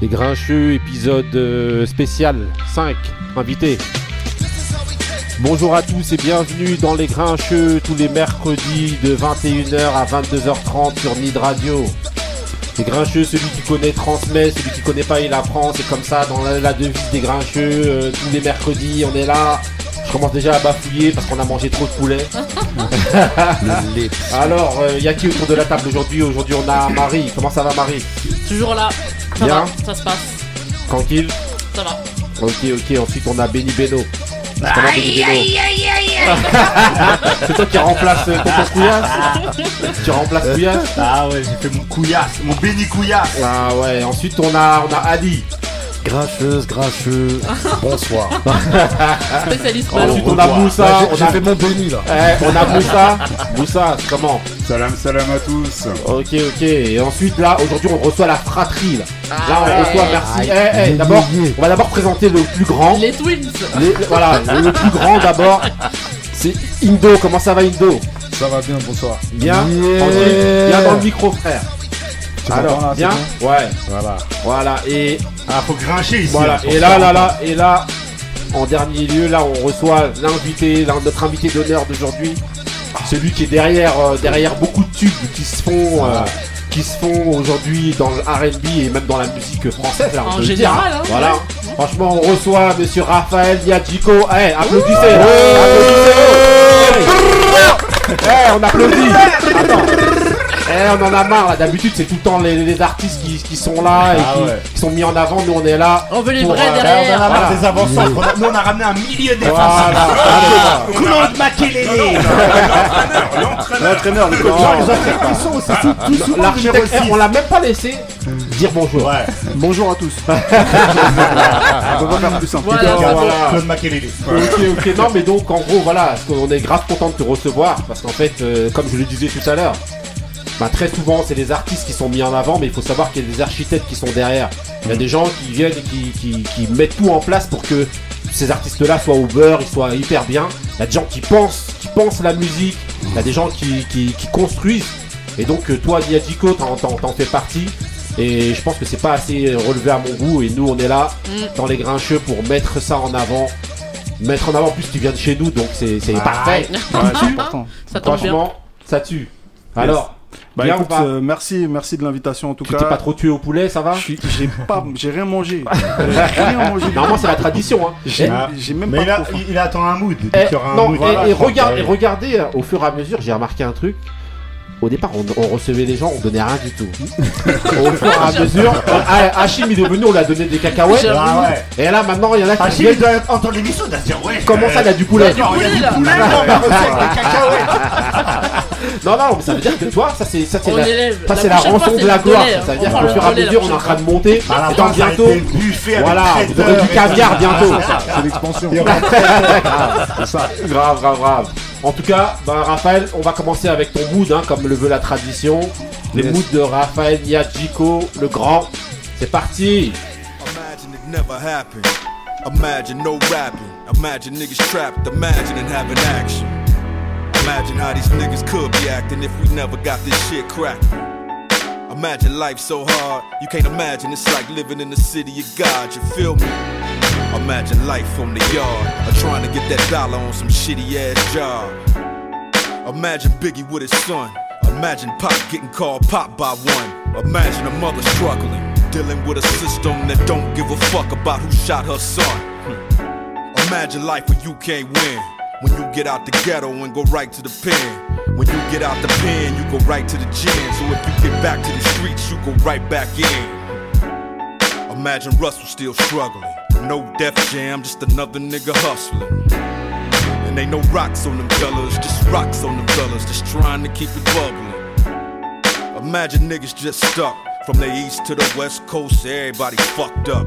Les Grincheux, épisode euh, spécial 5, invité. Bonjour à tous et bienvenue dans Les Grincheux tous les mercredis de 21h à 22h30 sur Nid Radio. Les Grincheux, celui qui connaît transmet, celui qui connaît pas il apprend, c'est comme ça dans la, la devise des Grincheux. euh, tous les mercredis, on est là. Je commence déjà à bafouiller parce qu'on a mangé trop de poulet. Alors, il y a qui autour de la table aujourd'hui? Aujourd'hui, on a Marie. Comment ça va, Marie? Toujours là. Ça Bien. va, ça se passe. Tranquille Ça va. Ok, ok. Ensuite, on a Benny Beno. Comment Benny Beno C'est toi qui remplace euh, Tonton Couillasse Tu remplaces Couillasse Ah ouais, j'ai fait mon couillasse, mon béni couillasse. Ah ouais. Ensuite, on a, on a Ali. Grincheuse, grincheux, bonsoir. Spécialiste Oh. Ensuite, on a Moussa. Bah, j'ai- On J'ai a, fait mon béni là. Eh, on a Moussa. Moussa, comment? Salam, salam à tous. Ok, ok. Et ensuite, là, aujourd'hui, on reçoit la fratrie. Là, Là, on ouais. reçoit, merci. Eh, eh, d'abord, on va d'abord présenter le plus grand. Les Twins. Les- voilà, le plus grand d'abord. C'est Indo. Comment ça va, Indo? Ça va bien, bonsoir. Bien Yeah. Viens dans le micro, frère. Tu Alors, bien Ouais, Voilà. voilà. Et Ah, faut grincher ici. voilà. Et là, là, là, et là, en dernier lieu, là, on reçoit l'invité, l'un- notre invité d'honneur d'aujourd'hui. Celui qui est derrière, euh, derrière beaucoup de tubes qui se font, euh, qui se font aujourd'hui dans le R&B et même dans la musique française. Là, on En peut le dire, général, hein. hein. Voilà. Franchement, on reçoit Monsieur Raphaël Yadjiko. Eh, applaudissez. Applaudissez. Eh, on applaudit. Attends. Eh, on en a marre là. D'habitude, c'est tout le temps les, les artistes qui, qui sont là et Ah qui, ouais. qui sont mis en avant. Nous, on est là. On veut les Pour, vrais euh, On en a derrière. marre Voilà. des avançants. On a- Nous, on a ramené un milieu. Voilà. Claude Makelele. L'entraîneur, L'architecte, eh, on l'a même pas laissé dire bonjour. Ouais. Bonjour à tous. on peut pas faire plus simple. Voilà, Voilà. bravo. Claude Makelele. Ok, ok, non, mais donc en gros, voilà, qu'on est grave content de te recevoir, parce qu'en fait, euh, comme je le disais tout à l'heure, bah, très souvent c'est les artistes qui sont mis en avant, mais il faut savoir qu'il y a des architectes qui sont derrière. Il y a des gens qui viennent et qui, qui, qui mettent tout en place pour que ces artistes-là soient au beurre, ils soient hyper bien. Il y a des gens qui pensent, qui pensent la musique, il y a des gens qui, qui, qui construisent. Et donc, euh, toi, Diadico, t'en, t'en, t'en fais partie. Et je pense que c'est pas assez relevé à mon goût. Et nous, on est là, Mm. dans les grincheux, pour mettre ça en avant. Mettre en avant, en plus, tu viens de chez nous, donc c'est, c'est parfait. Ouais, c'est important. Ça tombe bien. Franchement, ça tue. Alors, Bah Bien ou écoute, pas euh, merci, merci de l'invitation en tout tu cas. t'es pas trop tué au poulet, ça va J'ai pas, j'ai rien mangé. J'ai rien mangé. Normalement, c'est la tradition. Hein. J'ai Ah. même Mais pas il, a, attend un mood. Eh, Il y aura un non, mood. et, Voilà, et regardez, euh, au fur et à mesure, j'ai remarqué un truc. Au départ, on, on recevait les gens, on donnait rien du tout. au fur et à mesure, ah, Hachim, il est venu, on lui a donné des cacahuètes. Ah ouais. Et là, maintenant, il y en a qui viennent. il doit entendre l'émission, il doit se dire ouais. Comment ça, il y a du poulet il y a du là. poulet. Non, non, mais ça veut dire que toi, ça c'est ça c'est la, ça, La c'est la rançon de la gloire. Ça veut dire qu'au fur et à mesure, on est en train de monter. À la Et donc bientôt, voilà, vous aurez du caviar bientôt. C'est l'expansion. Grave, grave, grave. En tout cas, bah, Raphaël, on va commencer avec ton mood, hein, comme le veut la tradition. Le Yes. mood de Raphaël Yadjiko, le grand. C'est parti Imagine it never happened. Imagine no rapping. Imagine niggas trapped. Imagine it having action. Imagine how these niggas could be acting if we never got this shit cracking. Imagine life so hard, you can't imagine it's like living in the city of God, you feel me? Imagine life from the yard, or trying to get that dollar on some shitty ass job. Imagine Biggie with his son. Imagine Pop getting called Pop by one. Imagine a mother struggling, dealing with a system that don't give a fuck about who shot her son. Hmm. Imagine life where you can't win. When you get out the ghetto and go right to the pen. When you get out the pen, you go right to the gym. So if you get back to the streets, you go right back in. Imagine Russell still struggling. No death Jam, just another nigga hustling. And ain't no rocks on them fellas, just rocks on them fellas, just trying to keep it bubbling. Imagine niggas just stuck from the east to the west coast, everybody fucked up.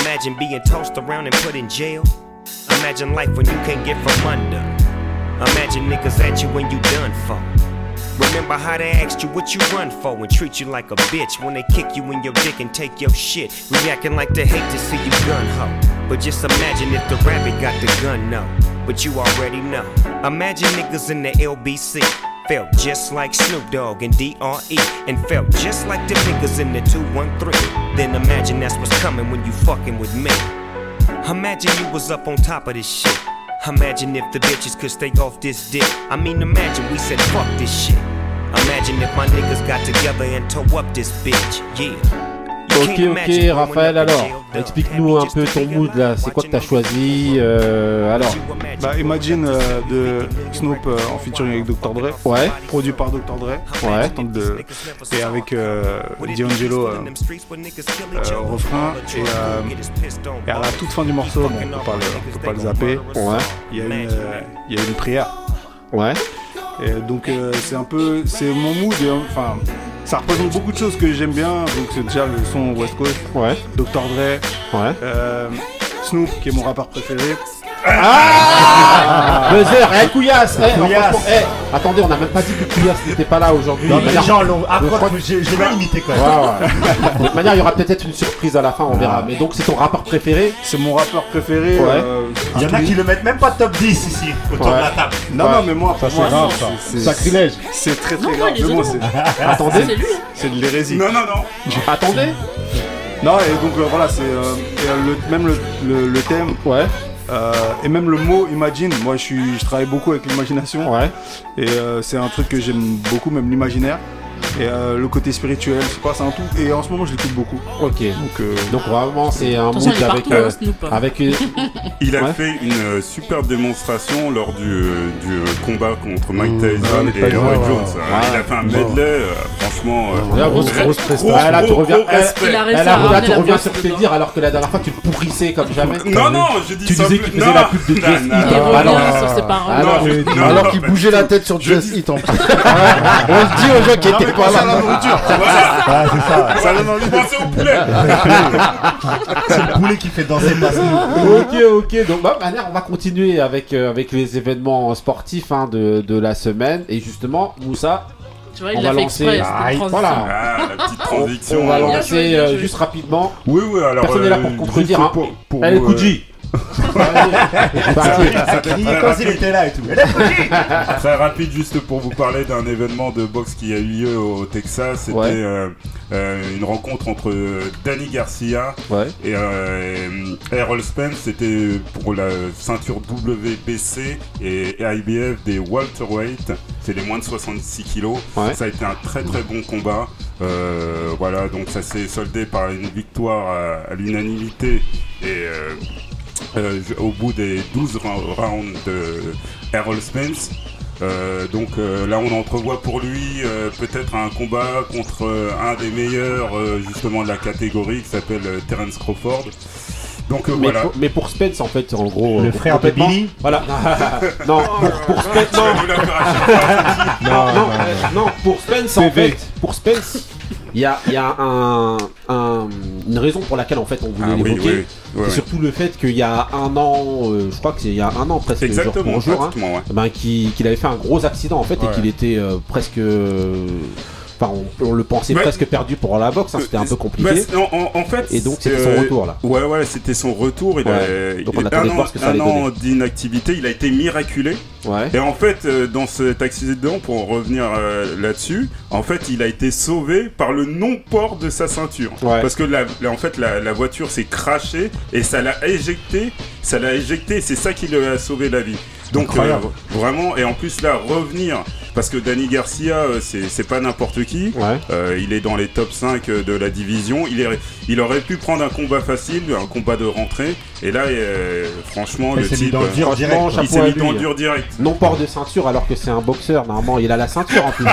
Imagine being tossed around and put in jail. Imagine life when you can't get from under. Imagine niggas at you when you done for. Remember how they asked you what you run for and treat you like a bitch when they kick you in your dick and take your shit. Reacting like they hate to see you gun ho. But just imagine if the rabbit got the gun, no. But you already know. Imagine niggas in the LBC. Felt just like Snoop Dogg and DRE. And felt just like the niggas in the 213. Then imagine that's what's coming when you fucking with me. Imagine you was up on top of this shit. Imagine if the bitches could stay off this dick. I mean, imagine we said fuck this shit. Imagine if my niggas got together and tore up this bitch. Yeah. Ok, ok, Raphaël, alors, explique-nous un peu ton mood là, c'est quoi que t'as choisi euh, Alors, Bah, Imagine euh, de Snoop euh, en featuring avec Dr. Dre, ouais, produit par Dr. Dre, Ouais. tente de- et avec euh, D'Angelo euh, euh, refrain. Et, euh, et à la toute fin du morceau, bon, on peut pas le, on peut pas le zapper, ouais, il y a une, euh, il y a une prière. ouais, Et donc euh, c'est un peu, c'est mon mood, et, enfin ça représente beaucoup de choses que j'aime bien, donc c'est déjà le son West Coast, ouais, Dr. Dre, ouais. euh, Snoop qui est mon rappeur préféré, Ah Buzzer, eh, Couillasse, eh, Couillasse. franchement, eh, attendez, on n'a même pas dit que Couillasse n'était pas là aujourd'hui. Non, mais les gens l'ont. Ah, je quoi, que j'ai j'ai mal imité quand Ouais, même. ouais. De toute manière, il y aura peut-être une surprise à la fin, on verra. Mais donc, c'est ton rappeur préféré c'est mon rappeur préféré. Ouais. euh, Il y en a qui le mettent même pas top 10 ici, autour Ouais. de la table. Non, non, mais moi, pour moi, grave, c'est- ça. c'est- Sacrilège. C'est très très grave. Mais c'est- Attendez, C'est lui. hein. c'est de l'hérésie. Non, non, non. attendez. Non, et donc euh, voilà, c'est euh, et, euh, le, même le, le- le thème Ouais, euh, et même le mot imagine. Moi, je, suis, je travaille beaucoup avec l'imagination ouais. et euh, c'est un truc que j'aime beaucoup, même l'imaginaire. Et euh, le côté spirituel, je sais pas, c'est un tout. Et en ce moment, je l'écoute beaucoup. Ok. Donc, euh, Donc, vraiment, c'est un mood avec. euh, hein, avec une- Il a Ouais. fait une euh, superbe démonstration lors du, euh, du combat contre Mike Mmh. Tyson Ah, et Roy ouais, Jones. ouais. hein. Il a fait un medley, euh, franchement. Là, grosse, gros- grosse là, tu reviens. là, tu reviens sur tes dires alors que la dernière fois, tu le pourrissais comme jamais. Non, non, je dis Tu ça disais plus- qu'il faisait la pub de non, Il Ah, alors- qu'il pas bougeait la tête sur dis- Eat en plus. On se dit aux gens qui étaient pas là. Voilà, Ah, c'est ça. ça donne envie de penser au poulet. C'est le poulet qui fait danser ok, ok. Donc, bah, manière, on va continuer avec, euh, avec les événements sportifs hein, de, de la semaine. Et justement, Moussa, Tu vois, On il l'a va fait lancer- transition. voilà. Ah, la petite on, transition. on va Bien lancer euh, juste rapidement. Oui, oui, alors. Personne n'est là pour euh, contredire. Hein. pour- pour Allez, vous, Kuji. Quand il était là et tout. Très rapide, juste pour vous parler d'un événement de boxe qui a eu lieu au Texas. C'était Ouais. euh, euh, une rencontre entre euh, Danny Garcia Ouais. et euh, Errol Spence. C'était pour la ceinture WBC et IBF des welterweight. C'est les moins de 66 kilos. Ouais. Ça a été un très très bon combat. Voilà, donc ça s'est soldé par une victoire à, à l'unanimité et euh, au bout des 12 ra- rounds de Errol Spence. Euh, donc euh, là on entrevoit pour lui euh, peut-être un combat contre euh, un des meilleurs euh, justement de la catégorie qui s'appelle euh, Terence Crawford. Donc euh, Mais, voilà. pour, mais pour Spence, en fait, en gros. Le frère de Billy Voilà. non, pour, pour Spence, non. non, pour Spence, en fait, pour Spence, il y a, y a un, un- une raison pour laquelle, en fait, on voulait Ah l'évoquer. oui, oui. Ouais, C'est surtout le fait qu'il y a un an, euh, je crois que c'est il y a un an presque jour Exactement, pour jour, hein, pratiquement, ouais. ben, qu'il avait fait un gros accident en fait et qu'il était euh, presque. Euh, Enfin, on, on le pensait presque perdu pour la boxe, hein, c'était un peu compliqué. Bah, en, fait, Et donc, c'était euh, son retour, là. Ouais, ouais, c'était son retour. Il Ouais. a, Donc, il- on attendait de un an, un an d'inactivité. Il a été miraculé. Ouais. Et en fait, euh, dans cet accident, pour en revenir euh, là-dessus, en fait, il a été sauvé par le non-port de sa ceinture. Ouais. Parce que la, la- en fait, la, la voiture s'est crashée et ça l'a éjecté. Ça l'a éjecté. C'est ça qui lui a sauvé la vie. Donc euh, vraiment, et en plus là, revenir, parce que Danny Garcia, euh, c'est c'est pas n'importe qui. Ouais. Euh, il est dans les top 5 de la division. Il, est, il aurait pu prendre un combat facile, un combat de rentrée. Et là, euh, franchement, Il le s'est mis type, dans le dur euh, direct. Il s'est mis dans le dur direct. Non port de ceinture alors que c'est un boxeur. Normalement, il a la ceinture en plus.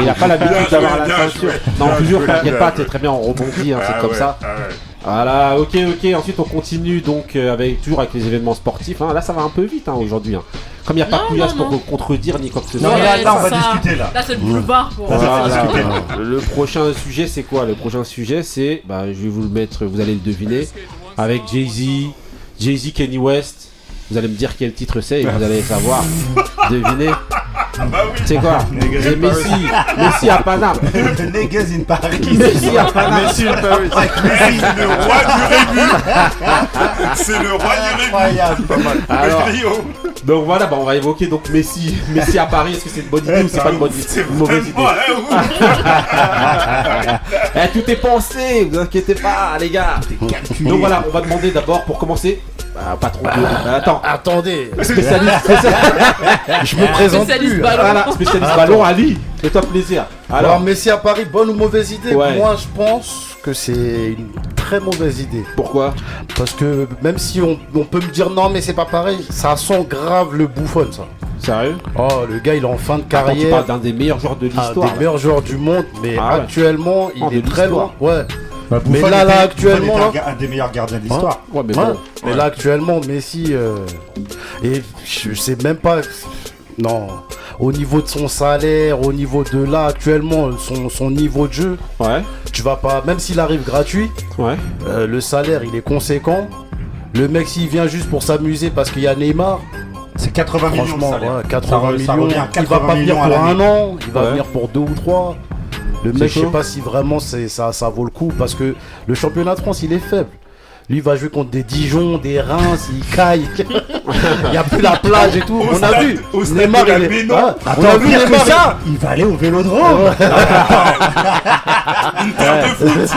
Il a pas l'habitude d'avoir la ceinture. Non, toujours, t'inquiète pas, t'es très bien en rebondit, hein, c'est Ah comme ouais, ça. ah ouais. Voilà, ok, ok. Ensuite, on continue donc euh, avec toujours avec les événements sportifs. hein. Là, ça va un peu vite hein, aujourd'hui. hein. Comme il n'y a pas Non, couillasse non, pour non. contredire ni quoi que ce Non, soit. là, là, on va ça- discuter, là. Là, c'est le boulevard pour. Voilà. là. Le prochain sujet, c'est quoi? Le prochain sujet, c'est. Bah, je vais vous le mettre, vous allez le deviner. Avec Jay-Z, Jay-Z, Kenny West. Vous allez me dire quel titre c'est et vous allez savoir. Devinez. C'est quoi C'est Messi. Messi à Paname. Niggas in Paris. Messi à Paname. C'est le roi du rébut. C'est le roi du rébut. Incroyable. Alors, Rio. donc voilà, bah, on va évoquer donc Messi. Messi à Paris, est-ce que c'est une bonne idée ou c'est pas une bonne idée? C'est Une mauvaise idée. Eh, tout est pensé, vous inquiétez pas, les gars. Donc voilà, on va demander d'abord pour commencer. Bah, pas trop de. Attends, Attendez, spécialiste, spécialiste, je me présente Spécialiste plus. ballon. voilà, spécialiste ballon, Ali, fais-toi plaisir. Alors, Alors, Messi à Paris, bonne ou mauvaise idée? Ouais. Moi, je pense que c'est une très mauvaise idée. pourquoi? Parce que même si on, on peut me dire non, mais c'est pas pareil, ça sent grave le bouffon, ça. Sérieux? Oh, le gars, il est en fin de Attends, tu carrière. parles d'un des meilleurs joueurs de un l'histoire. des meilleurs joueurs du monde, mais Ah ouais. actuellement, il Oh, de est très loin. Ouais. Bah, Mais là, là, actuellement, là. un des meilleurs gardiens de l'histoire. Ouais, mais bon. Mais là, actuellement, Messi, euh, et je sais même pas. Non, au niveau de son salaire, au niveau de là, actuellement, son, son niveau de jeu, Ouais, tu vas pas. Même s'il arrive gratuit, ouais. euh, le salaire il est conséquent. Le mec, s'il vient juste pour s'amuser parce qu'il y a Neymar, C'est 80 millions franchement, salaire. ouais, 80 Ça re- ça millions, revient à il va 80 pas venir pour un an, il va Ouais. venir pour deux ou trois. Le mec, je sais pas si vraiment c'est ça, ça vaut le coup parce que le championnat de France il est faible. Lui il va jouer contre des Dijon, des Reims, il caille. il y a plus la plage et tout. Au on a vu. Neymar il est. Ah, on Attends, a vu Neymar. il- ça, il va aller au vélodrome. Une terre de foot.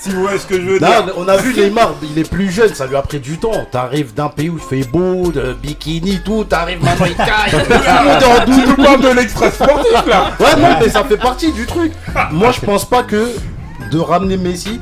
Si vous voyez ce que je veux Non, dire. on a vu Neymar, il est plus jeune, ça lui a pris du temps. T'arrives d'un pays où il fait beau, de bikini, tout, t'arrives maintenant il caille. Tout le monde est en Tu nous parles de l'extra sportif là. Ouais, non, mais ça fait partie du truc. Moi, je pense pas que de ramener Messi,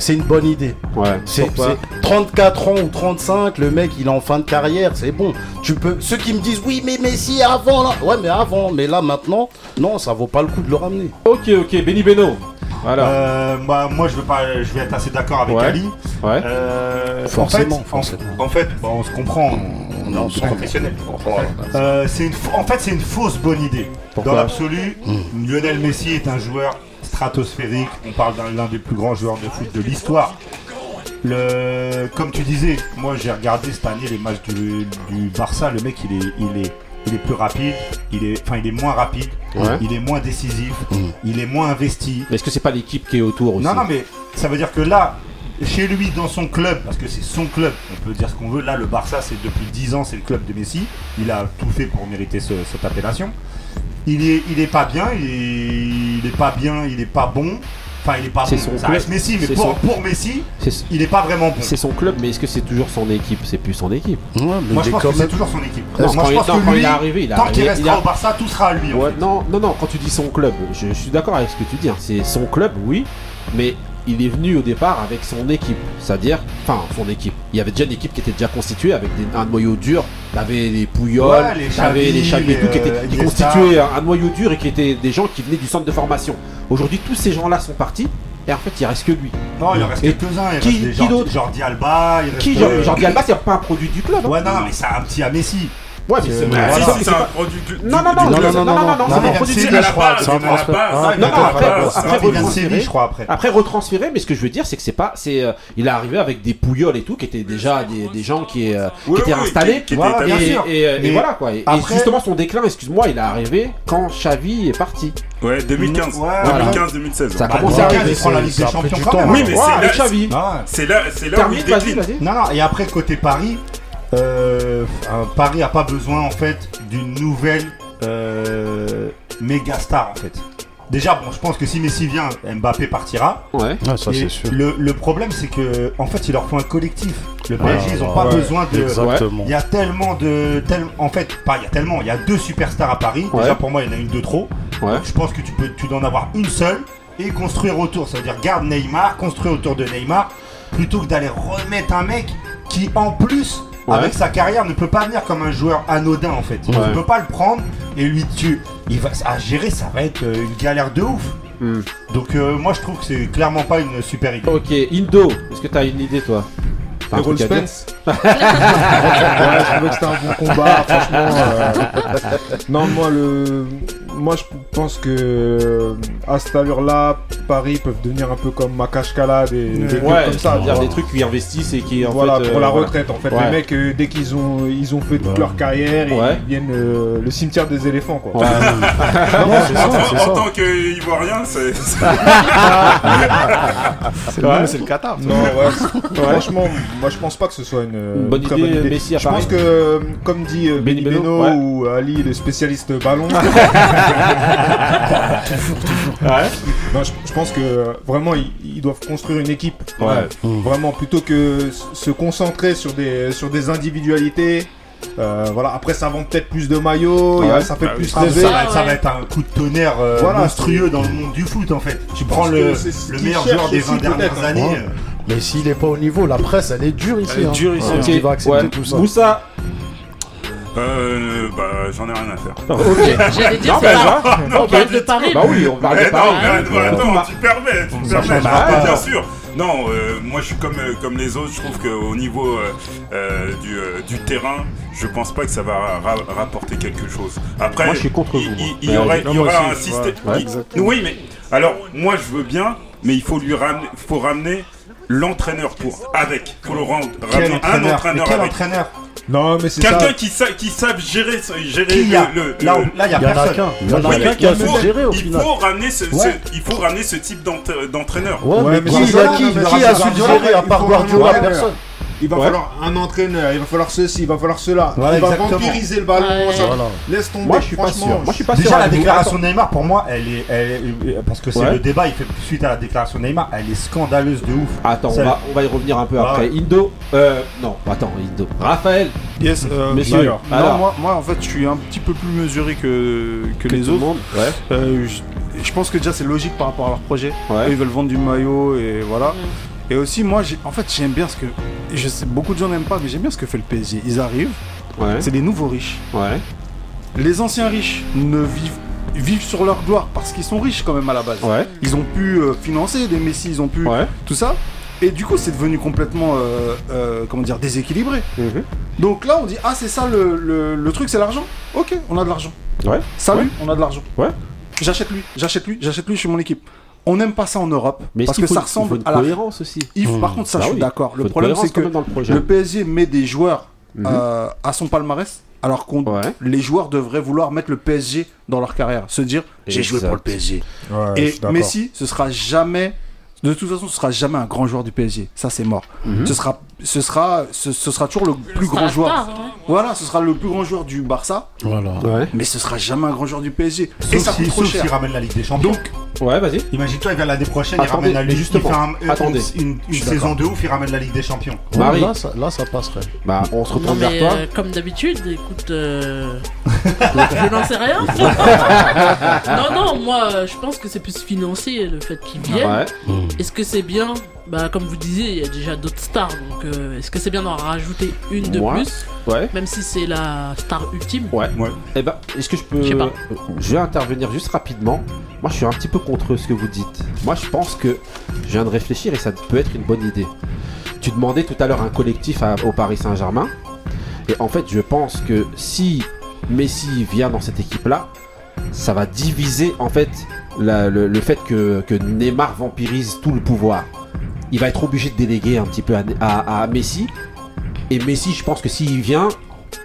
c'est une bonne idée. Ouais, C'est pourquoi c'est 34 ans ou 35, le mec il est en fin de carrière, c'est bon. Tu peux. Ceux qui me disent oui, mais Messi avant là. Ouais, mais avant, mais là maintenant, non, ça vaut pas le coup de le ramener. Ok, ok, Benny Beno. Voilà. Euh, bah, moi, je veux pas, je vais être assez d'accord avec Ouais. Ali. Ouais. Euh, Forcément, en fait, forcément. En, en fait, bon, on se comprend, on, on est professionnel. Euh, c'est une, fa- en fait, c'est une fausse bonne idée. Pourquoi? Dans l'absolu, Lionel Messi est un joueur stratosphérique. On parle d'un l'un des plus grands joueurs de foot de l'histoire. Le, comme tu disais, moi j'ai regardé cette année les matchs du, du Barça. Le mec, il est, il est, il est plus rapide. Il est, enfin, il est moins rapide. Ouais. Il est moins décisif. Il est moins investi. Mais est-ce que c'est pas l'équipe qui est autour aussi Non, non, mais ça veut dire que là, chez lui, dans son club, parce que c'est son club, on peut dire ce qu'on veut. Là, le Barça, c'est depuis 10 ans, c'est le club de Messi. Il a tout fait pour mériter ce- cette appellation. Il est, il est pas bien, il est, il est pas bien, il est pas bon. Enfin, il est pas C'est bon. son Ça club. reste Messi, mais C'est pour, son- pour Messi, C'est il est pas vraiment bon. c'est son club, mais est-ce que c'est toujours son équipe? C'est plus son équipe. Ouais, mais Moi, il je est pense que c'est toujours son équipe. Non, Moi, quand je il- pense non, que quand il lui, est arrivé, il a tant qu'il il restera a- au Barça, tout sera à lui. en Ouais, fait. non, non, non, quand tu dis son club, je, je suis d'accord avec ce que tu dis. hein. C'est son club, oui, mais il est venu au départ avec son équipe. C'est-à-dire, enfin, son équipe. Il y avait déjà une équipe qui était déjà constituée avec des- un noyau dur. T'avais les Pouillols, Ouais, les t'avais les Xavi et tout, qui, étaient, euh, qui constituaient un, un noyau dur et qui étaient des gens qui venaient du centre de formation. Aujourd'hui, tous ces gens-là sont partis. Et en fait, il reste que lui. Non, il en reste quelques-uns. Qui- reste qui Jordi- d'autre Jordi Alba. il Qui, reste, genre, euh, Jordi Alba, c'est pas un produit du club. hein. Ouais, non, mais c'est un petit à Messi. Ouais, mais c'est un produit. du- Non, non, non, non, non, non, non, non, non, non, non, c'est non, pas un non, produit à la base, non, la après, retransféré. Je crois, après. Après retransféré, mais ce que je veux dire, c'est que c'est pas, c'est, euh, il est arrivé avec des pouilloles et tout, qui étaient déjà des, des gens qui, euh, étaient oui, installés. qui- qui étaient Voilà, bien et, sûr. et, et Mais voilà quoi. Et, justement, son déclin, excuse-moi, il est arrivé quand Xavi est parti. Ouais, 2015. Ouais, 2015-2016. Ça a Bah, commencé à 2015, arriver. prend la c'est- Ligue des Champions du quand même. Oui, mais Ouais, c'est là, c'est là, où il décline. Non, non, et après, côté Paris, euh, Paris a pas besoin, en fait, d'une nouvelle euh, méga star, en fait. Déjà, bon, je pense que si Messi vient, Mbappé partira. Ouais. Ouais, ça Et c'est sûr. Le, le problème, c'est que, en fait, il leur faut un collectif. Le PSG, ils ont ouais, pas ouais. besoin de. Exactement. Il y a tellement de. tel- en fait, pas il y a tellement, il y a deux superstars à Paris. Ouais. Déjà, pour moi, il y en a une de trop. Ouais. Donc, je pense que tu peux tu dois en avoir une seule et construire autour. Ça veut dire garde Neymar, construire autour de Neymar, plutôt que d'aller remettre un mec qui en plus Ouais. avec sa carrière ne peut pas venir comme un joueur anodin en fait. Ouais. Tu peux pas le prendre et lui tu il va à gérer ça va être euh, une galère de ouf. Hmm. Donc euh, moi je trouve que c'est clairement pas une super idée. Ok, Indo, est-ce que t'as une idée toi? Errol dire Spence. ouais, je trouvais que c'était un bon combat, franchement. euh, Non, moi, le... moi je pense que euh, à cette allure-là, Paris peuvent devenir un peu comme Makashkala, des, des clubs Ouais, comme ça. voilà. des trucs qui investissent et qui en voilà, fait, pour euh, la voilà. retraite en fait. Ouais. Les mecs, euh, dès qu'ils ont, ils ont fait toute leur carrière, Ouais. ils viennent euh, le cimetière des éléphants quoi. Ouais. Non, ça, En, ça. en tant qu'ivoirien, c'est. c'est- C'est le, non, mais c'est le Qatar. Non, ouais. Franchement, moi je pense pas que ce soit une, Une bonne très idée, Messi Je pense que, euh, comme dit euh, Benny Beno, Beno ouais. ou Ali, le spécialiste ballon, non, je, je pense que euh, vraiment ils, ils doivent construire une équipe. Ouais. Vraiment, plutôt que se concentrer sur des, sur des individualités. Euh, voilà, après ça vend peut-être plus de maillots, Ouais. ça fait Bah oui. plus Ah, rêver. ça, va être, ça va être un coup de tonnerre euh, Voilà, monstrueux dans le monde du foot en fait. Tu prends le, meilleur joueur des aussi, 20 dernières peut-être, années. Ouais. Mais s'il est pas au niveau, la presse, elle est dure ici. Elle est hein. dure ici, Ouais, hein. Qui va accepter Ouais. tout ça. Moussa. Euh, bah, j'en ai rien à faire. Ok. J'allais dire, Non, c'est bah, ça. va. On parle de Paris. Bah oui, on parle de Eh non, Paris. mais attends, Ouais. attends, tu permets, tu me permets, pas. bien sûr. Non, euh, moi je suis comme, euh, comme les autres, je trouve qu'au niveau euh, euh, du, euh, du terrain, je pense pas que ça va ra- rapporter quelque chose. Après, Moi, je suis contre il, vous, il- il y aura, Ouais, il y aura un système. ouais, il- oui, mais alors moi je veux bien, mais il faut lui ramener, faut ramener l'entraîneur pour avec. Faut le rendre, Quel ramener un entraîneur quel avec. entraîneur Non, mais c'est. Quelqu'un qui, sa, qui savent gérer, ce- gérer Qui a le, le- Là, le- là, il y a y a personne. qu'un. Il y en a mais qu'un qui a faut, suggéré au il final. faut ramener ce, ce- Ouais. il faut ramener ce type d'ent- d'entraîneur. Ouais, Ouais, mais mais qui, c'est il y a qui, qui a ça, suggéré à part Guardiola Personne. Il va Ouais. falloir un entraîneur, il va falloir ceci, il va falloir cela. Voilà, il va exactement. vampiriser le ballon. Ouais. ça- Voilà. Laisse tomber. Moi, je suis pas sûr. Moi, je suis pas sûr. Déjà, la avec vous. déclaration de Neymar, pour moi, elle est. elle est- parce que c'est Ouais. le débat, il fait suite à la déclaration de Neymar, elle est scandaleuse de ouf. Attends, on va, on va y revenir un peu Ah après. Indo. Euh. Non, attends, Indo. Raphaël. Yes, euh, Messieurs. bah, non, Alors. moi, moi, en fait, je suis un petit peu plus mesuré que, que les tout le autres. monde. Ouais. Euh, je, je pense que déjà c'est logique par rapport à leur projet. Ouais. Eux, ils veulent vendre du maillot et voilà. Et aussi, moi, j'ai- en fait, j'aime bien ce que. Je sais, beaucoup de gens n'aiment pas, mais j'aime bien ce que fait le PSG. Ils arrivent, Ouais. c'est des nouveaux riches. Ouais. Les anciens riches ne vivent, vivent sur leur gloire parce qu'ils sont riches quand même à la base. Ouais. Ils ont pu euh, financer des Messi, ils ont pu Ouais. tout ça. Et du coup, c'est devenu complètement, euh, euh, comment dire, déséquilibré. Mhm. Donc là, on dit, ah, c'est ça le, le- le truc, c'est l'argent. Ok, on a de l'argent. Ouais. Salut, on a de l'argent. Ouais. J'achète lui, j'achète lui, j'achète lui, je suis mon équipe. On n'aime pas ça en Europe Mais parce que ça faut- il faut ressemble une à la. cohérence aussi. Il faut- par contre, ça, Bah je suis oui. d'accord. Le problème, c'est que le PSG met des joueurs Mhm. euh, à son palmarès, alors qu'on Ouais. les joueurs devraient vouloir mettre le PSG dans leur carrière, se dire j'ai joué pour le. PSG. Ouais, Et. Messi, ce sera jamais. De toute façon, ce sera jamais un grand joueur du PSG. Ça, c'est mort. Mhm. Ce sera, ce sera, ce, ce sera toujours le plus grand joueur. star, hein. Voilà, ce sera le plus grand joueur du Barça, Voilà. Ouais. mais ce sera jamais un grand joueur du PSG. Et Sauf ça si- coûte trop s'il cher. ramène la Ligue des Champions. Donc, Ouais, vas-y. Imagine-toi, il vient l'année prochaine, il ramène la Ligue justement, il fait un- une- attendez. une, une Je suis saison de ouf, il ramène la Ligue des Champions. Marie. Là, ça, là, ça passerait. Bah, on se retourne vers toi. euh, comme d'habitude, écoute, euh, je n'en sais rien. non non, moi euh, je pense que c'est plus financier le fait qu'ils viennent. Ouais. Est-ce que c'est bien Bah comme vous disiez, il y a déjà d'autres stars, donc euh, est-ce que c'est bien d'en rajouter une de Moi plus, Ouais. même si c'est la star ultime? Ouais. Ouais. Eh ben, est-ce que je peux. Je sais pas. Euh, Je vais intervenir juste rapidement. Moi, je suis un petit peu contre ce que vous dites. Moi, je pense que je viens de réfléchir et ça peut être une bonne idée. Tu demandais tout à l'heure un collectif à- au Paris Saint-Germain. Et en fait, je pense que si Messi vient dans cette équipe-là, ça va diviser en fait la- le, le fait que, que Neymar vampirise tout le pouvoir. Il va être obligé de déléguer un petit peu à, Messi. Et Messi, je pense que s'il vient,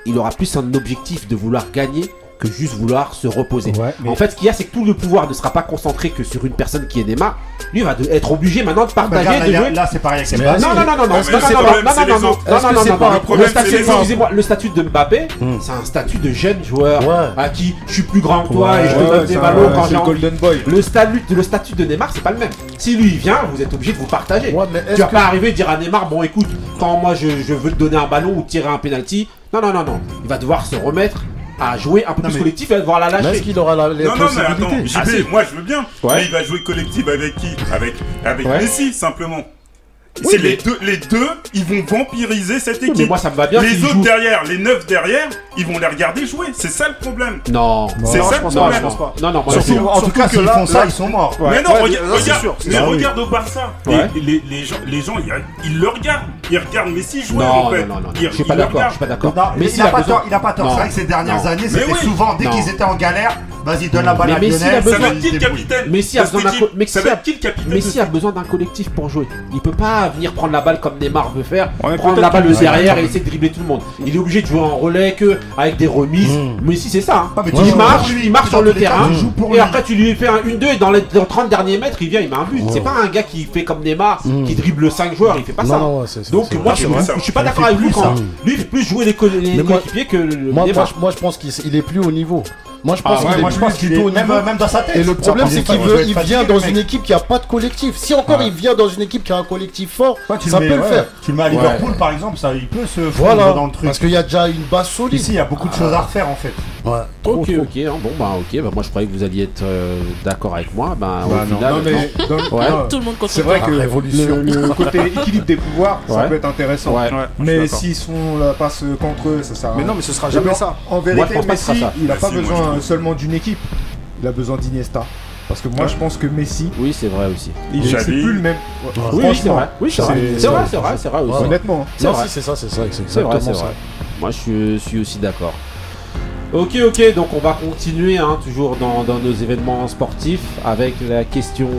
il aura plus un objectif de vouloir gagner que juste vouloir se reposer. Ouais, mais- En fait, ce qu'il y a, c'est que tout le pouvoir ne sera pas concentré que sur une personne qui est Neymar. Lui va de- être obligé maintenant de Bah, partager, regarde, de là, jouer. là, c'est pareil avec. Non, non, non, non, non, non, non, non, excusez-moi, le statut de Mbappé, c'est un statut de jeune joueur à qui je suis plus grand que toi et je te donne des ballons quand j'ai. Golden Boy. Le statut, le statut de Neymar, c'est pas le même. Si lui il vient, vous êtes obligé de vous partager. Tu vas pas arriver et dire à Neymar, bon écoute, quand moi je, je veux te donner un ballon ou tirer un penalty, non, non, non, non. Il va devoir se remettre à jouer un peu Non, plus mais- collectif et devoir la mais Est-ce lâcher. qu'il aura la, les Non, non, mais attends, JP, Ah, si. moi je veux bien. Ouais. Mais il va jouer collectif avec qui? Avec, avec Ouais. Messi, simplement. Oui, c'est mais- les deux, les deux, ils vont vampiriser cette Oui, équipe. mais moi, ça me va bien les autres derrière, les neuf derrière, ils vont les regarder jouer. C'est ça le problème. Non. C'est Non, ça je le pense pas, problème. je pense pas. Non, non, moi, Surtout, en tout cas, s'ils là- font ça, là- ils sont morts. Mais non, Ouais, regarde, mais sûr. regarde au Barça. Ouais. Les, les, les gens, les gens, ils, ils le regardent. Ils regardent Messi jouer. Non, en fait. non, non, je suis ils pas d'accord, je suis pas d'accord. Il a pas tort, il a pas tort. Non. C'est vrai que ces dernières années, c'était souvent, dès qu'ils étaient en galère, vas-y, donne la balle Mais à Messi, il a Lionel. besoin- Ça va être qui le débrouille. capitaine Messi a de cette besoin d'un capitaine Messi a besoin d'un collectif pour jouer. Il peut pas venir prendre la balle comme Neymar veut faire, prendre la balle derrière et essayer de dribbler tout le monde. Il est obligé de jouer en relais que avec des remises. Mm. Messi c'est ça. hein. Ah, mais tu il joues marche, lui. il marche sur le terrain pour et lui. après tu lui fais un 1-2 et dans les dans 30 derniers mètres il vient il met un but. Ouais. C'est pas un gars qui fait comme Neymar Mm. qui dribble 5 joueurs, il fait pas Non, ça. Donc moi je, suis- pas d'accord avec lui il fait plus jouer les, coéquipiers que le Moi, moi, Neymar. je- moi, je pense qu'il il est plus au niveau. Moi, je pense Ah, qu'il Ouais, est pense du est même, niveau. même dans sa tête. Et le problème, c'est qu'il il vient dans une équipe qui a pas de collectif. Si encore Ouais. il vient dans une équipe qui a un collectif fort, Ouais, tu ça le peut mets, le ouais. faire. Tu le mets à Liverpool par exemple, ça, il peut se Voilà, dans le truc. parce qu'il y a déjà une base solide. Ici, il y a beaucoup de choses à refaire en fait. Ouais. Trop, Ok, trop. ok, hein, bon bah ok, bah moi je croyais que vous alliez être euh, d'accord avec moi, bah, Bah, au non, final, non, mais Ouais. Tout le monde c'est vrai que le, le côté équilibre des pouvoirs, ça peut être intéressant. Mais s'ils sont la passe contre eux, ça sert à Mais non, mais ce sera jamais ça. En vérité, Messi, il n'a Bah, pas si, moi, je besoin seulement d'une équipe. Il a besoin d'Iniesta. Parce que moi, Ouais. je pense que Messi, oui c'est vrai aussi. il est- c'est plus le même. Oui, oui, c'est vrai, oui c'est vrai, c'est- c'est vrai, c'est vrai, c'est vrai aussi. Honnêtement. hein. C'est Non, vrai. si, c'est ça, c'est ça. C'est C'est vrai, c'est vrai. Moi je suis, aussi d'accord. Ok, ok, donc on va continuer hein, toujours dans, dans nos événements sportifs avec la question,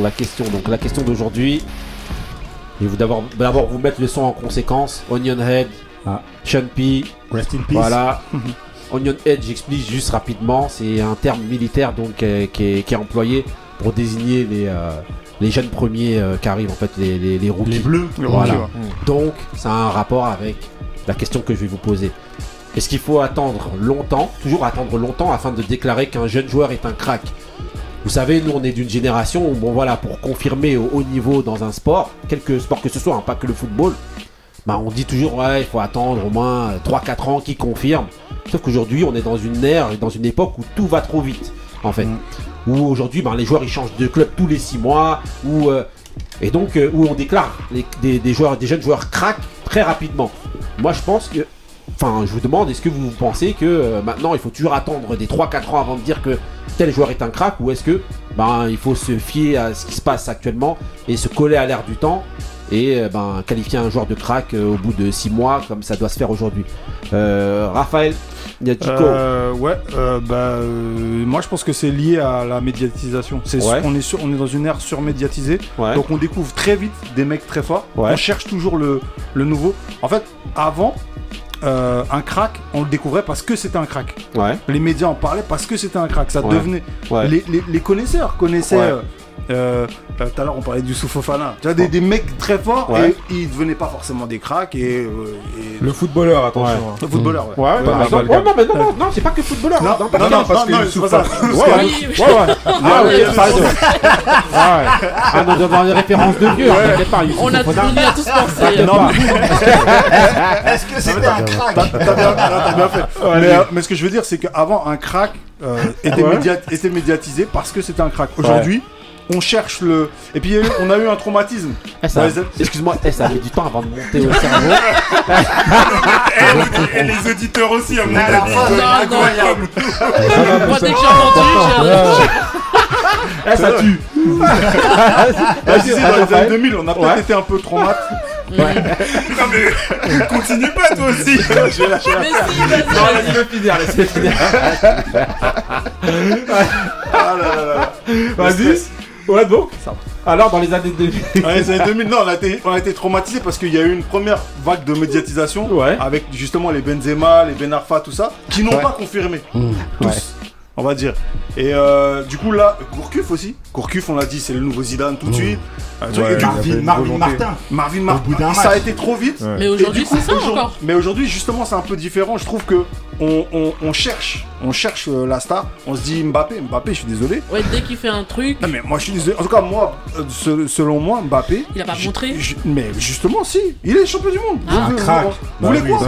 la question, donc la question d'aujourd'hui. Et vous d'abord, d'abord vous mettre le son en conséquence. Onion Head, Ah. Sean P, Rest in peace. Voilà. Onion Head, j'explique juste rapidement, c'est un terme militaire donc euh, qui, est, qui est employé pour désigner les, euh, les jeunes premiers euh, qui arrivent, en fait, les, les, les rookies. Les bleus. Voilà. Ouais. Donc, ça a un rapport avec la question que je vais vous poser. Est-ce qu'il faut attendre longtemps, toujours attendre longtemps, afin de déclarer qu'un jeune joueur est un crack? Vous savez, nous, on est d'une génération où, bon voilà, pour confirmer au haut niveau dans un sport, quelque sport que ce soit, hein, pas que le football, bah, on dit toujours, ouais, il faut attendre au moins 3-4 ans qui confirme. Sauf qu'aujourd'hui, on est dans une ère et dans une époque où tout va trop vite, en fait. Où aujourd'hui, ben, les joueurs, ils changent de club tous les 6 mois, où, euh, et donc, euh, où on déclare les- des, des joueurs, des jeunes joueurs crack très rapidement. Moi, je pense que, enfin, je vous demande, est-ce que vous pensez que euh, maintenant, il faut toujours attendre des 3-4 ans avant de dire que tel joueur est un crack, ou est-ce que, ben, il faut se fier à ce qui se passe actuellement et se coller à l'air du temps et ben, qualifier un joueur de crack au bout de 6 mois comme ça doit se faire aujourd'hui. Euh, Raphaël Niatico, Euh, ouais, euh, bah, euh, moi je pense que c'est lié à la médiatisation. C'est Ouais. on est sur, on est dans une ère surmédiatisée, ouais. donc on découvre très vite des mecs très forts. Ouais. On cherche toujours le, le nouveau. En fait, avant, euh, un crack, on le découvrait parce que c'était un crack. ouais, Les médias en parlaient parce que c'était un crack. Ça Ouais. devenait. ouais. Les, les- les connaisseurs connaissaient. Euh, euh, euh, Tout à l'heure, on parlait du Soufofana. Tu vois, des, des mecs très forts Ouais. et ils devenaient pas forcément des cracks et, euh, et Le footballeur, attention. hein. le footballeur. Ouais. Ouais, Pas par exemple. non, mais non, non, non, c'est pas que footballeur. Non, hein, non, parce non, que- parce non, que non, le souffle- Ouais, ouais. Ah, oui, parle de- Ah, ouais. Ah, non, dans les références de vieux, hein, On a, tous pensé. Hein. Est-ce que c'était un crack T'as bien, fait. mais, ce que je veux dire, c'est qu'avant, un crack était médiatisé parce que c'était un crack. Aujourd'hui, on cherche le. Et puis, on a eu un traumatisme. Eh, ça- Ouais, c'est- Excuse-moi, eh, ça a mis du temps avant de monter au cerveau. Et les auditeurs aussi, à mon la avis. Moi, dès que j'ai entendu, j'ai- Eh, ça tue. Ah, si, si, dans les années 2000, on a peut-être Ouais. été un peu traumatisé. Non mais continue pas toi aussi. Mais si, vas-y, Non, vas-y. laisse-le finir, laisse-le finir. Ah là là là. Vas-y. Ouais, donc. Alors, dans les années 2000. Dans les années 2000, non, on a été, on a été traumatisé parce qu'il y a eu une première vague de médiatisation Ouais. avec justement les Benzema, les Ben Arfa, tout ça, qui n'ont Ouais. pas confirmé. Mmh. Tous, Ouais. on va dire. Et euh, du coup, là, Gourcuff aussi. Gourcuff, on l'a dit, c'est le nouveau Zidane tout de suite. Euh, tu vois, Ouais, et du- il y avait Marvin, une Marvin volonté. Martin. Marvin Au Martin, bout d'un ça a match. été trop vite. Ouais. Mais Et aujourd'hui, du coup, c'est ça aujourd'hui- encore. Mais aujourd'hui, justement, c'est un peu différent. Je trouve que on, on- on cherche, on cherche euh, la star. On se dit Mbappé, Mbappé, je suis désolé. Ouais, dès qu'il fait un truc, Non mais moi je suis désolé. En tout cas moi, euh, se- selon moi, Mbappé. Il a pas montré Mais justement si, il est champion du monde. Ah. Voulez- crack. Vous Bah voulez quoi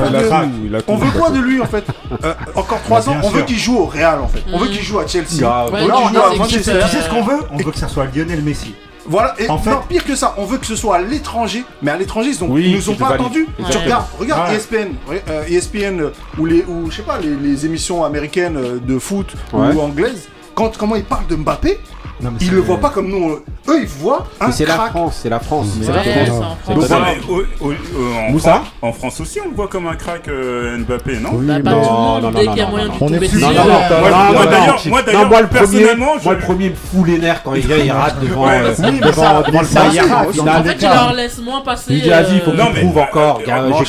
On veut quoi de lui en fait Euh, Encore 3 Bah, ans, on veut qu'il joue au Real en fait. On veut Mhm. qu'il joue à Chelsea. Ouais, On veut Non, qu'il joue à Manchester. tu sais ce qu'on veut On veut que ça soit Lionel Messi. Voilà, et En fait- non, pire que ça, on veut que ce soit à l'étranger, mais à l'étranger, ils, Oui, ils nous ont pas attendus. Tu regardes, regarde. ESPN, euh, ESPN euh, ou les, ou je sais pas, les, les émissions américaines euh, de foot Ouais. ou anglaises. Quand comment ils parlent de Mbappé, Non, mais ils le voient pas comme nous. on- Eux, ils voient un c'est la. France, c'est la France. C'est la France. en France. Moussa en aussi, on le voit comme un crack euh, Mbappé, non? Oui, Bah, pas non, non, dès non, qu'il y a non, moyen non, de non. tomber On est plus- Non, non, moi, d'ailleurs- non. moi, Non, d'ailleurs, moi, le premier, personnellement, moi, le premier me fout les nerfs quand il vient, il rate devant, euh, devant, devant le Bayern en fait, tu CAF. leur laisses moins passer. Il dit, vas-y, il faut que prouves encore,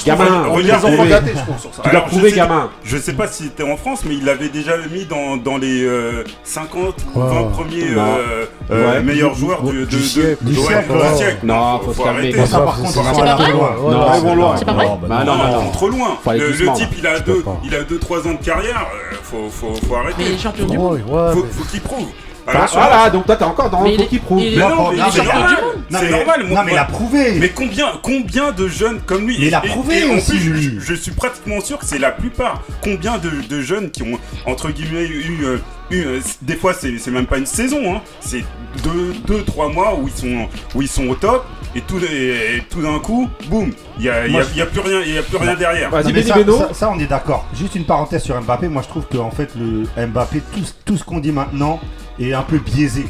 gamin. regarde, gâtés, je trouve, sur ça. Tu l'as prouvé, sais- gamin. Je sais pas si c'était en France, mais il l'avait déjà mis dans, dans les euh, 50 ou Ouais. 20 premiers. Euh, euh, Ouais. meilleurs joueurs du, de, du siècle. Du siècle, ouais. siècle. Non, faut se calmer. arrêter. Ça, par contre, c'est pas vrai. Non, ils vont loin. C'est pas vrai Bah non, non, non. trop loin. Faut Le, type, il a deux, il a deux, trois ans de carrière. euh, faut, faut, faut arrêter. Mais il est champion du monde. Faut, faut qu'il prouve. Ah, Alors, Voilà, donc toi t'es encore dans Mais le il faut est- qu'il prouve. Mais non, Non, mais non, c'est mais- normal. Non, C'est mais- normal. Non, mais il a prouvé. Mais combien, combien de jeunes comme lui Mais il a prouvé aussi, plus, je, suis pratiquement sûr que c'est la plupart. Combien de, de jeunes qui ont, entre guillemets, eu. Euh, eu, des fois, c'est même pas une saison, hein. c'est deux, deux, trois mois où ils sont, où ils sont au top. Et tout, et, et tout d'un coup, boum, il n'y a, y a- Moi, il y a plus rien, il y a plus rien derrière. Non, mais ça, ça- ça, on est d'accord. Juste une parenthèse sur Mbappé. Moi, je trouve que en fait, le Mbappé, tout, tout ce qu'on dit maintenant est un peu biaisé.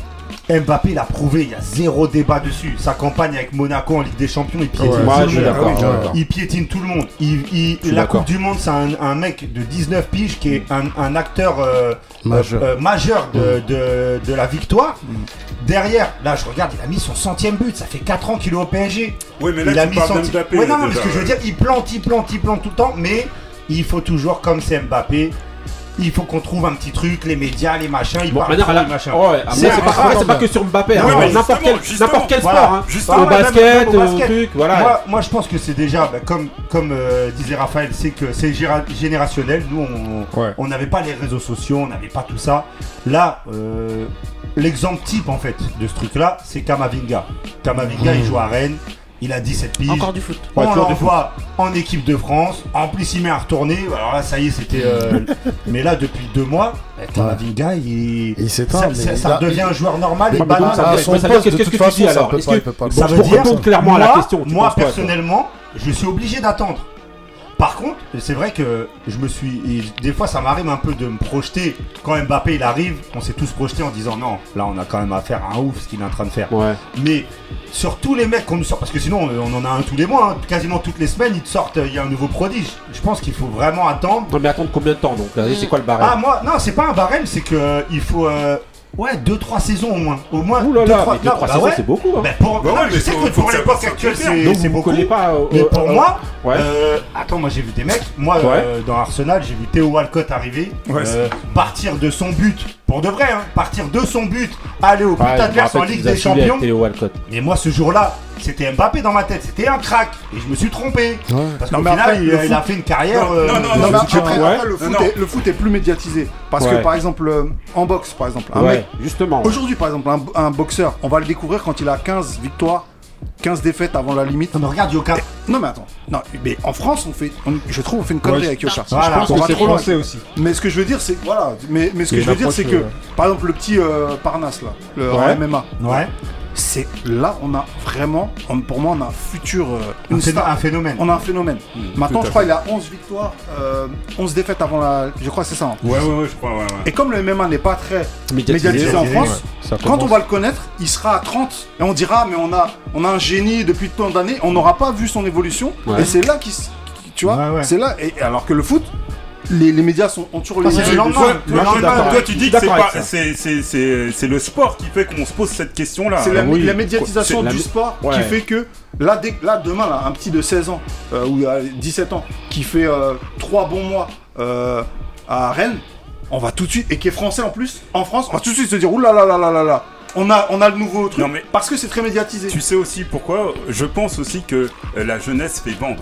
Mbappé l'a prouvé, il y a zéro débat dessus. Sa campagne avec Monaco en Ligue des Champions, il piétine Ouais, tout le monde. Ah. Il piétine tout le monde. Il, il- suis la. Coupe du Monde, c'est un, un mec de 19 piges qui est un, un acteur euh, Majeur. euh, majeur de, de- de la victoire. Derrière, là, je regarde, il a mis son centième but. Ça fait 4 ans qu'il est au PSG. Oui, mais là, il a tu mis son de Mbappé. Ouais, non, non, mais ce que je veux dire, il plante, il plante, il plante tout le temps, mais il faut toujours, comme c'est Mbappé, il faut qu'on trouve un petit truc, les médias, les machins, ils Bon, parlent trop, là, les machins. ouais, après, C'est pas, pas que sur Mbappé, hein, n'importe quel, quel Voilà. sport, hein. Au même- basket, même au au basket. truc, voilà. Moi, moi, je pense que c'est déjà, bah, comme, comme euh, disait Raphaël, c'est que c'est générationnel. Nous, on Ouais. n'avait pas les réseaux sociaux, on n'avait pas tout ça. Là, euh, l'exemple type, en fait, de ce truc-là, c'est Kamavinga. Kamavinga, il joue à Rennes, il a 17 piges. Encore du foot. On Ouais, l'envoie en équipe de France. En plus, il met un retourné. Alors là, ça y est, c'était. euh, mais là, depuis deux mois, bah, Kamavinga, il. Il s'éteint, ça, mais ça- il ça a- devient un joueur normal et mais donc, banal. ça à ça qu'est-ce de que toute tu façon, dis alors Ça veut dire, clairement à la moi- question, Moi, personnellement, je suis obligé d'attendre. Par contre, c'est vrai que je me suis. et Des fois, ça m'arrive un peu de me projeter. Quand Mbappé il arrive, on s'est tous projetés en disant non, là, on a quand même affaire à un ouf ce qu'il est en train de faire. Ouais. Mais sur tous les mecs qu'on nous sort, parce que sinon, on en a un tous les mois, hein, quasiment toutes les semaines, ils te sortent, il y a un nouveau prodige. Je pense qu'il faut vraiment attendre. Non, mais attendre combien de temps donc? Là, C'est quoi le Ah, barème moi, non, c'est pas un barème, c'est que euh, il faut. euh, Ouais, 2-3 saisons au moins. Au moins. Ouh là deux, là, trois- mais deux, non, trois bah saisons, ouais. c'est beaucoup. hein. Ben, pour, Bah non, ouais, je mais sais faut- que pour l'époque actuelle, c'est Donc c'est vous beaucoup. connaissez pas. euh, Mais euh, pour euh, moi, ouais. euh, attends, moi j'ai vu des mecs. Moi, euh, dans Arsenal, j'ai vu Théo Walcott arriver, Ouais, euh, partir de son but, pour de vrai, hein, partir de son but, aller au but Ouais, adverse en Ligue des Champions. Mais moi, ce jour-là, c'était Mbappé dans ma tête, c'était un crack, et je me suis trompé. Ouais. Parce qu'au final, après, il, a fait une carrière. Non, euh, non, non, Non, non, mais mais après, tu- après, ouais. le, foot est, le foot est plus médiatisé. Parce Ouais. que par exemple, euh, en boxe, par exemple, un Ouais, mec. justement. Aujourd'hui, par exemple, un, un boxeur, on va le découvrir quand il a 15 victoires, 15 défaites avant la limite. Non, mais regarde, Yoka. Non, mais attends. Non, mais en France, on fait, on- je trouve, on fait une connerie Ouais, avec Yoka. Voilà. Je pense On que va trop loin. aussi. Mais ce que je veux dire, c'est voilà. Mais, mais ce que je veux dire, c'est que, approche, par exemple, le petit euh, Parnasse là, le Ouais. MMA, Ouais. C'est là, on a vraiment, on- pour moi, on a un futur, euh, Un, une phé- star. un phénomène. On a un phénomène. Maintenant, tout à je crois fait. qu'il a 11 victoires, euh, 11 défaites avant la. Je crois que c'est ça. hein. Ouais, ouais, ouais, je crois, ouais, ouais. Et comme le MMA n'est pas très Médiatisé. médiatisé en France, quand on va le connaître, il sera à 30 et on dira mais on a on a un génie depuis tant d'années, on n'aura pas vu son évolution Ouais. et c'est là qui tu vois, Ouais, ouais. c'est là et alors que le foot les, les médias sont ont toujours Ah, les c'est yeux le lendemain. Toi, tu dis que c'est le sport qui fait qu'on se pose cette question-là. C'est la, oui. la médiatisation du sport Ouais. qui fait que là, dès- là demain, là, un petit de 16 ans euh, ou euh, 17 ans qui fait 3 bons mois euh, à Rennes, on va tout de suite, et qui est français en plus, en France, on va tout de suite se dire oulala là là là là on a, on a le nouveau truc. Non, mais- Parce que c'est très médiatisé. Tu sais aussi pourquoi Je pense aussi que euh, la jeunesse fait vendre.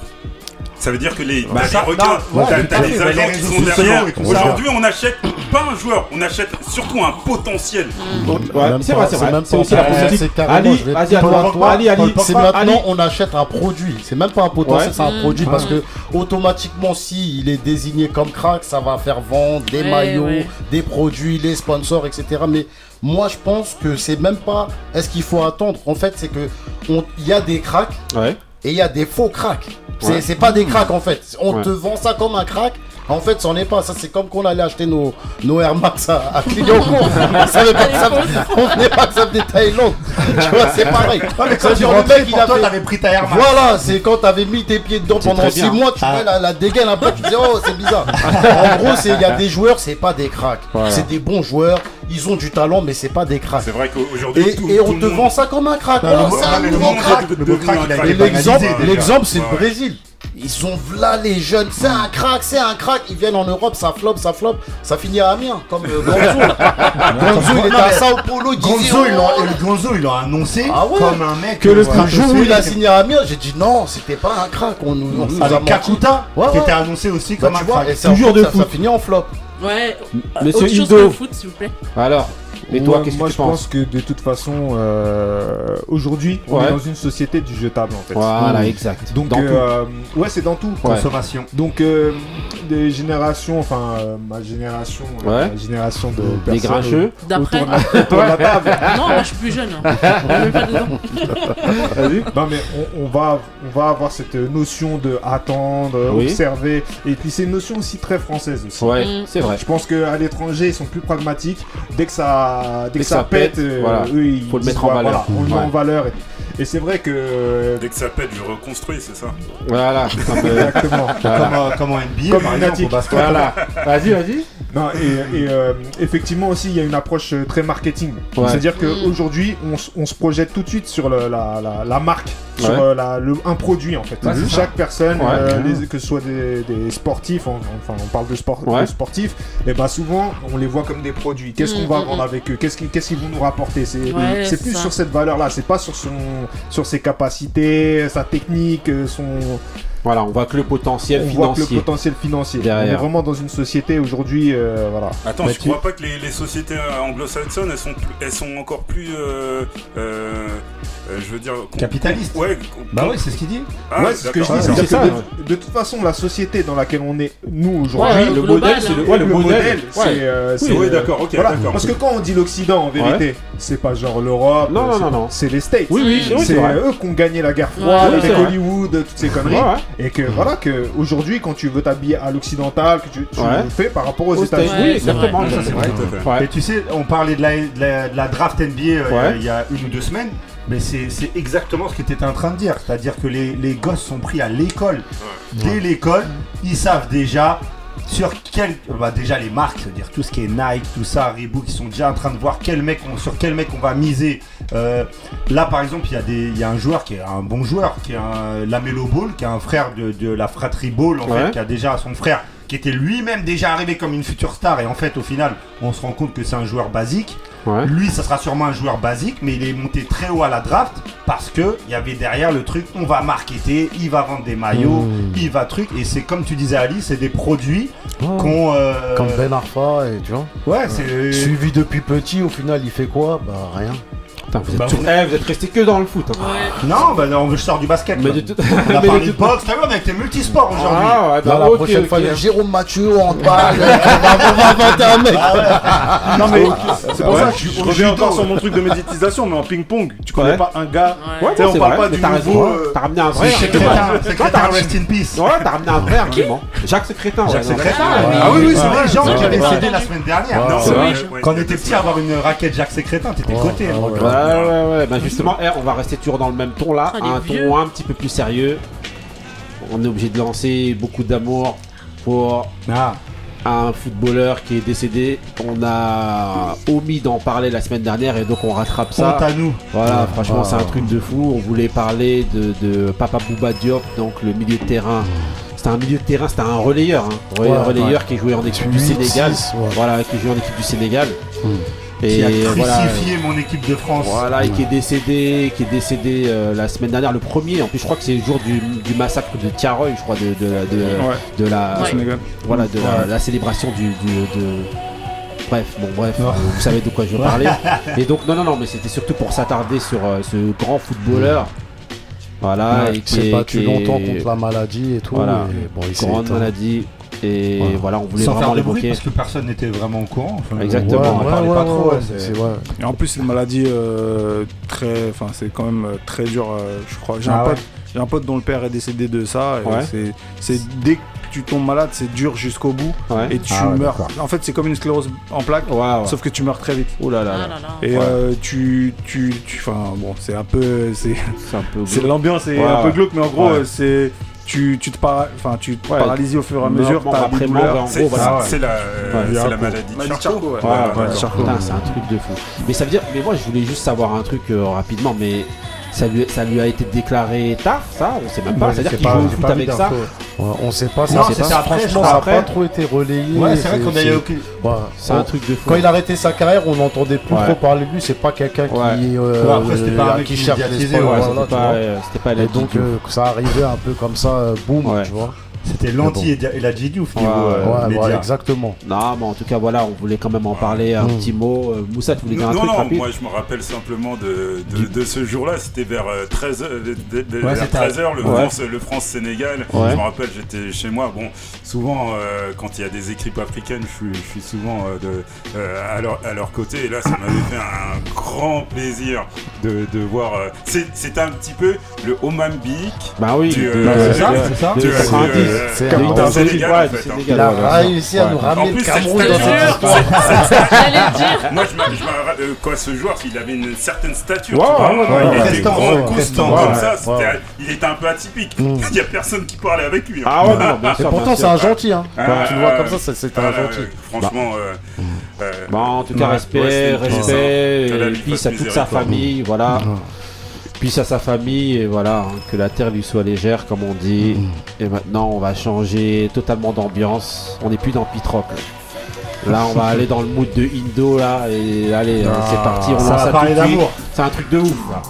Ça veut dire que les, Bah, t'as les requins, non, ouais, t'as, agents qui sont derrière. Aujourd'hui, on n'achète pas un joueur, on achète surtout un potentiel. Ouais, c'est pas- vrai, c'est vrai. même C'est pas- aussi la politique. Ali, vas-y. Ali, Ali. C'est Ali. maintenant on achète un produit. C'est même pas un potentiel, c'est un produit parce que automatiquement si il est désigné comme crack, ça va faire vendre des maillots, des produits, les sponsors, etc. Mais moi je pense que c'est même pas est-ce qu'il faut attendre? En fait, c'est que on- il y a des cracks Ouais. Et il y a des faux cracks. C'est Ouais. pas des cracks en fait. On Ouais. te vend ça comme un crack. En fait, c'en est pas. Ça, c'est comme qu'on allait acheter nos, nos Air Max à, à Clignancourt. on savait pas que ça, on venait pas que ça venait de Thaïlande. Tu vois, c'est pareil. Ça tu rentrais, mec, il pour a toi, t'avais pris ta Air Max. Voilà, c'est quand t'avais mis tes pieds dedans C'est pendant très 6 bien. mois, tu Ah. vois la, la dégaine un peu, tu dis oh c'est bizarre. en gros, c'est il y a des joueurs, c'est pas des cracks. Voilà. C'est des bons joueurs, ils ont du talent, mais c'est pas des cracks. C'est vrai qu'aujourd'hui, Et, tout, et tout on te monde- vend ça comme un crack. Non, Oh, c'est un nouveau crack. l'exemple, c'est le. Brésil. Ils ont là les jeunes, c'est un crack, c'est un crack. Ils viennent en Europe, ça flop, ça flop, ça finit à Amiens, comme euh, Gonzo. Gonzo, il était Non, à Sao Paulo, il Gonzo, et le Gonzo, il l'a annoncé Ah ouais comme un mec. que le euh, jour où il a signé à Amiens, j'ai dit non, c'était pas un crack. On, nous- on a Avec. Kakuta, Ouais, qui était annoncé aussi Bah, comme un vois, crack. et ça, en Toujours fait, de ça, foot. ça finit en flop. Ouais. Monsieur Autre chose Indo. que le foot, s'il vous plaît. Alors, et toi, Moi- qu'est-ce que moi, tu je penses pense que de toute façon, euh, aujourd'hui, on Ouais. est dans une société du jetable en fait. Voilà, exact. Donc, Dans euh, ouais, c'est dans tout. Ouais. Consommation. Donc, euh, des générations, enfin, euh, ma génération, euh, Ouais. la génération de Les personnes grincheux. D'après. Non, moi je suis plus jeune. hein. On pas dedans. Non mais on, on va on va avoir cette notion de attendre, Oui. observer et puis c'est une notion aussi très française aussi. Ouais, Mm. c'est vrai. Je pense qu'à l'étranger ils sont plus pragmatiques. Dès que ça dès, que, ça, pète, euh, voilà. eux ils Faut le mettre en voilà, valeur. on le met Ouais. en valeur et, et c'est vrai que euh, Dès que ça pète, je reconstruis, c'est ça Voilà. Comme, euh, exactement. voilà. Comme, euh, comme en NBA, Comme par exemple, au. Voilà. Vas-y, vas-y. Non, et, et, euh, effectivement aussi, il y a une approche euh, très marketing. Ouais. C'est-à-dire Mm. qu'aujourd'hui, on, s- on se projette tout de suite sur le- la, la- la marque, sur Ouais. euh, la- le- un produit en fait. Ouais, Chaque personne, Ouais. euh, les- que ce soit des, des sportifs, en- enfin on parle de, sport, Ouais. de sportifs, et ben souvent on les voit comme des produits. Qu'est-ce Mm, qu'on va mm, vendre avec eux? Qu'est-ce qu'ils qu'est-ce qu'ils vont nous rapporter? C'est plus ça. sur cette valeur-là, c'est pas sur, son, sur ses capacités, sa technique, euh, son, Voilà, on voit que le potentiel on voit que le financier. potentiel financier. Derrière. On est vraiment dans une société aujourd'hui, euh, voilà. Attends, Bah, je crois pas que les, les sociétés anglo-saxonnes, elles sont, elles sont encore plus, euh, euh, euh, je veux dire, com- Capitaliste. Ouais. Bah oui, c'est ce qu'il dit. Ah, ouais, c'est ce que je dis. c'est ça, ouais. de, de toute façon, la société dans laquelle on est, nous, aujourd'hui, Ouais, le modèle, c'est le, ouais, le le modèle. modèle, c'est. Ouais. euh, oui, euh, d'accord, ok, voilà. Parce que quand on dit l'Occident, en vérité, c'est pas genre l'Europe, Non, non, c'est- non, non. c'est les States. Oui, oui, c'est- vrai. eux qui ont gagné la guerre Ouais, froide avec. Hollywood, toutes ces conneries. Ouais, ouais. Et que voilà, que aujourd'hui, quand tu veux t'habiller à l'occidental, que tu, Ouais. le fais par rapport aux, États-Unis. Oui, Ouais, c'est exactement. vrai. ça, c'est vrai. Tout à fait. Ouais. Et tu sais, on parlait de la, draft NBA euh, Ouais. il y a une ou deux semaines, mais c'est c'est exactement ce que tu étais en train de dire. C'est-à-dire que les, les gosses sont pris à l'école. Dès l'école, ils savent déjà sur quel. Bah déjà les marques, c'est-à-dire tout ce qui est Nike, tout ça, Reebok, ils sont déjà en train de voir quel mec on- sur quel mec on va miser. Euh, là par exemple, il y, a des- il y a un joueur qui est un bon joueur, qui est un Lamelo Ball, qui est un frère de, de la fratrie Ball, en Ouais. fait, qui a déjà son frère qui était lui-même déjà arrivé comme une future star et en fait au final on se rend compte que c'est un joueur basique Ouais. lui ça sera sûrement un joueur basique mais il est monté très haut à la draft parce que il y avait derrière le truc on va marketer il va vendre des maillots Mmh. il va truc et c'est comme tu disais Ali c'est des produits Ouais. qu'on euh, Comme Ben Arfa, et tu vois. ouais c'est Suivi depuis petit, au final, il fait quoi? Bah rien. Putain, vous êtes, Bah, vous- eh, vous êtes resté que dans le foot. hein. Ouais. non bah non, je sors du basket Mais là. toute- on a mais parlé de boxe t'as vu on a été multisport aujourd'hui Ah, ouais, bah, Là, la prochaine fois, il y a Jérôme Mathieu on, va, on va inventer un mec. Non mais c'est pour Ouais. ça que je, je reviens encore sur mon truc de méditisation, mais en ping-pong, tu connais Ouais. pas un gars. Ouais. Ouais, Tu sais, non, on parle vrai, pas du t'as nouveau, euh, T'as ramené un vrai c'est t'as ramené- rest in peace Ouais, t'as ramené un vrai argument. Jacques Secrétin. Jacques Secrétin ah oui oui c'est vrai Jean qui avait Ouais. cédé la semaine dernière quand on était petit avoir une raquette Jacques Secrétin t'étais coté Ouais. Ouais, ouais. Bah justement, eh, on va rester toujours dans le même ton là, Ah, les un vieux. ton un petit peu plus sérieux. On est obligé de lancer beaucoup d'amour pour Ah. un footballeur qui est décédé. On a omis d'en parler la semaine dernière et donc on rattrape ça. honte à nous Voilà, franchement, c'est un truc de fou. On voulait parler de, de Papa Bouba Diop, donc le milieu de terrain. C'était un milieu de terrain, c'était un relayeur. Hein. Ouais, relayeur qui jouait en équipe du 8, Sénégal. 6, ouais. Voilà, qui jouait en équipe du Sénégal. Et qui a voilà. crucifié mon équipe de France. Voilà, et qui est décédé, qui est décédé euh, la semaine dernière, le premier. En plus, je crois que c'est le jour du, du massacre de Tiaroy, je crois, de, de, la- de, Ouais. de la, Ouais. Sénégal. voilà, de la, Ouais. la célébration du, du- de. Bref, bon, bref, euh, vous savez de quoi je veux parler. Et donc, non, non, non, mais c'était surtout pour s'attarder sur euh, ce grand footballeur. Voilà, Ouais, et qui s'est est, battu longtemps contre la maladie et tout. Voilà, et bon, il s'est grande maladie. Et Ouais. voilà, on voulait Sans vraiment faire de bruit l'évoquer. parce que personne n'était vraiment au courant. Enfin, Exactement. on en Ouais, parlait ouais, pas ouais, trop. ouais, ouais, c'est- c'est vrai. Et en plus, c'est une maladie euh, très. Enfin, c'est quand même euh, très dur, euh, je crois. J'ai Ah un, ouais. pote- j'ai un pote dont le père est décédé de ça. et Ouais. c'est- C'est dès que tu tombes malade, c'est dur jusqu'au bout. Ouais. Et tu Ah ouais, meurs. d'accord. En fait, c'est comme une sclérose en plaques, sauf que tu meurs très vite. Ouh là là. Ah là. là là. Et Ouais. euh, tu, tu, tu, enfin bon, c'est un peu, c'est, C'est un peu. c'est l'ambiance est Ouais, un peu glauque, mais en gros, Ouais. c'est, tu, tu te para, enfin, tu te Ouais. paralyses au fur et à mesure. t'as après C'est voilà. Ouais. la, Ouais. c'est la maladie de Charcot. Ouais. Putain, c'est un truc de fou. Mais ça veut dire, mais moi je voulais juste savoir un truc euh, rapidement, mais ça lui, ça lui a été déclaré tard, ça On sait même pas. C'est-à-dire qu'il joue au foot avec ça. on sait pas, ça, franchement, ça n'a après. pas trop été relayé. Ouais, c'est vrai qu'on a aucune. Ouais, C'est un truc de fou. Quand il a arrêté sa carrière, on n'entendait plus Ouais. trop parler de lui. C'est pas quelqu'un qui, euh, Ouais, après, c'était pas un euh, mec qui cherche l'espoir, c'était pas, euh, c'était pas Et donc euh, ça arrivait un peu comme ça, boum, tu vois. C'était l'anti et la Diouf niveau Ouais, euh, Ouais, média. ouais, exactement. Non, mais en tout cas, voilà, on voulait quand même en parler un Mm. petit mot. Euh, Moussa, tu voulais dire un Non, truc non, rapide moi je me rappelle simplement de, de, de ce jour-là, c'était vers 13h, Ouais, vers c'était 13 heures, le, Ouais. France, le France-Sénégal. Ouais. Je me rappelle, j'étais chez moi. Bon, souvent, euh, quand il y a des équipes africaines, je suis, je suis souvent euh, de, euh, à, leur, à leur côté. Et là, ça m'avait fait un grand plaisir de, de voir. euh, c'est- C'était un petit peu le Omambique. Bah oui, euh, c'est ça, c'est ça de Du- 90. du, euh, C'est Il a réussi à nous En ramener le Cameroun c'est- dans cette histoire. Moi, je me, euh, quoi, ce joueur, il avait une certaine stature. Il était grand, constant comme ça. Il était un peu atypique. Mm. Il y a personne qui parlait avec lui. hein. Ah ouais, non, bien Et sûr. pourtant, c'est un gentil. Hein. Quand tu le vois comme ça, c'est- un gentil. franchement, euh, euh, Bon, en tout cas, respect, respect, peace à toute sa famille, voilà. Peace à sa famille, et voilà, hein, que la terre lui soit légère, comme on dit. Et maintenant, on va changer totalement d'ambiance. On n'est plus dans Pitrock. Là. On va aller dans le mood de Indo, là, et allez, euh, c'est parti, on ça lance va ça parler d'amour. C'est un truc de ouf, là.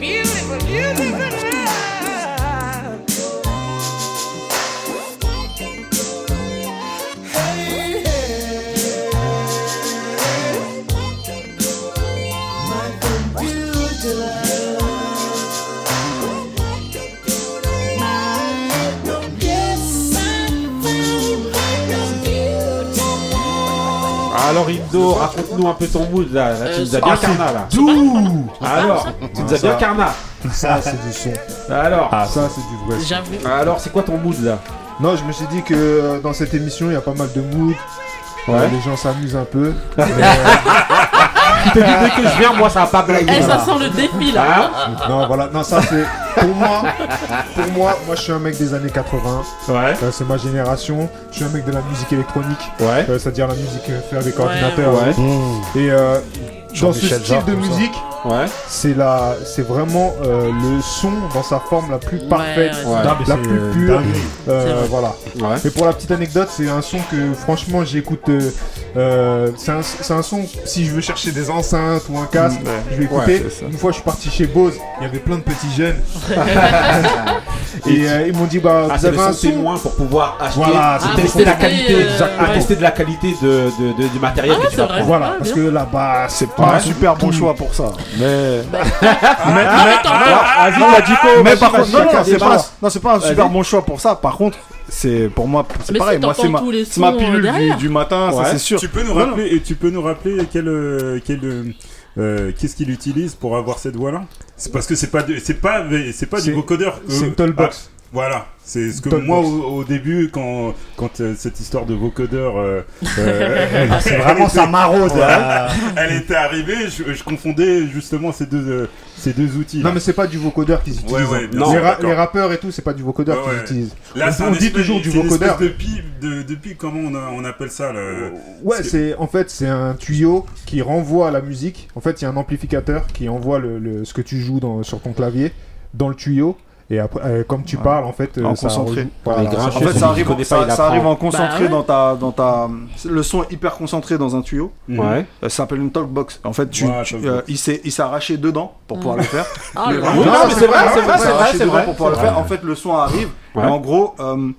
Beautiful, beautiful, Alors Indo, raconte-nous un peu ton mood là. Là, tu Euh, nous as bien Ah, c'est carna là. Doux Alors, tu nous as bien Ça- carna. Ça, c'est du son. Alors, Ah, ça, c'est du vrai son. J'avoue. alors c'est quoi ton mood là? Non, je me suis dit que euh, dans cette émission, il y a pas mal de mood. Ouais. Euh, les gens s'amusent un peu. Mais, dès que je viens, moi ça va pas blaguer. Eh, ça sent le défi là. Hein non, voilà. Non, ça, c'est. Pour moi, pour moi, moi, je suis un mec des années 80. Ouais. Euh, c'est ma génération. Je suis un mec de la musique électronique. Ouais. Euh, C'est-à-dire la musique euh, faite avec Ouais, ordinateur. ouais. Et euh, dans ce style Jarre, de musique, Ouais. c'est la, c'est vraiment euh, le son dans sa forme la plus parfaite, ouais, Ouais. Non, mais la plus euh, pure. Euh, voilà. Ouais. Et pour la petite anecdote, c'est un son que franchement j'écoute. euh, c'est un, son, si je veux chercher des enceintes ou un casque, Ouais. je vais écouter. Une fois, je suis parti chez Bose, il y avait plein de petits jeunes. et euh, ils m'ont dit Bah, Ah, vous c'est avez un son témoin pour pouvoir acheter, Voilà, c'est tester la tester, qualité, euh, tester de la qualité de, de- de- du matériel Ah que tu vas. Voilà, Ah, parce que là-bas, C'est pas un super bon choix pour ça. Mais. Mais Vas-y, par contre, non, c'est pas, balles. non, c'est pas un super bon choix pour ça. Par contre, c'est pour moi, c'est Mais pareil. Moi, c'est ma, ma pilule du, matin, Ouais. ça c'est sûr. Tu peux nous rappeler et tu peux nous rappeler quel euh, quel euh, euh, qu'est-ce qu'il utilise pour avoir cette voix là C'est parce que c'est pas de- c'est pas c'est pas du vocodeur. c'est euh, Tollbox. Voilà, c'est ce que moi au, au début quand quand euh, cette histoire de vocodeur euh, euh, Ah, c'est vraiment sa maraude. Voilà. hein. elle était arrivée, je, je confondais justement ces deux ces deux outils. Non, mais c'est pas du vocodeur qu'ils utilisent. Ouais, ouais, bien les, ra- rappeurs et tout, c'est pas du vocodeur Ouais, qu'ils utilisent. Là, on on un dit espèce- toujours du vocodeur. espèce de de, comment on, a- on appelle ça le... Ouais, C'est- c'est en fait c'est un tuyau qui renvoie à la musique. En fait, il y a un amplificateur qui envoie le, le- ce que tu joues dans, sur ton clavier dans le tuyau. Et après, euh, comme tu parles, en fait, euh, En ça concentré. voilà, En fait, ça arrive, pas, ça, arrive en concentré Bah ouais. dans ta, dans ta. Le son est hyper concentré dans un tuyau. Ouais. Euh, Ça s'appelle une talkbox. En fait, tu, Ouais, tu- talkbox. euh, il s'est, il s'est arraché dedans pour pouvoir le faire. Ah là. non, mais c'est vrai, c'est vrai, c'est vrai, c'est vrai. pour pouvoir le faire. En fait, le son arrive. Ouais. Et en gros, euh,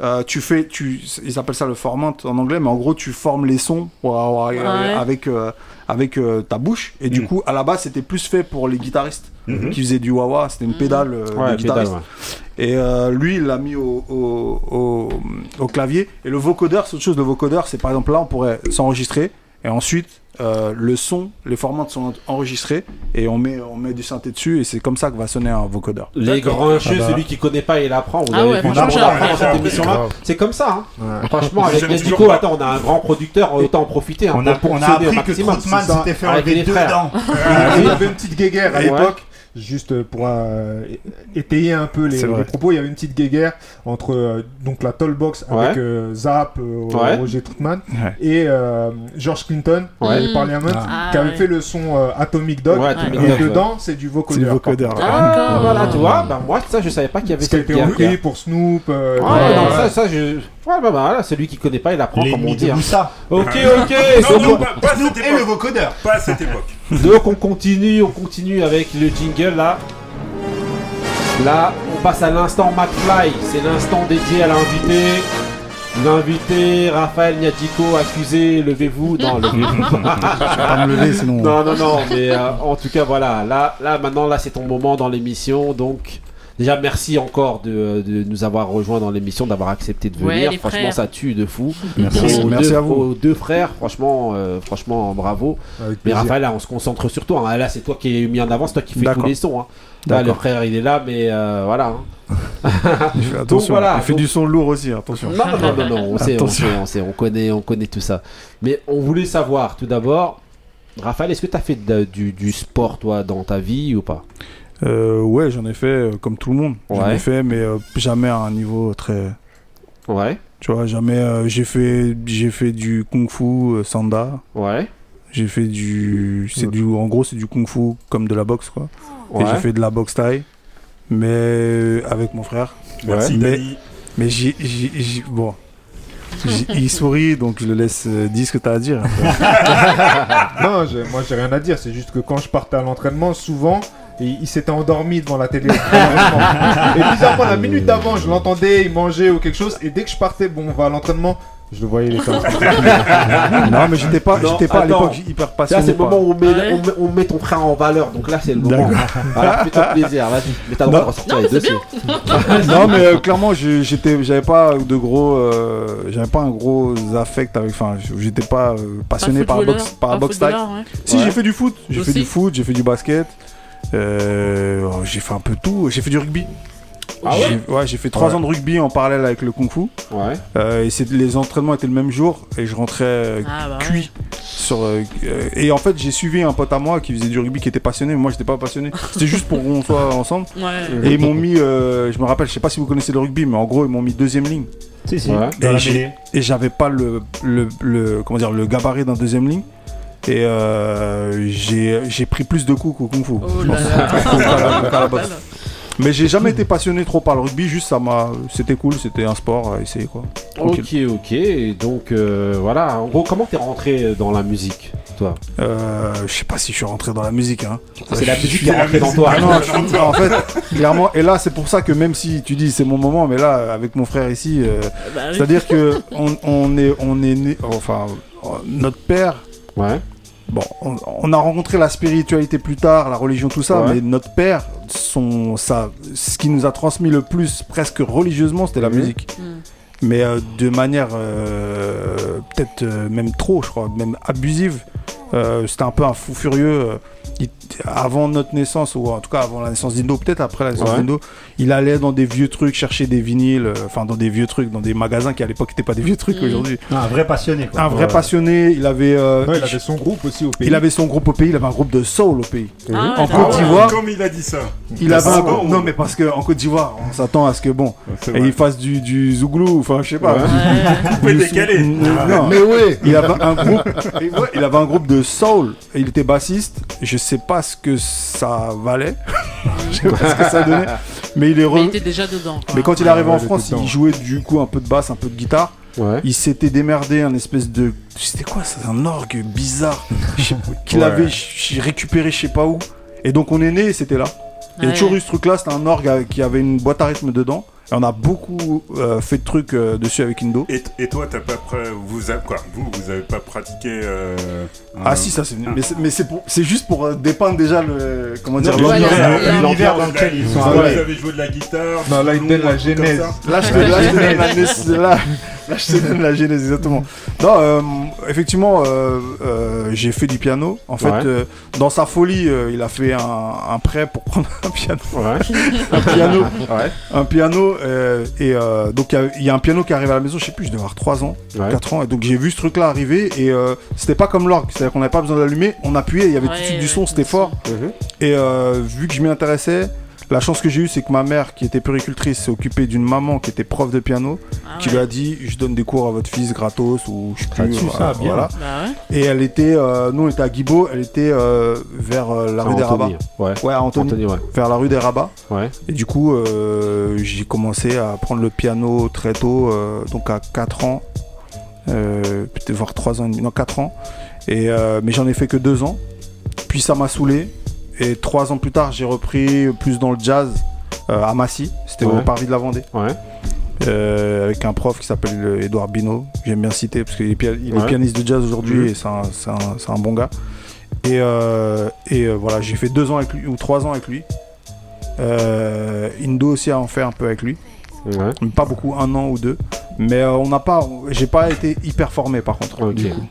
euh, tu fais, tu, ils appellent ça le formant en anglais, mais en gros, tu formes les sons pour avoir- Ouais. avec euh, avec euh, ta bouche. Et du Mm. coup, à la base, c'était plus fait pour les guitaristes Mhm. qui faisaient du wah C'était une pédale euh, Ouais, de pédale, guitariste. ouais. Et euh, lui, il l'a mis au, au, au, au clavier. Et le vocodeur, c'est autre chose. Le vocodeur, c'est par exemple là, on pourrait s'enregistrer. Et ensuite, euh, le son, les formats sont enregistrés. Et on met, on met du synthé dessus. Et c'est comme ça que va sonner un vocodeur. Les grincheux, Ah bah. celui qui connaît pas, il apprend. Vous Ah avez ouais, vu, franchement, on j'ai apprend appris. dans cette émission-là. C'est comme ça. hein. Ouais. Franchement, avec pas. attends, on a un grand producteur, autant en profiter. hein, On a, pour on a appris que. Troutman s'était fait Avec enlever les deux dents. Il y avait une petite guéguerre à l'époque. Juste pour euh, étayer un peu les, propos, il y avait une petite guéguerre entre euh, donc la Tollbox avec Ouais. euh, Zap, euh, Ouais. Roger Troutman Ouais. et euh, George Clinton et Parliament Ah, qui avait fait le son euh, Atomic Dog. Ouais, Ouais. Atomic Et Dog, ouais. dedans, c'est du vocodeur. C'est du vocodeur. Ah, voilà, tu vois, bah, moi, ça, je savais pas qu'il y avait Ce qui a cette été guerre. repris pour Snoop. euh, Ouais, voilà. non, ça, ça, je. Ouais, bah, bah, voilà, celui qui connaît pas, il apprend, comme on L'ennemi dit. de hein. Moussa. Ok, ok, Non, non, pas, pas à Snoop cette et le vocodeur. Pas à cette époque. Donc, on continue, on continue avec le jingle là. Là, on passe à l'instant McFly. C'est l'instant dédié à l'invité. L'invité, Raphaël Niatico, accusé, levez-vous. Non, le... Pas me lever, sinon. non, non, non, mais euh, en tout cas, voilà. Là, là maintenant, là, c'est ton moment dans l'émission. Donc, déjà, merci encore de, de nous avoir rejoints dans l'émission, d'avoir accepté de venir. franchement, frères. ça tue de fou. Merci, Aux merci deux, à vous. aux deux frères, franchement, euh, franchement, bravo. Avec Mais. Raphaël, là, on se concentre sur toi. hein. Là, c'est toi qui es mis en avant, c'est toi qui fais tous les sons. hein. Là, le frère, il est là, mais euh, voilà. hein. Il fait- Attention, voilà, il fait donc- du son lourd aussi, attention. Non, non, non, non, on sait, on Attention. sait, on sait, on connaît, on connaît tout ça. Mais on voulait savoir, tout d'abord, Raphaël, est-ce que tu as fait de- du, du sport, toi, dans ta vie ou pas? Euh, ouais, j'en ai fait euh, comme tout le monde. J'en Ouais. ai fait, mais euh, jamais à un niveau très. Ouais, Tu vois, jamais. euh, j'ai fait, j'ai fait du kung-fu euh, sanda. ouais, J'ai fait du, c'est du, en gros, c'est du kung-fu comme de la boxe, quoi. ouais. Et j'ai fait de la boxe thaï, mais avec mon frère. Merci, Mais-. Mais j'ai, j'ai, j'ai- bon. Il sourit, donc je le laisse euh, dire ce que t'as à dire. non, je- moi j'ai rien à dire, c'est juste que quand je partais à l'entraînement, souvent, il, il s'était endormi devant la télé. et bizarrement, la minute d'avant, je l'entendais, il mangeait ou quelque chose, et dès que je partais, bon, on va à l'entraînement, je le voyais, train de- non, mais j'étais pas, Non, j'étais pas à l'époque hyper passionné. Là, c'est le moment où on met, Ouais. on, met, on met ton frère en valeur. Donc là, c'est le moment. Alors, fais-toi plaisir, vas-y. Mais t'as le droit de Non. ressortir Non, les mais dossiers. non mais euh, clairement je- j'étais j'avais pas de gros euh, j'avais pas un gros affect avec enfin j'étais pas euh, passionné par la boxe par boxe ouais. si Ouais. j'ai fait du foot j'ai fait du foot j'ai fait du basket euh, j'ai fait un peu tout j'ai fait du rugby Ah ouais J'ai- ouais j'ai fait trois Ouais. ans de rugby en parallèle avec le kung fu Ouais. Euh, et c'est- les entraînements étaient le même jour et je rentrais euh, Ah, bah ouais. cuit sur euh, et en fait j'ai suivi un pote à moi qui faisait du rugby qui était passionné mais moi j'étais pas passionné c'était juste pour qu'on soit ensemble Ouais. et ils m'ont mis, euh, je me rappelle, je sais pas si vous connaissez le rugby, mais en gros, ils m'ont mis deuxième ligne. Si, si, j'ai-. Et j'avais pas le, le, le- comment dire, le gabarit d'un deuxième ligne. Et euh, j'ai j'ai pris plus de coups qu'au kung fu. Oh là là. La- boxe. Mais j'ai jamais été passionné trop par le rugby, juste ça m'a. C'était cool, c'était un sport à essayer quoi. Tranquille. Ok, ok. Donc euh, voilà. En gros, comment t'es rentré dans la musique, toi? Euh, je sais pas si je suis rentré dans la musique. Hein. C'est la musique qui est rentrée dans toi. Ah non, je suis- en fait, clairement, et là c'est pour ça que même si tu dis c'est mon moment, mais là avec mon frère ici, euh, Bah oui. c'est-à-dire que on, on est on est né, enfin euh, notre père, Ouais. bon, on, on a rencontré la spiritualité plus tard, la religion tout ça, Ouais. mais notre père, son ça, ce qui nous a transmis le plus presque religieusement, c'était la Mhm. musique. Mm. Mais euh, de manière euh, peut-être euh, même trop, je crois, même abusive. Euh, c'était un peu un fou furieux. il- avant notre naissance, ou en tout cas avant la naissance d'Indo, peut-être après la naissance Ouais. d'Indo, il allait dans des vieux trucs chercher des vinyles, euh, enfin dans des vieux trucs, dans des magasins qui à l'époque n'étaient pas des vieux trucs Mhm. aujourd'hui. Un vrai passionné, quoi. Un vrai Ouais. passionné, il avait, euh, il avait son groupe aussi au pays. il avait son groupe au pays, il avait un groupe de soul au pays. Ah, en Côte d'Ivoire, Comme il a dit ça. il avait un Ah, bon. Non, mais parce qu'en Côte d'Ivoire, on s'attend à ce que bon, et il fasse du, du zouglou, enfin je sais pas. Pouvez Du décaler. sou- Non, Mais ouais il avait un groupe, il avait un groupe de soul et il était bassiste. Je sais pas ce que ça valait, je sais pas ce que ça donnait, mais il est Mais il re... était déjà dedans. quoi. Mais quand il est arrivé Ouais, en France, il jouait du coup un peu de basse, un peu de guitare. Ouais. Il s'était démerdé un espèce de, c'était quoi, c'est un orgue bizarre qu'il Ouais. avait récupéré je sais pas où. Et donc on est né, et c'était là. Il y a toujours eu ce truc-là, c'était un orgue qui avait une boîte à rythme dedans. Et on a beaucoup euh, fait de trucs euh, dessus avec Indo. Et, et toi, t'as pas pra- vous avez quoi Vous, vous avez pas pratiqué euh, Ah un- si, ça c'est venu. Mais c'est- Mais c'est pour- c'est juste pour euh, dépeindre déjà le. Comment dire l'univers- l'univers dans lequel ils sont Vous arrivés. avez joué de la guitare Non, là, il la genèse. Là, je te, la naissance- là, je te donne la genèse, exactement. Non, euh, effectivement, euh, euh, j'ai fait du piano. En fait, Ouais. euh, dans sa folie, euh, il a fait un, un prêt pour prendre un piano. Ouais. Un piano. Ouais. Un piano. euh, et euh, donc, il y a- il y, a un piano qui arrive à la maison, je sais plus, je devais avoir 3 ans, Ouais. 4 ans. Et donc, j'ai vu ce truc-là arriver. Et euh, c'était pas comme l'orgue, c'est-à-dire qu'on n'avait pas besoin d'allumer. On appuyait, il y avait tout de suite du son, c'était fort. Mhm. Et euh, vu que je m'y intéressais, la chance que j'ai eue, c'est que ma mère, qui était puricultrice, s'est occupée d'une maman qui était prof de piano, Ah qui ouais. lui a dit Je donne des cours à votre fils gratos, ou je sais plus. Là-dessus, voilà, ça, bien. voilà. Bah ouais. Et elle était, euh, nous on était à Guibault, elle était euh, vers euh, la rue des Rabats. Anthony. Ouais. Ouais, à Anthony, Anthony, ouais. vers la rue des Rabats. Ouais. Et du coup, euh, j'ai commencé à prendre le piano très tôt, euh, donc à 4 ans, euh, peut-être voire 3 ans et demi, non 4 ans. Et, euh, mais j'en ai fait que 2 ans. Puis ça m'a saoulé. Et 3 ans plus tard, j'ai repris plus dans le jazz euh, à Massy. C'était Ouais. au Parvis de la Vendée. Ouais. Euh, avec un prof qui s'appelle euh, Edouard Bino, j'aime bien citer parce qu'il est, pia- il est Ouais. pianiste de jazz aujourd'hui Mhm. et c'est un, bon gars. Et, euh, et euh, voilà, j'ai fait deux ans avec lui ou trois ans avec lui. Euh, Indo aussi a en fait un peu avec lui, Ouais. Pas beaucoup, un an ou deux. Mais euh, on n'a pas, j'ai pas été hyper formé par contre. Ok. du coup.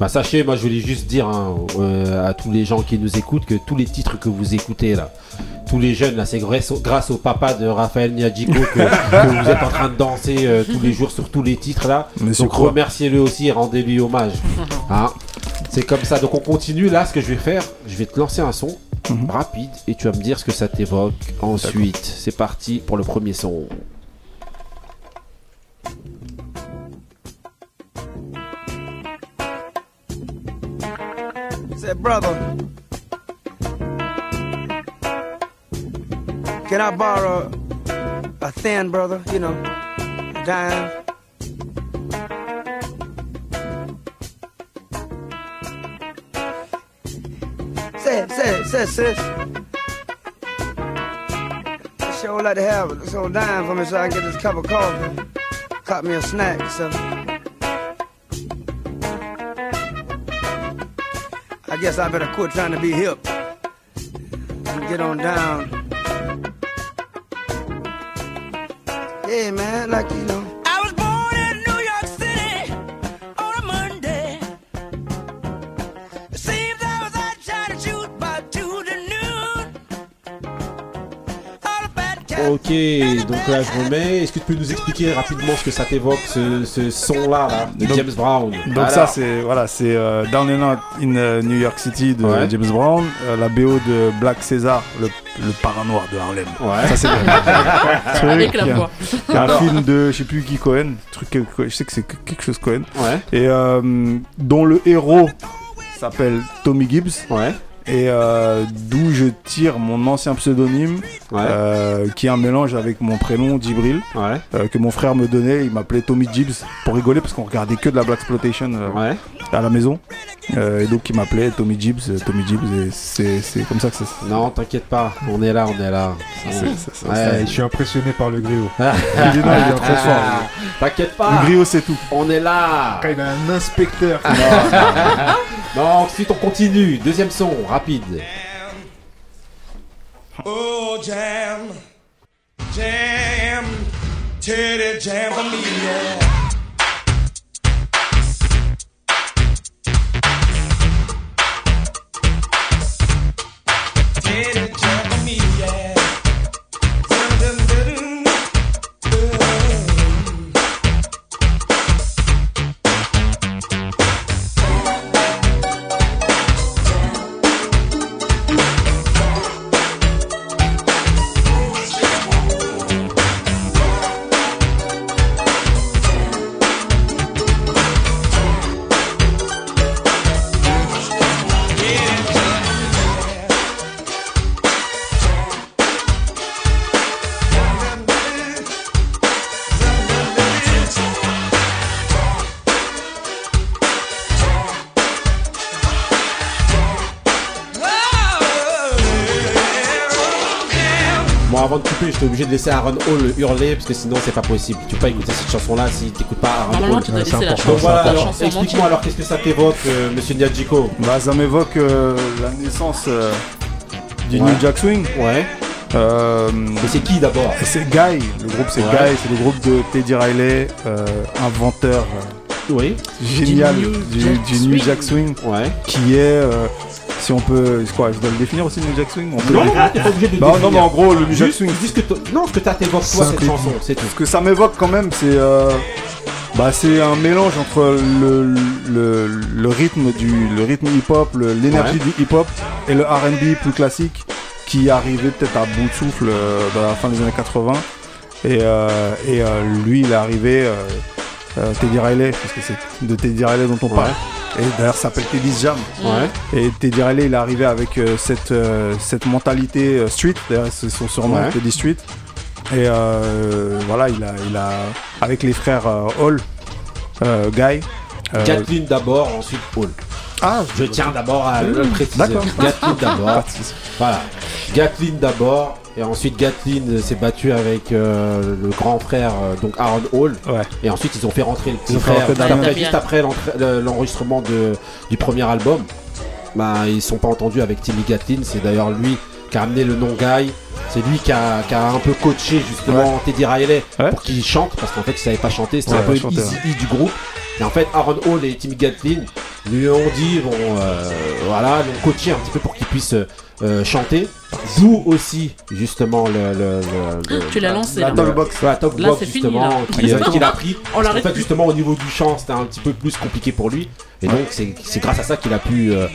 Bah sachez, moi je voulais juste dire hein, euh, à tous les gens qui nous écoutent que tous les titres que vous écoutez là, tous les jeunes là, c'est grâce au, grâce au papa de Raphaël Niadjico que, que vous êtes en train de danser euh, tous les jours sur tous les titres là. Monsieur Donc remerciez-le aussi et rendez-lui hommage. Hein c'est comme ça. Donc on continue là. Ce que je vais faire, je vais te lancer un son Mhm. rapide et tu vas me dire ce que ça t'évoque. Ensuite, c'est parti pour le premier son. said, brother, can I borrow a thin brother, you know, a dime? Say, say, say, sis. I sure would like to have this whole dime for me so I can get this cup of coffee. cut me a snack, something. I guess I better quit trying to be hip and get on down. Yeah, man, like you know. Ok, donc là je remets. Est-ce que tu peux nous expliquer rapidement ce que ça t'évoque, ce, ce son-là, là, de Donc- James Brown? Donc ça c'est voilà c'est euh, Down and Out in euh, New York City de Ouais. James Brown, euh, la BO de Black César, le, le parrain noir de Harlem. Ouais. Ça c'est le- truc, Avec la il y a- voix. il y a un film de je sais plus qui Cohen, truc je sais que c'est que- quelque chose Cohen Ouais. et euh, dont le héros s'appelle Tommy Gibbs. Ouais. Et euh, d'où je tire mon ancien pseudonyme, Ouais. euh, qui est un mélange avec mon prénom Djibril, Ouais. euh, que mon frère me donnait. Il m'appelait Tommy Gibbs pour rigoler parce qu'on regardait que de la Black Exploitation euh, Ouais. à la maison. Euh, et donc il m'appelait Tommy Gibbs, euh, Tommy Gibbs, et c'est comme ça que c'est. Non, t'inquiète pas, on est là, on est là. Je suis impressionné par le griot. Il est là, il est très fort. T'inquiète pas. Le griot c'est tout. On est là. Il a un inspecteur. Non, ensuite on continue. Deuxième son, rapide. Oh, jam, jam, jam. De laisser Aaron Hall hurler parce que sinon c'est pas possible. Tu peux pas écouter cette chanson-là si t'écoutes pas Aaron Hall. tu dois laisser la Donc chanson- voilà, alors, chanson explique-moi alors qu'est-ce que ça t'évoque, euh, monsieur Nyadjiko Bah ça m'évoque euh, la naissance euh, du Ouais. New Jack Swing. Ouais. Euh, Et c'est qui d'abord C'est Guy. Le groupe c'est Ouais. Guy, c'est le groupe de Teddy Riley, euh, inventeur. euh, Oui. génial Du New du, Jack du New Swing. Jack Swing Ouais. qui est euh, si on peut quoi je dois le définir aussi le New Jack Swing on peut Non, t'es pas obligé de Bah, non mais en gros le New Jack Juste, Swing ce que non, ce que t'as t'évoque toi cette chanson, c'est tout. ce que ça m'évoque quand même c'est euh, bah c'est un mélange entre le, le, le rythme du le rythme hip hop l'énergie Ouais. du hip hop et le R&B plus classique qui arrivait peut-être à bout de souffle euh, dans la fin des années 80 et, euh, et euh, lui il est arrivé euh, Teddy Riley parce que c'est de Teddy Riley dont on parle et d'ailleurs ça s'appelle Teddy's Jam Ouais. et Teddy Riley, il est arrivé avec euh, cette, euh, cette mentalité euh, street, d'ailleurs c'est son surnom, Ouais. Teddy Street. Et euh, voilà, il a, il a, avec les frères euh, Hall, euh, Guy. euh, Gatlin d'abord, ensuite Hall. ah, Je tiens d'abord à le préciser. D'accord. Gatlin d'abord. Voilà. Gatlin d'abord. Et ensuite, Gatlin s'est battu avec euh, le grand frère, euh, donc Aaron Hall. Ouais. Et ensuite, ils ont fait rentrer le petit frère. Juste après, juste après l'enregistrement de, du premier album, bah, ils sont pas entendus avec Timmy Gatlin. C'est d'ailleurs lui qui a amené le nom Guy. C'est lui qui a, qui a un peu coaché justement Teddy Riley Ouais. pour qu'il chante parce qu'en fait il savait pas chanter, c'était Ouais, un peu chanter, easy E du groupe. Et en fait Aaron Hall et Timmy Gatlin lui ont dit bon euh, voilà, l'ont coaché un petit peu pour qu'il puisse euh, chanter. D'où aussi justement le, le, le- le- Tu l'as lancé, la là. talkbox, la talkbox Là, c'est fini, justement là. qui- euh, qu'il a pris. On qu'en fait justement au niveau du chant c'était un petit peu plus compliqué pour lui et donc c'est c'est grâce à ça qu'il a pu euh,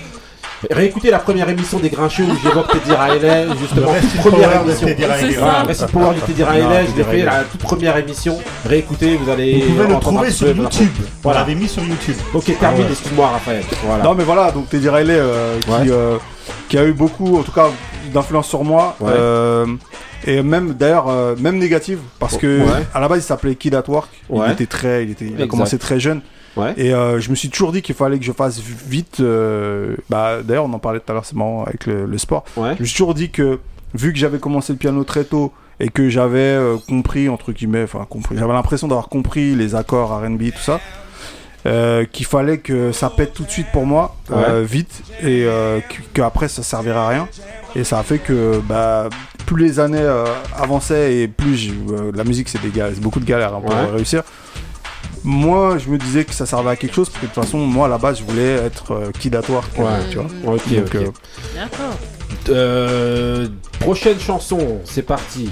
Réécoutez la première émission des Grincheux où j'évoque Teddy Riley, justement, Le toute première émission. Teddy Riley. C'est Voilà. Rest Power du Teddy Riley, je l'ai fait la toute première émission. Réécoutez, vous allez. Vous pouvez le trouver sur YouTube. Voilà. l'avait mis sur YouTube. Ok, termine, Ah ouais. excuse-moi Raphaël. Voilà. Non mais voilà, donc Teddy Riley euh, qui, Ouais. euh, qui a eu beaucoup, en tout cas, d'influence sur moi. Ouais. euh, et même d'ailleurs, euh, même négative, parce que Ouais. à la base il s'appelait Kid at Work. Ouais. Il était très, il, était, il a commencé très jeune. Et euh, je me suis toujours dit qu'il fallait que je fasse vite. bah, D'ailleurs, on en parlait tout à l'heure, c'est marrant avec le, le sport. Je me suis toujours dit que, vu que j'avais commencé le piano très tôt et que j'avais compris, entre guillemets, enfin, compris, j'avais l'impression d'avoir compris les accords RB, tout ça. Euh, qu'il fallait que ça pète tout de suite pour moi, euh, vite, et euh, qu- qu'après ça servirait à rien. Et ça a fait que bah, plus les années euh, avançaient et plus euh, la musique c'est des beaucoup de galères hein, pour Ouais. réussir. Moi, je me disais que ça servait à quelque chose parce que de toute façon, moi à la base, je voulais être euh, kidatoire, Ouais. tu vois. Ok, Donc, ok. euh, D'accord. Euh, prochaine chanson, c'est parti.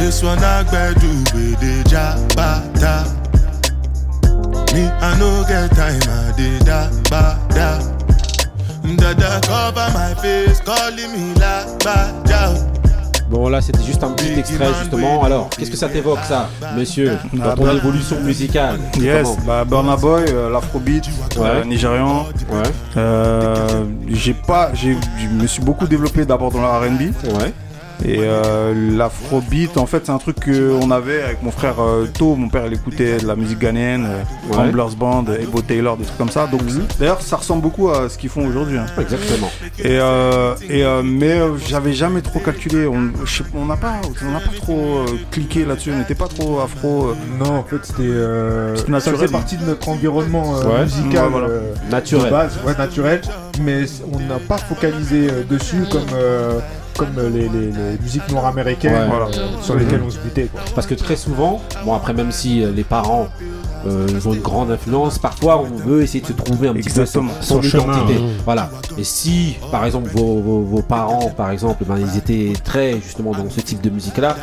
This one I do with the jabata. Me, I no get time, I did da ba da. Dada cover my face, calling me la ba. Bon là c'était juste un petit extrait justement. Alors qu'est-ce que ça t'évoque ça, monsieur, dans Ah, ton bah- évolution musicale Yes, bah Burna Boy, euh, l'afrobeat, euh, Ouais. nigérian. Ouais. Euh, j'ai pas, j'ai, je me suis beaucoup développé d'abord dans le R&B. Ouais. Et euh, l'afrobeat, en fait, c'est un truc qu'on avait avec mon frère euh, tôt. Mon père, il écoutait de la musique ghanéenne, euh, Ouais. Ramblers Band, Ebo Taylor, des trucs comme ça. Donc, d'ailleurs, ça ressemble beaucoup à ce qu'ils font aujourd'hui. hein. Exactement. Et, euh, et euh, mais euh, j'avais jamais trop calculé. On n'a pas, on pas trop cliqué là-dessus. On n'était pas trop afro. Non, en fait, c'était. C'était ça naturel. faisait partie de notre environnement Ouais. musical. Ouais, voilà. Naturel. de base, ouais, naturel. Mais on n'a pas focalisé dessus comme, comme euh, les, les- les musiques noires américaines Ouais. euh, Voilà. sur lesquelles on se butait. Quoi. Parce que très souvent, bon après même si euh, les parents euh, ils ont une grande influence, parfois on veut essayer de se trouver un petit Exactement. peu son, son Son chemin, identité. hein. Voilà. Et si par exemple vos, vos- vos parents, par exemple, ben, ils étaient très justement dans ce type de musique-là,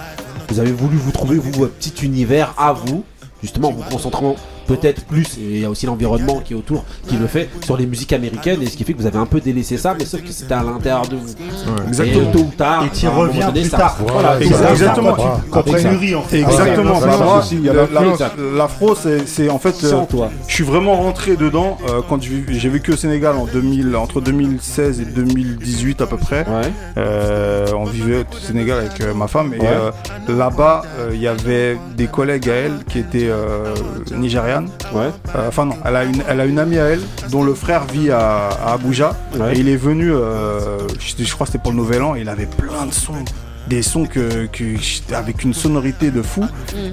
vous avez voulu vous trouver vous votre petit univers à vous, justement en vous concentrant peut-être plus, et il y a aussi l'environnement qui est autour qui le fait, sur les musiques américaines, et ce qui fait que vous avez un peu délaissé ça, mais sauf que c'était à l'intérieur de vous. Exactement. Et tôt ou tard, Et reviens donné, plus ça- tard. Voilà, exactement. Quand- ça. mûri, en fait. Exactement. L'afro, c'est c'est en fait. Euh. Je suis vraiment rentré dedans euh, quand j'ai vécu au Sénégal en 2000, entre 2016 et 2018 à peu près. Ouais. Euh, on vivait au Sénégal avec euh, ma femme et Ouais. euh, là-bas euh, il y avait des collègues à elle qui étaient euh, Ouais. Euh, Enfin non, elle a, une, elle a une amie à elle dont le frère vit à, à Abuja Ouais. et il est venu, euh, je, je crois que c'était pour le Nouvel An, et il avait plein de sons. Des sons que, que- avec une sonorité de fou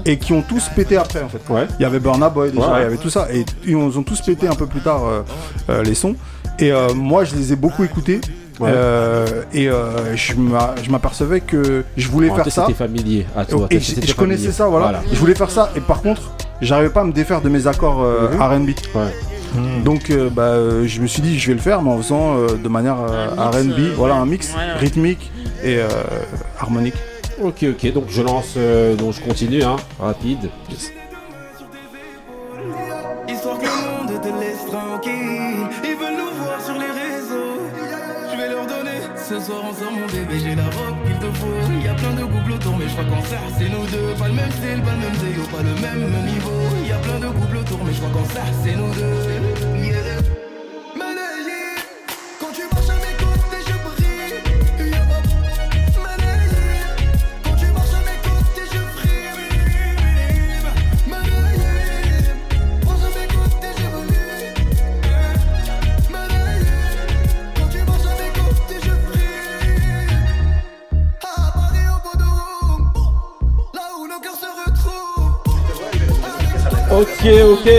et qui ont tous pété après en fait. Ouais. Il y avait Burna Boy déjà, Ouais. il y avait tout ça et ils ont tous pété un peu plus tard euh, euh, les sons. Et euh, moi je les ai beaucoup écoutés Ouais. euh, et euh, je m'a- je m'apercevais que je voulais En faire ça. familier à toi. Et je, connaissais ça, voilà. Je voulais faire ça, et par contre, j'arrivais pas à me défaire de mes accords euh, Mhm. R&B. Ouais. Donc, euh, bah, euh, je me suis dit, je vais le faire, mais en faisant euh, de manière euh, R&B, euh, voilà, un mix ouais, ouais. rythmique et euh, harmonique. Ok, ok, donc je lance, euh, donc je continue, hein, rapide. Histoire que le monde te laisse tranquille. Ils veulent nous voir sur les réseaux. Je vais leur donner. Ce soir on sort mon bébé, j'ai la robe Il y a plein de couples autour, mais je crois qu'en ça c'est nous deux. Pas le même style, pas le même zéyo, pas le même niveau. Y a plein de couples autour, mais je crois qu'en ça c'est nous deux. Ok, ok.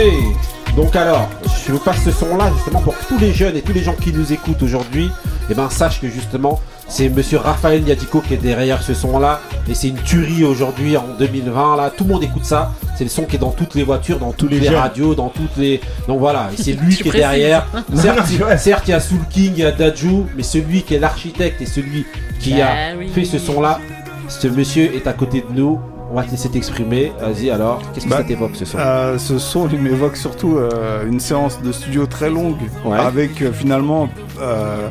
Donc alors, je vous passe ce son-là justement pour que tous les jeunes et tous les gens qui nous écoutent aujourd'hui, eh ben sachent que justement C'est monsieur Raphaël Yadico qui est derrière ce son-là. Et c'est une tuerie aujourd'hui en 2020. Là, tout le monde écoute ça. C'est le son qui est dans toutes les voitures, dans toutes les, radios, dans toutes les. Donc voilà, et c'est lui qui est précises. derrière. Certes, il- ouais. certes, il y a Soul King, il y a Daju, mais celui qui est l'architecte et celui qui Bah a oui. fait ce son-là, ce monsieur est à côté de nous. On va te laisser t'exprimer. Vas-y alors, qu'est-ce que Bah, ça t'évoque ce son Euh, ce son il m'évoque surtout euh, une séance de studio très longue Ouais. avec euh, finalement euh,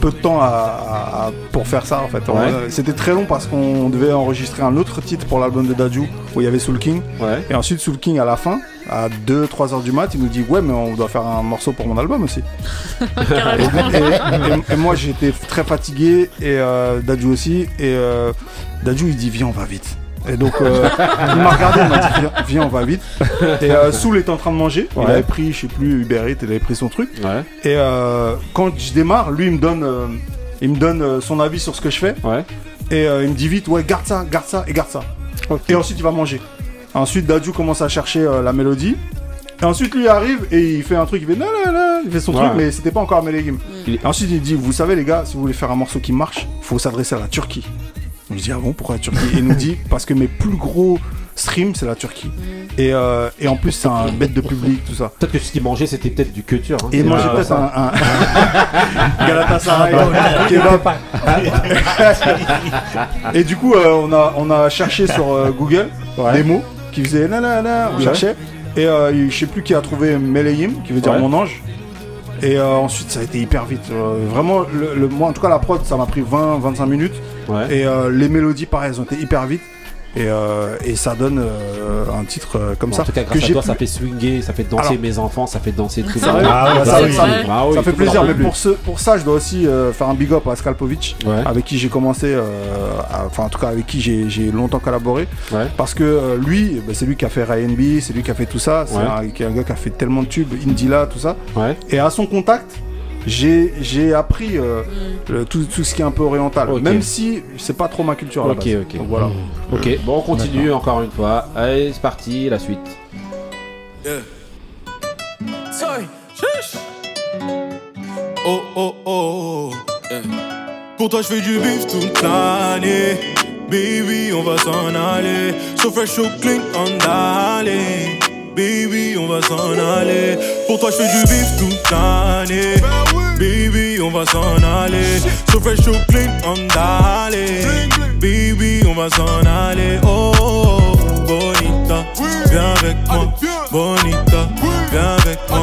peu de temps à, à- à- pour faire ça en fait. Ouais. C'était très long parce qu'on devait enregistrer un autre titre pour l'album de Daju où il y avait Soul King. Ouais. Et ensuite Soul King à la fin, à 2-3 heures du mat, il nous dit ouais mais on doit faire un morceau pour mon album aussi. Et, et- et moi j'étais très fatigué et euh, Dadju aussi et euh, Dadju il dit viens on va vite et donc euh, il m'a regardé il m'a dit viens, viens, on va vite et euh, Soul était en train de manger il avait pris je sais plus Uber Eats il avait pris son truc Ouais. et euh, quand je démarre lui il me donne euh, il me donne son avis sur ce que je fais Ouais. et il me dit vite ouais garde ça garde ça et garde ça et ensuite il va manger ensuite Dadju commence à chercher la mélodie et ensuite lui arrive et il fait un truc, il fait non non non, il fait son Ouais. truc mais c'était pas encore Melegim. Et ensuite il dit vous savez les gars si vous voulez faire un morceau qui marche, faut s'adresser à la Turquie. Je me dis ah bon pourquoi la Turquie Et il nous dit parce que mes plus gros streams c'est la Turquie. Et, euh, et en plus c'est un bête de public tout ça. Peut-être que ce qu'il mangeait c'était peut-être du culture. Hein. Et il mangeait pas peut-être un, un... Galatasaray, kebab. Et du coup, euh, on, a, on a cherché sur euh, Google des mots qui faisaient on Ouais. cherchait. Et je sais plus qui a trouvé Melehim, qui veut dire Ouais. mon ange. Et euh, ensuite, ça a été hyper vite. Euh, vraiment, le, le- moi, en tout cas, la prod, ça m'a pris 20-25 minutes. Ouais. Et euh, les mélodies, pareil, elles ont été hyper vite. Et, euh, et ça donne euh, un titre euh, comme Bon, ça. En tout cas, que grâce à j'ai toi, pu- ça fait swinger, ça fait danser Alors- mes enfants, ça fait danser tout Ça, ah ouais, ça, oui, ça, Ah oui, ça fait plaisir, mais pour, ce, pour ça, je dois aussi euh, faire un big up à Skalpovic, Ouais. avec qui j'ai commencé, euh, à- enfin en tout cas avec qui j'ai longtemps collaboré, Ouais. parce que euh, lui, bah, c'est lui qui a fait Ryan B, c'est lui qui a fait tout ça, c'est Ouais. un, gars qui a fait tellement de tubes, Indila, tout ça, Ouais. et à son contact, j'ai j'ai appris euh, le- tout, tout ce qui est un peu oriental, Ok. même si c'est pas trop ma culture à la Ok, base. ok. Donc voilà. Ok, bon, on continue encore une fois. Allez, c'est parti, la suite. Sorry. Oh oh oh. yeah. Pour toi, je fais du bif toute l'année. Baby, on va s'en aller. So fresh, so clean, on d'aller. Baby, on va s'en aller. Pour toi, je fais du bif toute l'année. Baby, on va s'en aller. So fresh, so clean, on d'aller. Baby, on va s'en aller. Oh, oh, oh, bonita, viens avec moi. Bonita, viens avec moi.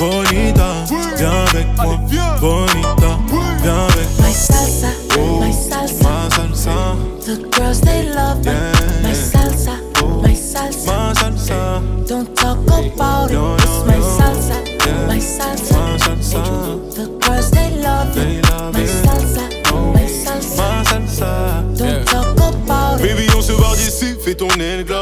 Bonita, viens avec moi. Bonita, viens avec moi. My salsa, Oh, my salsa. salsa, The girls they love it. Talk about it. No, It's no, my no. salsa, Yeah. my salsa. ma salsa, The girls they love They it. love My it. salsa, my salsa. ma salsa. Don't Yeah. talk about it. Baby, on se barre d'ici, fais tourner le globe. Fais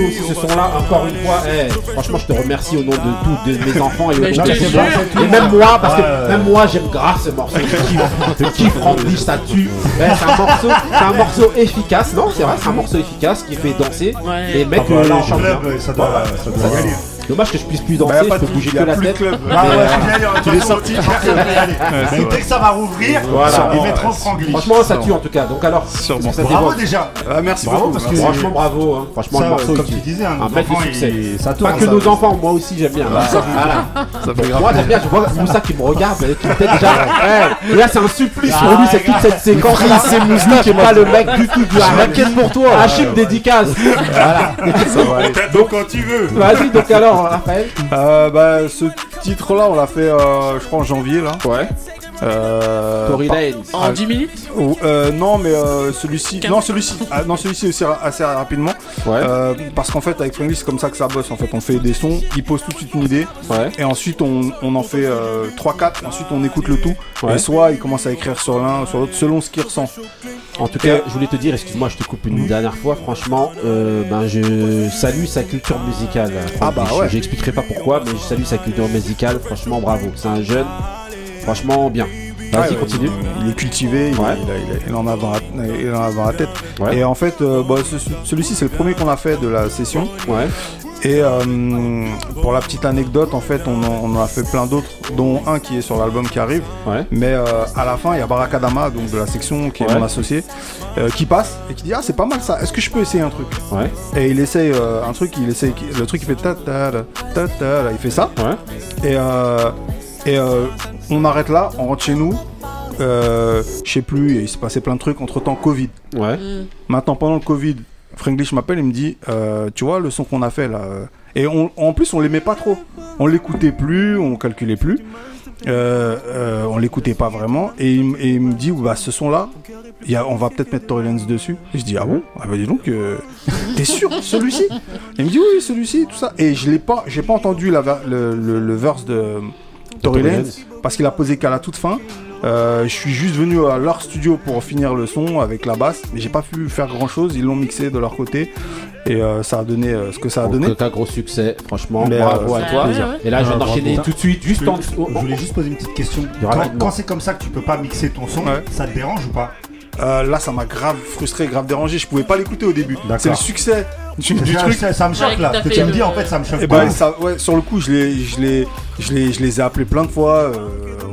raconte-nous aussi ce son-là, encore une fois. Eh, franchement, je te remercie au nom de tous de mes enfants et au nom de. Et même moi, parce que même moi, j'aime grave ce morceau. Je kiffe, Randy, ça tue. Ouais, c'est un morceau, c'est un morceau efficace, non? C'est vrai, c'est un morceau efficace qui fait danser. Ouais. Les mecs Ah bah, là, euh, bien. ça doit, ça doit. Dommage que je puisse plus danser, Bah, je peux de- bouger que la tête. club. Ah ouais, euh, est façon, sorti. Mais dès que ça va rouvrir, Voilà. ils mettront franglish. Franchement, ça tue en tout cas. Donc alors, Sûrement. Bravo déjà. Ah, merci Bravo, beaucoup. parce que merci. franchement, bravo. hein. Franchement, Ça, le morceau, comme tu disais, hein, un enfants, succès. ils- ça tourne, Pas que nos enfants, moi aussi j'aime bien. Moi j'aime bien, je vois Moussa qui me regarde une tête déjà. Là c'est un supplice pour lui, c'est toute cette séquence. C'est Moussa qui est pas le mec du tout du Je m'inquiète pour toi. Hachim dédicace. Voilà. Donc quand tu veux. Vas-y, donc alors, Raphaël. Euh, bah, ce titre-là, on l'a fait, euh, je crois, en janvier, là. Ouais. Euh, Tory par- Lanez. En Ah, 10 minutes ou- euh, non, mais euh, celui-ci, non, celui-ci, ah, non, celui-ci aussi ra- assez rapidement. Ouais. Euh, parce qu'en fait, avec Friendly, c'est comme ça que ça bosse. En fait, on fait des sons, il pose tout de suite une idée, Ouais. et ensuite on, on en fait 3-4, ensuite on écoute le tout. Ouais. Et soit il commence à écrire sur l'un, sur l'autre, selon ce qu'il ressent. En tout cas, je voulais te dire, excuse-moi, je te coupe une dernière fois. Franchement, euh, ben je salue sa culture musicale. Ah bah Je- ouais. J'expliquerai pas pourquoi, mais je salue sa culture musicale. Franchement, bravo. C'est un jeune. Franchement, bien. Vas-y, Ouais, ouais, continue. Il, il est cultivé, il, Ouais. il il en a dans la, il en a dans la tête. Ouais. Et en fait, euh, bah, ce- celui-ci, c'est le premier qu'on a fait de la session. Ouais. Et euh, pour la petite anecdote, en fait, on en, on a fait plein d'autres, dont un qui est sur l'album qui arrive. Ouais. Mais euh, à la fin, il y a Barakadama, donc de la section qui est Ouais. mon associé, euh, qui passe et qui dit Ah, c'est pas mal ça, est-ce que je peux essayer un truc? Ouais. Et il essaye euh, un truc, il essaye, le truc il fait ta ta ta ta il fait ça. Ouais. Et, euh, et euh, on arrête là, on rentre chez nous. Euh, je sais plus, il s'est passé plein de trucs entre temps Covid. Ouais. Mm. Maintenant, pendant le Covid, Franglish m'appelle et me dit euh, Tu vois, le son qu'on a fait là. euh, Et on- en plus, on l'aimait pas trop. On l'écoutait plus, on calculait plus. Euh, euh, on l'écoutait pas vraiment. Et il, m- et il me dit bah, Ce il y a- on va peut-être mettre Tory Lanez dessus. Et je dis Ah bon? Ah bah dis donc, euh, t'es sûr? Celui-ci? Il me dit Oui, celui-ci, tout ça. Et je l'ai pas, j'ai pas entendu la, ver- le, le- le verse de Tory Tory Lanez Lanez. Parce qu'il a posé qu'à la toute fin. Euh, je suis juste venu à leur studio pour finir le son avec la basse, mais j'ai pas pu faire grand chose. Ils l'ont mixé de leur côté et euh, ça a donné euh, ce que ça a donné. tout cas, gros succès. Franchement, Mais, bravo à toi. plaisir. Et là, je viens Ah, d'enchaîner tout de suite, juste en. Je voulais juste poser une petite question. Quand, c'est comme ça que tu peux pas mixer ton son, Ouais. ça te dérange ou pas? Euh, là, ça m'a grave frustré, grave dérangé. Je pouvais pas l'écouter au début. C'est le succès du, truc. ça, ça me choque Ouais, là. que tu me dis en fait, ça me choque Et pas. ben, ça, ouais, sur le coup, je les, je les, je les, je les ai appelés plein de fois. euh,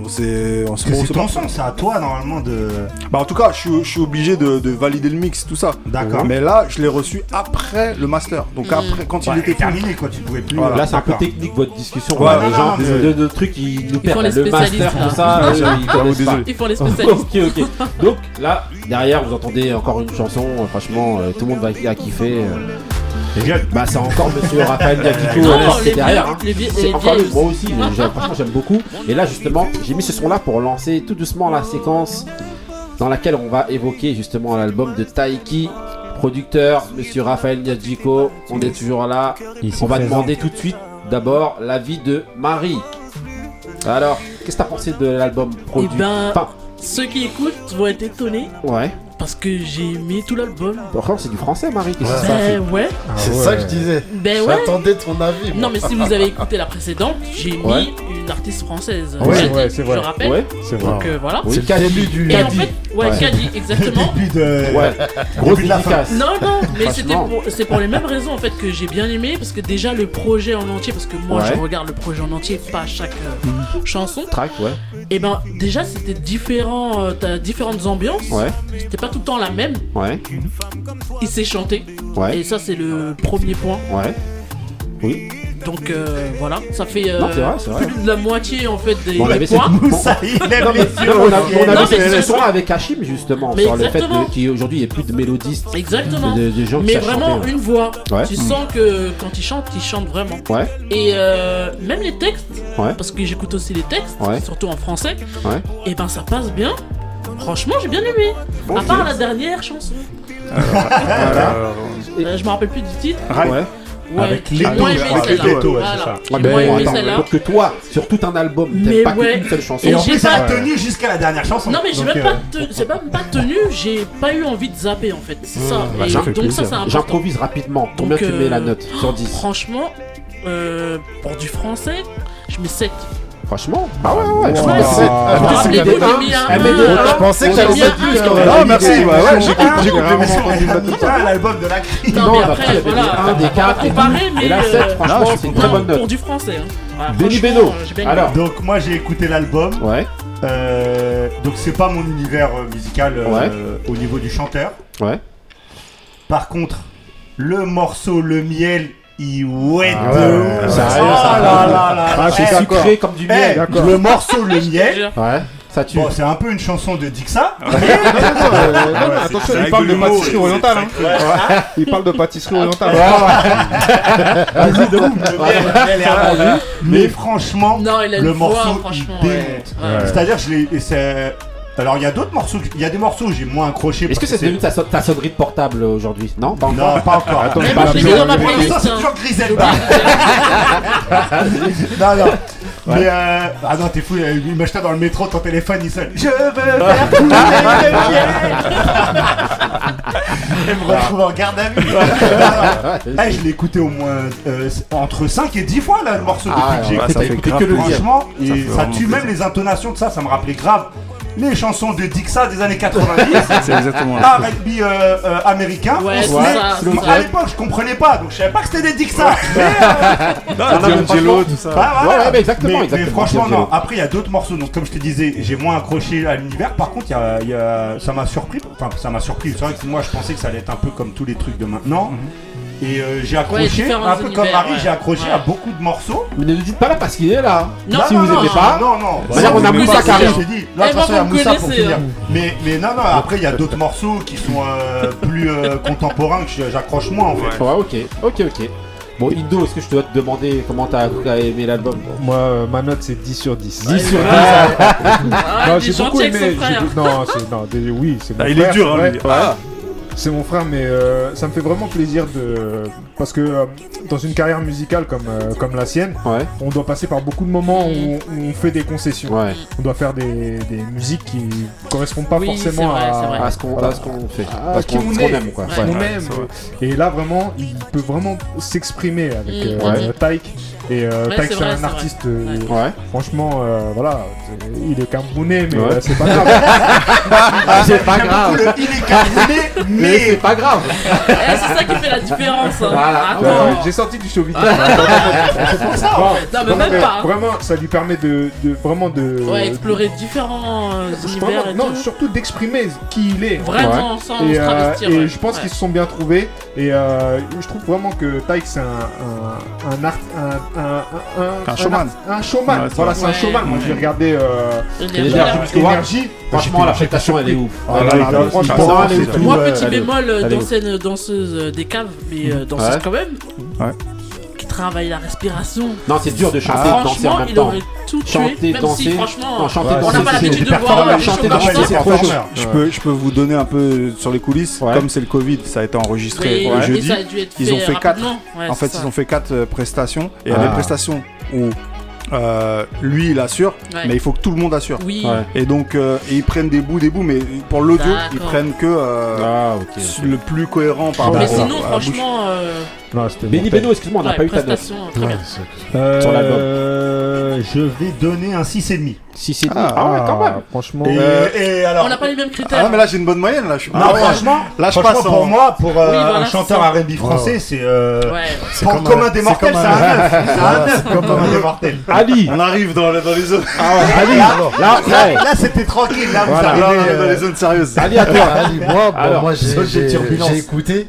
on s'est, on s'est c'est s'est ton pas- son, c'est à toi normalement de. Bah en tout cas, je suis, je suis obligé de, de valider le mix, tout ça. D'accord. Mais là, je l'ai reçu après le master. Donc après, quand il était terminé quoi, tu pouvais plus. Voilà. euh, Là, c'est un peu technique votre discussion. Ouais, les non, gens, non, de, mais- de- de trucs, ils nous perdent. Le spécialistes, master, tout ça, euh, ils font les spécialistes. ok, ok. Donc là, derrière, vous entendez encore une chanson. euh, franchement, tout le monde va à kiffer. Bah, c'est encore Monsieur Raphaël euh, qui est derrière. hein. C'est encore lui. Moi aussi, mais franchement, j'aime beaucoup. Et là, justement, j'ai mis ce son-là pour lancer tout doucement la séquence dans laquelle on va évoquer justement l'album de Taiki. Producteur, monsieur Raphaël Niadjiko, on est toujours là. On va présent. demander tout de suite d'abord l'avis de Marie. Alors, qu'est-ce que t'as pensé de l'album produit? Eh ben, Enfin, ceux qui écoutent vont être étonnés ouais. Parce que j'ai aimé tout l'album. Pourtant, c'est du français, Marie. Ça Ben ouais. C'est ça que je disais. Ben ouais. J'attendais ton avis. moi. Non mais si vous avez écouté la précédente, j'ai mis Ouais. une artiste française. Ouais, Kadi, ouais, c'est vrai. Je rappelle. Ouais. C'est vrai. Donc euh, voilà. Oui, C'est le Kadi. début du. Et en fait, ouais, Ouais. Kadi, exactement. Début de. Ouais. Grosse Début de la fin. dédicace. Non, non, mais c'était pour, c'est pour les mêmes raisons en fait que j'ai bien aimé parce que déjà le projet en entier, parce que moi Ouais. je regarde le projet en entier, pas chaque euh, chanson. Track, ouais. Et ben déjà c'était différent, euh, t'as différentes ambiances. Ouais. C'était pas tout le temps la même. Ouais. Il s'est chanté. Ouais. Et ça c'est le premier point. Ouais. Oui. Donc euh, voilà, ça fait euh, Non, c'est vrai, c'est vrai. plus de la moitié en fait des, Bon, on des points. cette- Moussa, il aime Non, mais- les yeux. non, on a- on Non, avait mais cette c'est- leçon avec Hachim justement Mais sur le fait exactement. qu'aujourd'hui il n'y ait plus de mélodistes, Exactement. de, de gens qui Mais vraiment chanter, une voix. Ouais. Tu Mm. sens que quand ils chantent, ils chantent vraiment. Ouais. Et euh, même les textes, Ouais. parce que j'écoute aussi les textes, Ouais. surtout en français, Ouais. et ben ça passe bien. Franchement, j'ai bien aimé. À part la dernière chanson. Voilà. Euh, je me rappelle plus du titre. Ouais. Ouais, Avec j'ai Leto, moins aimé avec celle-là. Que toi, sur tout un album, Mais t'aimes pas ouais. qu'une seule chanson. Et en j'ai plus, ça pas- a tenu jusqu'à la dernière chanson. Non mais j'ai même euh, pas te- c'est pas même pas tenu, j'ai pas eu envie de zapper en fait, c'est ça. bah, ça fait donc ça plaisir. c'est important. J'improvise rapidement. Combien tu mets euh, la note sur 10 Franchement, euh, pour du français, je mets 7. Franchement Ah ouais, ouais. je que Ah, un un. Je pensais que j'ai j'allais un plus un. quand même. Ah, merci, ouais, ouais, j'ai Ah, Ah, l'album de la crise. Non, Non, mais après, après, il y avait voilà. des 1, des 4 et la euh, 7, franchement, non, je c'est une Non, très bonne pour note. du français. Hein. Voilà, Benny franchement, Beno. euh. Alors, Donc moi j'ai écouté l'album. ouais, Euh, donc c'est pas mon univers euh, musical euh, au niveau du chanteur. ouais. Par contre, le morceau Le Miel, il ouais Ah de ouais, ouf. ouais, Sérieux, Oh ça là là là Ah, suis Eh. Sucré comme du eh, miel. D'accord. le morceau Le Miel, Ouais. Ça tue. Bon, c'est un peu une chanson de Dixa. Ouais, attention, c'est il parle de pâtisserie c'est orientale. hein. Il parle de pâtisserie orientale. Mais franchement, il le morceau, il franchement, démonte. C'est-à-dire, je l'ai. Et Alors, il y a d'autres morceaux. Il y a des morceaux où j'ai moins accroché. Est-ce que c'est devenu ta, so- ta sonnerie de portable aujourd'hui? Non, pas encore. Non, pas encore. Attends, Mais je moi, vais je l'ai mis dans ma appeler- playlist, Ça, c'est toujours Griselda. non, non. Mais euh... Ah non, t'es fou, euh, imagine-toi dans le métro, ton téléphone il sonne. Je veux faire couler le miel. Elle me retrouve en garde à vue. Eh, je l'ai écouté au moins euh, entre 5 et 10 fois là le morceau Ah, depuis que j'ai écouté. Franchement, Ça et tue plaisir. même les intonations de ça, ça me rappelait grave. Les chansons de Dixa des années 90, C'est exactement ça. R&B euh, euh, américain. Ouais, On se c'est met- ça, c'est moi, ça. à l'époque, je comprenais pas, donc je savais pas que c'était des Dixa. Mais, euh, Non, non, tout ça. Bah, voilà. Ouais, ouais, mais exactement, Mais- mais exactement, franchement, non. Après, il y a d'autres morceaux. Donc, comme je te disais, j'ai moins accroché à l'univers. Par contre, il y a, il y a- ça m'a surpris. Enfin, ça m'a surpris. C'est vrai que moi, je pensais que ça allait être un peu comme tous les trucs de maintenant. Et euh, j'ai accroché, un peu comme Marie, ouais. j'ai accroché Ouais. à beaucoup de morceaux. Mais ne le dites pas là parce qu'il est là. Non, si non, vous non, aimez pas, Non, non. On a Moussa qui arrive. dit. Là, Eh, de toute moi, façon, il y a Moussa pour finir. hein. Mais, mais non, non, après, il y a d'autres morceaux qui sont euh, plus euh, contemporains que j'accroche moins en fait. Ouais, ok, ok, ok. Bon, Indo, est-ce que je dois te demander comment t'as aimé l'album? Moi, euh, ma note c'est 10 sur 10. 10 sur 10. Ah, Non, j'ai beaucoup aimé. frère. Non, c'est- non, déjà, oui, c'est mon Ah, il est frère, dur, hein, lui. Ah. C'est mon frère, mais euh, ça me fait vraiment plaisir de. Parce que euh, dans une carrière musicale comme, euh, comme la sienne, Ouais. on doit passer par beaucoup de moments où, où on fait des concessions. Ouais. On doit faire des, des musiques qui correspondent pas Oui, forcément vrai, à. À ce qu'on Voilà. à ce qu'on fait. à À ce qu'on qu'on aime, quoi. Et là, vraiment, il peut vraiment s'exprimer avec Mm, ouais. Taïk. Et euh, Ouais, c'est un vrai. artiste. euh, Ouais. Franchement, euh, voilà, il est camerounais, mais Ouais. euh, c'est pas grave. C'est pas grave. Il est camerounais, Mais mais c'est pas grave. Eh, c'est ça qui fait la différence. hein. Voilà. Attends. Ouais, ouais, J'ai sorti du chauvinisme. c'est pour ça. Non, mais même pas. Vraiment, ça lui permet de, de vraiment de. Ouais, explorer différents euh, Vraiment, univers et non, tout. surtout d'exprimer qui il est. Vraiment, sans Et, euh, travestir. et ouais. je pense Ouais. qu'ils se sont bien trouvés. Et euh, je trouve vraiment que Tyke c'est un, un, un art, un, un, un, Un showman. un showman. Ouais, voilà, c'est un showman. Moi, j'ai regardé euh, Énergie. Franchement, la prestation, elle est ouf. Moi, petit bémol, danseuse, des caves, mais euh, danseuse quand même. Ouais. Travaille la respiration. Non, c'est dur de chanter et de danser en même il temps. aurait tout tué. Chanter, même danser. si, franchement, Non, chanter, Ouais, on n'a pas c'est- l'habitude de voir Chanter, danser, ça. c'est trop chaud. Je peux, je peux vous donner un peu sur les coulisses. Ouais. Comme c'est le Covid, ça a été enregistré et jeudi. ça a dû être Ils ont fait quatre. Ouais, en fait, c'est ils ça. ont fait quatre euh, prestations. Et il y a Ah. des prestations où euh, lui il assure, Ouais. mais il faut que tout le monde assure. Oui. Ouais. Et donc euh, et ils prennent des bouts, des bouts, mais pour l'audio, ils prennent que euh, Ah, le plus cohérent par Mais rapport à- sinon, à franchement, Non, c'était Benny mortel. Beno, excuse-moi, on n'a ouais, pas eu ta note. prestation très bien. Euh, Sur l'album. Je vais donner un 6,5. Si c'est Ah, Ah ouais, quand même. Franchement. Et, Euh, et alors. On n'a pas les mêmes Ah critères. non, mais là j'ai une bonne moyenne là. Je suis... Non, Ah ouais. franchement, Là, je franchement, passe pour en- moi, pour euh, Oui, voilà, un chanteur. R&B français, c'est euh, Ouais. C'est pour comme commun un- des c'est mortels, comme c'est un- un 9. C'est un 9 pour le commun des mortels. Ali. On arrive dans, le- dans les zones. Ah ouais, Ali. Là, Là, ouais. là, c'était tranquille. Là, vous Voilà. Là, on arrivez. est dans euh, les zones sérieuses. Ali, à toi. Ali, moi, bon, Alors, moi j'ai- zone de j'ai turbulence. j'ai écouté.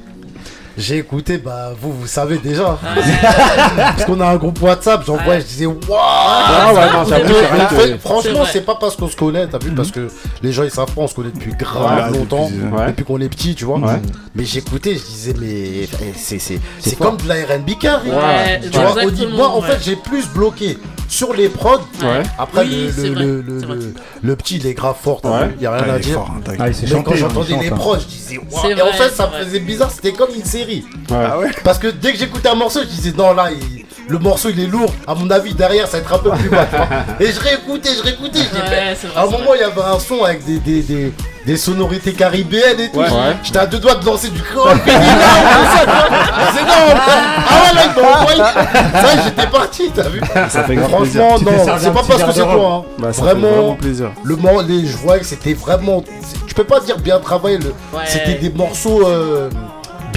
J'ai écouté, bah vous, vous savez déjà. Parce qu'on a un groupe WhatsApp, j'envoie, Ouais. je disais waouh Ah ouais, Franchement, c'est pas parce qu'on se connaît, t'as vu, parce que les gens ils savent pas, on se connaît depuis grave Ouais, longtemps, depuis- ouais. depuis qu'on est petit, tu vois. Ouais. Mais j'écoutais, je disais, mais eh, c'est c'est c'est fort. comme de la RB Tu vois, exactement, niveau- moi en ouais. fait, j'ai plus bloqué sur les prods. Ouais. Après, Oui, le, le, le, le, petit, il est grave fort, t'as Ouais. vu, y a rien Ah, à il dire. fort, hein. Ah, il Mais chanté. quand hein, il j'entendais les hein. prods, je disais waouh. C'est Et en fait, ça me vrai. faisait bizarre, c'était comme une série. Ouais. Ah ouais Parce que dès que j'écoutais un morceau, je disais non, là, il- le morceau il est lourd. À mon avis, derrière, ça va être un peu plus bas. tu vois. Et je réécoutais, je réécoutais. Je dis, Ouais, mais c'est vrai, à un c'est moment, il y avait un son avec des, des, des, des sonorités caribéennes et tout. Ouais. J'étais à deux doigts de lancer du créole. Puis dit, non, ah ouais, là, il m'a envoyé. Ça, j'étais parti, t'as vu Ça fait plaisir. Franchement, Tu t'es non, servi c'est un pas petit parce que c'est toi. Hein. Bah, ça fait vraiment, vraiment plaisir. le les, je voyais que c'était vraiment. c'est- Tu peux pas dire bien travaillé. le- Ouais. C'était des morceaux euh,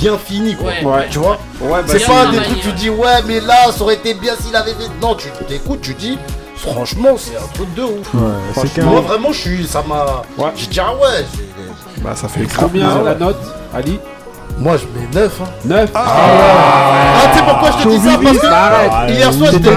bien finis, quoi. Ouais. Ouais. Tu vois Ouais, bah, C'est bien pas des trucs, tu dis ouais, mais là, ça aurait été bien s'il avait fait. Non, tu t'écoutes, tu dis, franchement, c'est un truc de ouf. qu'un- vraiment, je suis. Ça m'a. Ouais. J'ai dit, ah ouais. j'ai- bah, ça fait grave Combien plaisir. la note Ali Moi, je mets 9. Hein. 9 Ah, tu sais pourquoi je te dis ça? Parce que hier soir, j'étais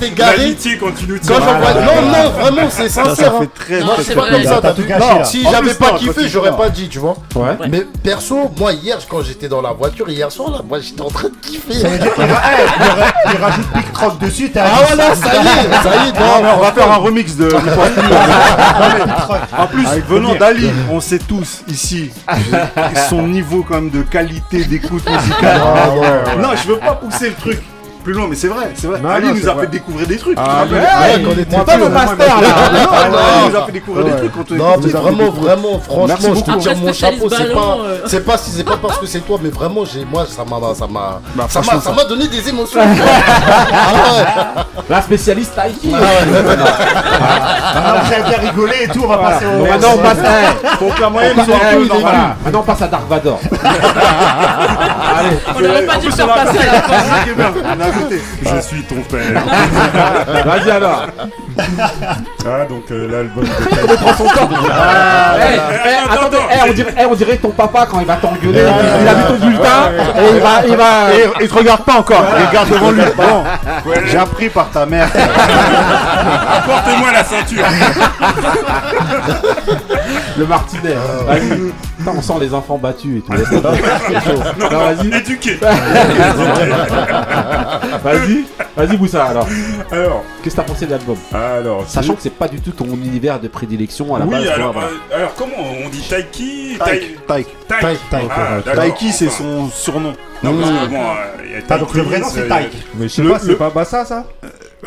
j'étais garé. Quand. Non, non, vraiment, c'est Ça, sincère. ça hein. fait très, Moi, très, c'est pas comme ça, t'as vu gâché, Non, là. si j'avais pas kiffé, j'aurais pas dit, tu vois. Ouais. Mais perso, moi, hier, quand j'étais dans la voiture, hier soir, là, moi, j'étais en train de kiffer. Ça veut dire qu'il eh, rajoute Big Croc dessus, Ah voilà, ça y est, ça y est. Non, mais on va faire un remix de. en plus, venant d'Ali, on sait tous ici son niveau quand même de qualité d'écoute musicale. Ah, ouais, ouais. Non, je veux pas pousser le truc plus loin, mais c'est vrai, c'est vrai. Non, Ali non, nous a vrai. fait découvrir des trucs. Ah, tu te rappelles pas le master là. Ali nous a fait découvrir des trucs quand on était Non, mais vraiment, vraiment, franchement, je te beaucoup. tire mon chapeau. C'est pas, euh. c'est pas si c'est pas parce que c'est toi, mais vraiment, j'ai, moi, ça m'a, ça m'a, Bah, ça m'a, donné des émotions. ah La spécialiste Taiki. Ah. Ah, bien rigolé et tout, on va passer au. Maintenant on passe. Faut que la moyenne soit. Maintenant on passe à Dark Vador. Allez. On n'aurait pas dû faire passer à la fin. On. Je suis ton père. Vas-y alors. Ah, donc euh, l'album de Il prend son temps. Eh, eh, attendez, eh, on dirait, eh, on dirait ton papa quand il va t'engueuler. Il a vu ton bulletin et il va, il va. Et il te regarde pas encore, il regarde devant lui. Bon, j'ai appris par ta mère. Apporte-moi la ceinture. Le martinet. Vas-y. Putain, on sent les enfants battus et tout. Laisse tomber. C'est chaud. Non, Non, non, vas-y. éduqué. Vas-y. Vas-y, Boussa alors. Alors, Qu'est-ce que t'as pensé de l'album alors, Sachant que c'est pas du tout ton univers de prédilection à la oui, base. alors, voilà. euh, alors comment on dit Taiki Ah, ouais. d'accord. Taiki, c'est son surnom. Non, parce que bon, euh, il y a Ah, donc le vrai nom Taiki, c'est ça, Taïk. Mais je sais Le- pas, c'est le- pas Bassa ça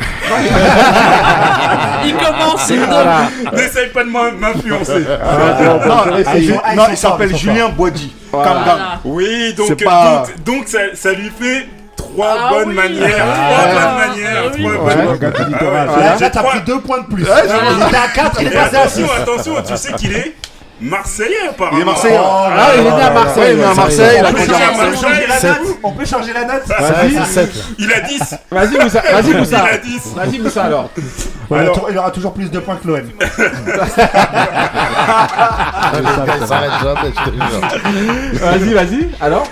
Il commence, il Voilà. N'essaye pas de m'in- m'influencer. Ah, Non, ah, il- Ah, non, s'appelle Julien Boisdi. Voilà. Calm down. Voilà. Oui, donc, pas- donc, donc ça, ça lui fait trois Ah bonnes oui. manières. Ah, trois ah, bonnes manières. ah trois bonnes- Ah, j'ai là, t'as pris deux points de plus. Ouais, Il était à 4, il est Et passé à attention, 6. attention, tu sais qu'il est Marseillais apparemment. Il est Marseillais. Ah, il est né à Marseille. Ouais, il est à Marseille, il a On peut grandi à Marseille. On peut changer la note Vas-y. c'est 7. Il a 10. Vas-y, Moussa. Vas-y, Moussa. Il a 10. Vas-y, Moussa alors. Ouais, Alors- il aura toujours plus de points que l'OM. Il s'arrête jamais, je te jure. Vas-y, vas-y. Alors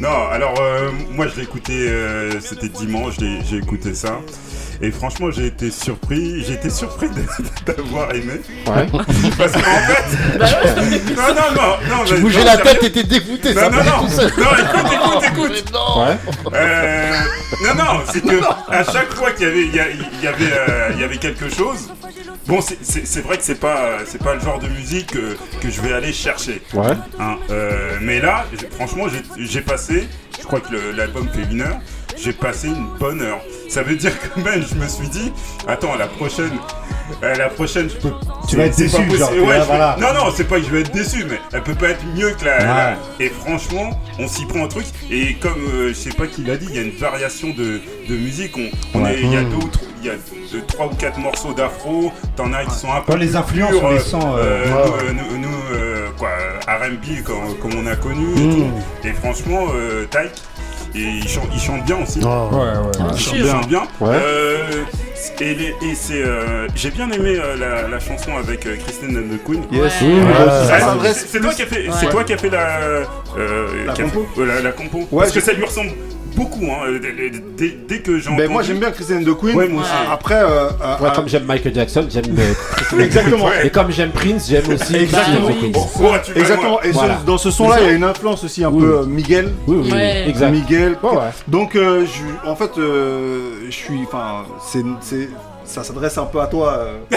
Non, alors euh, moi je l'ai écouté, euh, c'était dimanche, j'ai j'ai écouté ça. Et franchement, j'ai été surpris, j'ai été surpris de- d'avoir aimé. Ouais. Parce qu'en fait. non, non, non, non. Tu bougeais non, la tête et t'es dégoûté, Non, ça non, non. Non, écoute, écoute, écoute. Non. Ouais. Euh, non, non, c'est que à chaque fois qu'il y avait, il y, a- il y avait, euh, il y avait quelque chose. Bon, c'est- vrai que c'est pas, c'est pas le genre de musique que, que je vais aller chercher. Ouais. Hein, euh, mais là, franchement, j'ai- passé, je crois que l'album fait une heure, j'ai passé une bonne heure. Ça veut dire que même, je me suis dit, attends, la prochaine, euh, la prochaine, je peux. Tu vas être déçu, genre, Ouais, voilà. Non, non, c'est pas que je vais être déçu, mais elle peut pas être mieux que la. Ouais. la- Et franchement, on s'y prend un truc. Et comme euh, je sais pas qui l'a dit, il y a une variation de, de musique. On, on Ouais. est, il y a Mm. deux ou trois, il y a deux, trois ou quatre morceaux d'afro. T'en as qui sont un peu. Quand les influences, on les sent, euh, euh, ouais, nous, euh, nous, nous, euh, quoi, R&B comme, comme on a connu et Mm. tout. Et franchement, euh, Tyke, et il chante, il chante bien aussi. Ouais, ouais, ouais. Bien. Ouais. Euh, et les- et c'est, euh, j'ai bien aimé euh, la, la chanson avec euh, Christine and the Queen. Yes. Ouais. Mmh. Ah, Ça c'est- toi qui as fait, c'est Ouais. toi qui as fait la, euh, La qui a compo fait- ouais, la, la compo. Ouais, Parce que ça lui ressemble beaucoup. Hein, euh, dès, dès- que j'ai Ben moi j'aime bien Christian de Queen. Ouais, moi aussi. Après, euh, euh, Ouais, euh, comme j'aime Michael Jackson, j'aime. Exactement. Et comme j'aime Prince, j'aime aussi. Exactement. Oh, tu vas Exactement. Et ce- Voilà. dans ce son-là, il y a une influence aussi un Oui. peu Miguel. Oui, oui, Ouais. exact. Miguel. Ouais, ouais. Donc, euh, je- en fait, euh, je suis. Enfin, c'est. Ça s'adresse un peu à toi. euh.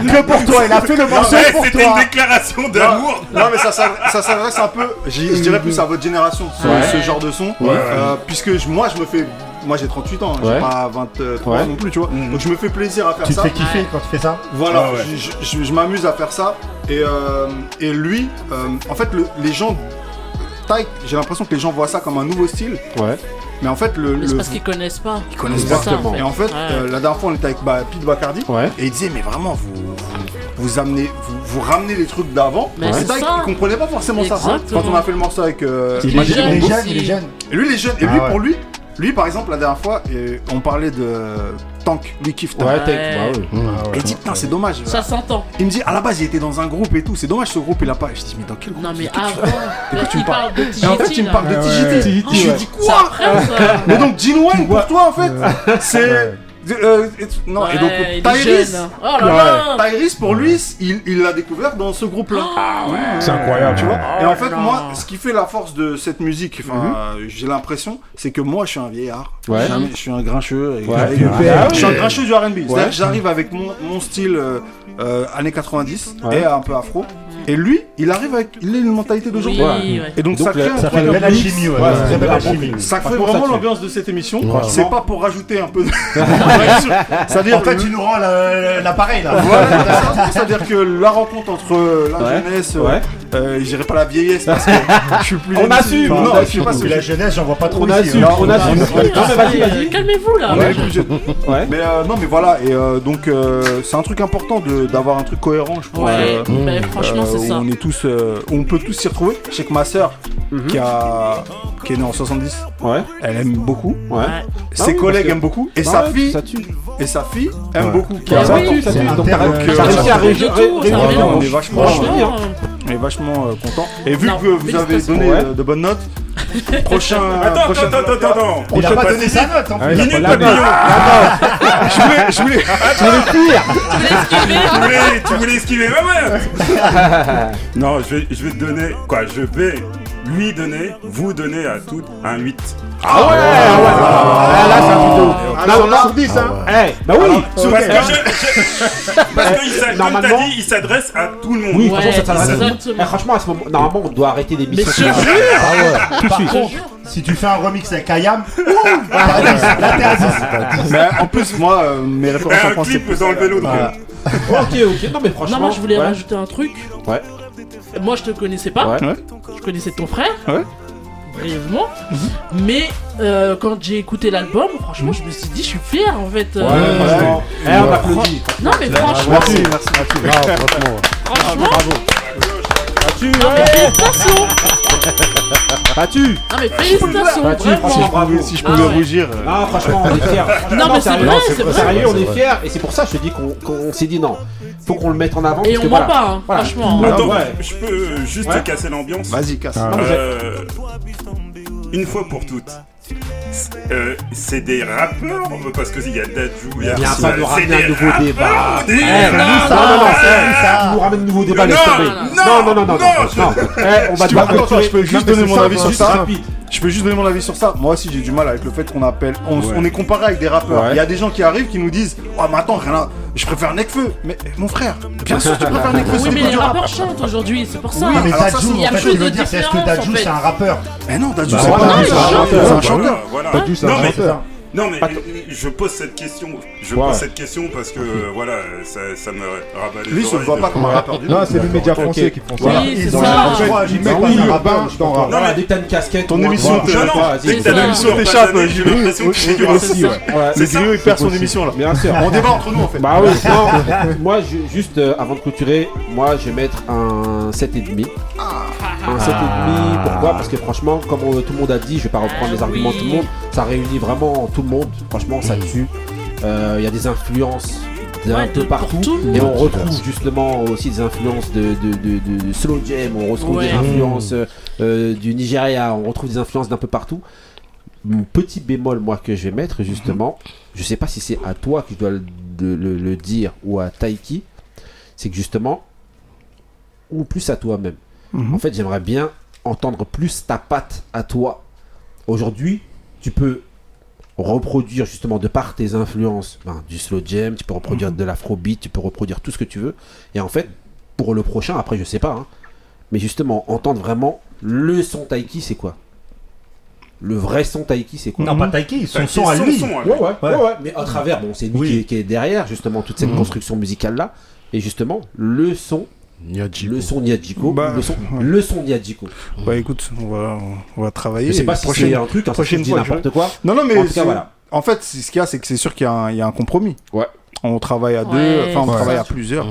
Que pour toi, il a fait le morceau pour c'était une toi. déclaration d'amour. Non, mais ça, s'adresse- ça s'adresse un peu, j'y- je dirais plus à votre génération, ce, Ouais. ce genre de son. Euh, puisque je- moi, je me fais. Moi, j'ai 38 ans, hein, Ouais. j'ai pas 23 Ouais. non plus, tu vois. Donc, je me fais plaisir à faire Tu te ça. fais kiffer quand tu fais ça Voilà, Ouais, ouais. je, je- je- je m'amuse à faire ça. Et, euh, et lui, euh, en fait, le- les gens. Tyke, j'ai l'impression que les gens voient ça comme un nouveau style. Ouais. Mais en fait, le. Mais c'est le- parce qu'ils connaissent pas. Ils connaissent pas. Exactement. Et en fait, Ouais. euh, la dernière fois, on était avec bah, Pete Bacardi. Ouais. Et il disait, mais vraiment, vous. vous amenez, vous, vous ramenez les trucs d'avant. Mais c'est ça. il comprenait pas forcément ça. Quand on a fait le morceau avec euh, Il est Magic jeune, il est jeune, il est jeune. Et lui, il est jeune. Et Ah lui, ouais. pour lui, Lui, par exemple, la dernière fois, euh, on parlait de Tank, lui kiffe Tank. Ouais, Tank, bah oui. Et il dit, putain, c'est dommage. Ça s'entend. Il me dit, à la base, il était dans un groupe et tout. C'est dommage, ce groupe, il a pas. Je dis, mais dans quel groupe Non, mais Qu'est-ce que tu- avant, Et tu me il parle de Et en fait, tu me là. parles de ouais. Je lui dis quoi. Mais donc, Gene Wayne, pour toi, en fait, c'est. Euh, et- non, et donc Tyrese, jeune. Oh là là. Tyrese, pour lui, il il l'a découvert dans ce groupe-là. Ah ouais. C'est incroyable. Tu vois Oh Et en fait, non. moi, ce qui fait la force de cette musique, enfin, euh, j'ai l'impression, c'est que moi, je suis un vieillard. Ouais. Je suis un- Je suis un grincheux. et- Ouais. ah je suis un grincheux du R&B. C'est-à-dire Ouais. que j'arrive avec mon, mon style euh, euh, années 90 Ouais. et un peu afro. Et lui, il arrive avec il a une mentalité d'aujourd'hui. Oui, ouais. Et donc, Donc, ça crée Ça fait une de belle alchimie, ouais. Belle alchimie. Ça crée vraiment l'ambiance de cette émission. Ouais. C'est pas pour rajouter un peu de. C'est-à-dire. En fait, tu nous rends l'appareil là. Voilà, c'est-à-dire que la rencontre entre la Ouais. jeunesse, euh, Ouais. euh, je dirais pas la vieillesse parce que je suis plus. On jeune assume, Non, assume. je suis pas la jeunesse, j'en vois pas trop On ici. assume, hein. on assume. Oui, Non, mais vas-y, vas-y. Calmez-vous là. Mais euh, non, mais voilà, et euh, donc euh, c'est un truc important de- d'avoir un truc cohérent, je pense. Ouais, euh, bah, franchement, euh, c'est où ça. on est tous, euh, où on peut tous s'y retrouver. Je sais que ma sœur, qui a, qui est née en 70, Ouais. elle aime beaucoup. Ouais. Ses Ah oui, collègues que- aiment beaucoup, et Ah sa ouais, fille, ça tue. et sa fille aime Ouais. beaucoup. Ah Ça tue, ça tue. Donc, euh, réussi à de réunir. tout, c'est un réunir- mélange. on est vachement, on est vachement euh, content. Et vu Non, que vous avez félicitations. donné Ouais. euh, de bonnes notes, prochain. Attends, prochain- attends, attends, attends, attends. Il a pas donné sa note en Ah, plus. il a Minute la papillon. Je voulais, je voulais. Tu voulais, tu voulais esquiver ma mère Non, je vais, je vais te donner, quoi, je vais lui donner, vous donner à toutes un 8. Ah ouais, ah ouais, ah, là, c'est un truc de ouf. Ah, Non, non, sur 10, hein. Eh, bah oui. Parce que, je, je- parce que s'a- comme Normalement- t'as dit, il s'adresse à tout le monde. Oui, Ouais, franchement, ça s'adresse à tout le monde. Eh, Franchement, à ce moment, normalement, on doit arrêter Mais l'émission. je te jure. Tout de Par contre, si tu fais un remix avec Ayam, là t'es à 10. Mais en plus, moi, euh, mes références en Un français. clip dans le vélo. Ok, ok. Non, mais franchement. Non, moi je voulais ouais. rajouter un truc. Ouais. Moi je te connaissais pas. Ouais. Je connaissais ton frère. Ouais. Brièvement. Mais euh, quand j'ai écouté l'album, franchement, je me suis dit, je suis fier en fait. euh, Ouais. Eh, on applaudit. Non, mais franchement, Merci, merci, merci. Bravo, franchement. franchement. Non, mais félicitations. As-tu Non, mais félicitations. Tu, vraiment. franchement, bravo. Si je Ah pouvais ouais. rougir. Non, franchement, on est fiers. Non, mais c'est vrai, c'est vrai. Sérieux, on est fiers. Et c'est pour ça que je te dis qu'on qu'on s'est dit non. Faut qu'on le mette en avant. Et parce on que voilà. pas, hein, Voilà. franchement. Ah, Attends, ouais. je peux juste Ouais. casser l'ambiance Vas-y, casse. Ah. Euh, Une fois pour toutes. Euh, c'est des rappeurs parce qu'il y a Dadju, il y a Il y a c'est pas de ramener des un nouveau débat. Oui, Eh, non, non, non, non, non, ça, nous ramènes un nouveau débat, Non, tomber. non, Non, non, non, non, non, non. Eh, Non, mon ça, avis sur juste ça. rapide. Je peux juste donner mon avis sur ça. Moi aussi, j'ai du mal avec le fait qu'on appelle. On, Ouais. on est comparé avec des rappeurs. Ouais. Il y a des gens qui arrivent qui nous disent Oh, mais attends, rien à- je préfère Nekfeu. Mais mon frère, bien sûr, tu préfères Nekfeu. Oui, mais les rappeurs chantent aujourd'hui, c'est pour ça. Oui, mais Dadju, c'est- il y a en fait, plus ce qu'il de veut dire, c'est est-ce que Dadju en fait. c'est un rappeur Mais non, Dadju, Bah, c'est pas un rappeur, c'est un chanteur. Dadju, c'est un chanteur. Non mais Attends. je pose cette question, je Ouais. pose cette question parce que euh, voilà, ça, ça me rabat les Lui, il se voit pas comme un rappeur du tout. Non, c'est les médias français qui font ça. Oui, c'est Ils ont ça. mettent oui, pas un rappeur. je t'en rap. Voilà, dès que t'as une casquette. Ton émission, te. Non, non, dès que t'as ça. l'émission On t'échappe, j'ai l'impression que c'est aussi. Le. Grillo, il perd son émission là. Bien sûr. On débat entre nous en fait. Bah oui, non. moi, je- juste euh, avant de clôturer, moi, je vais mettre un 7,5. Un 7,5. Pourquoi? Parce que franchement, comme on- tout le monde a dit, je vais pas reprendre les arguments de tout le monde, ça réunit vraiment tout le monde. Franchement, ça tue. Euh, Il y a des influences d'un Ouais, peu partout. Et on retrouve justement aussi des influences de, de, de- de- de slow jam, on retrouve Ouais. des influences euh, euh, du Nigeria, on retrouve des influences d'un peu partout. Mon petit bémol, moi, que je vais mettre, justement, je sais pas si c'est à toi que je dois le- le dire ou à Taiki, c'est que justement, ou plus à toi-même. Mhm. En fait, j'aimerais bien entendre plus ta patte à toi. Aujourd'hui, tu peux reproduire justement de par tes influences ben, du slow jam, tu peux reproduire de l'afrobeat, tu peux reproduire tout ce que tu veux. Et en fait, pour le prochain, après je sais pas, hein, mais justement entendre vraiment le son Taiki, c'est quoi? Le vrai son Taiki, c'est quoi? Non, pas Taiki, son Taiki, son à son lui. son à lui. Mais à travers, bon, c'est lui Oui. qui, est, qui est derrière justement toute cette Mhm. construction musicale là, et justement le son, Nyadjiko. le son Niadjiko, Bah, le son, ouais. le son Niadjiko. Bah écoute, on va, on va travailler. Je sais pas si prochaine- c'est un truc, hein, prochaine fois, n'importe je- quoi. Non, non, mais En tout cas, voilà. En fait, ce qu'il y a, c'est que c'est sûr qu'il y, a un- il y a un compromis. Ouais. On travaille à deux, enfin on travaille à plusieurs.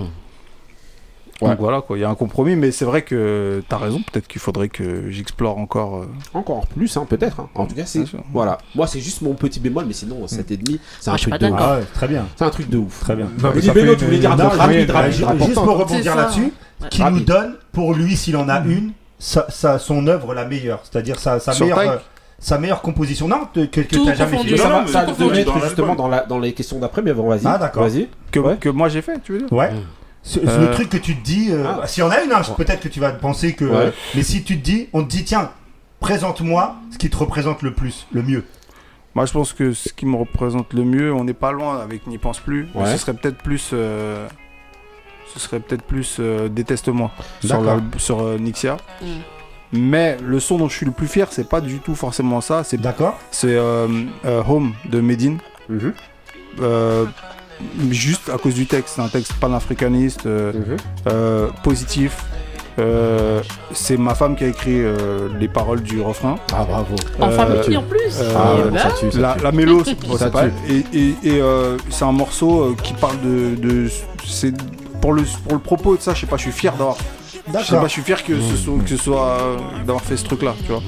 Mm. Donc voilà, quoi, il y a un compromis, mais c'est vrai que t'as raison, peut-être qu'il faudrait que j'explore encore. euh, Encore plus, hein, peut-être. hein. En tout cas, c'est. Voilà. Moi, c'est juste mon petit bémol, mais sinon, 7,5, c'est un Moi, je suis truc pas de ouf. d'accord. Ah ouais, très bien. C'est un truc de ouf. Très bien. Non, mais Benny ça fait Beno, une- tu voulais dire un truc rapide, rapide, juste rapide. Juste pour C'est rebondir ça. là-dessus, Ouais. qui nous donne, pour lui, s'il en a une, sa, sa- son œuvre la meilleure. C'est-à-dire sa, sa Sur meilleure. Euh, sa meilleure composition. Non, que, que, que Tout t'as jamais confondu. fait. Ça Non, va, mais ça tout va te confondu mettre dans justement dans, la, dans les questions d'après, mais bon, vas-y. Ah, d'accord. Vas-y. que, Ouais. que moi j'ai fait, tu veux dire? Ouais. Ce- Euh, Le truc que tu te dis, euh, Ah. s'il y en a une, hein, peut-être que tu vas penser que. Ouais. mais si tu te dis, on te dit, tiens, présente-moi ce qui te représente le plus, le mieux. Moi, je pense que ce qui me représente le mieux, on n'est pas loin avec N'y pense plus. mais. Ce serait peut-être plus. euh, ce serait peut-être plus euh, Déteste-moi sur, sur euh, Nixia. Mm. Mais le son dont je suis le plus fier, c'est pas du tout forcément ça. C'est D'accord c'est euh, euh, Home de Medine. Mhm. Juste à cause du texte. C'est un texte panafricaniste, euh, Mhm. euh, positif. Euh, c'est ma femme qui a écrit euh, les paroles du refrain. Ah, bravo. En famille en plus. euh, Ah, ouais, ça tue, ça La, la mélo, c'est pas-. Et, et- et, euh, c'est un morceau qui parle de. de c'est pour le, pour le propos de ça, je sais pas, je suis fier d'avoir. Je sais pas, je suis fier que ce soit, que ce soit euh, d'avoir fait ce truc-là, tu vois.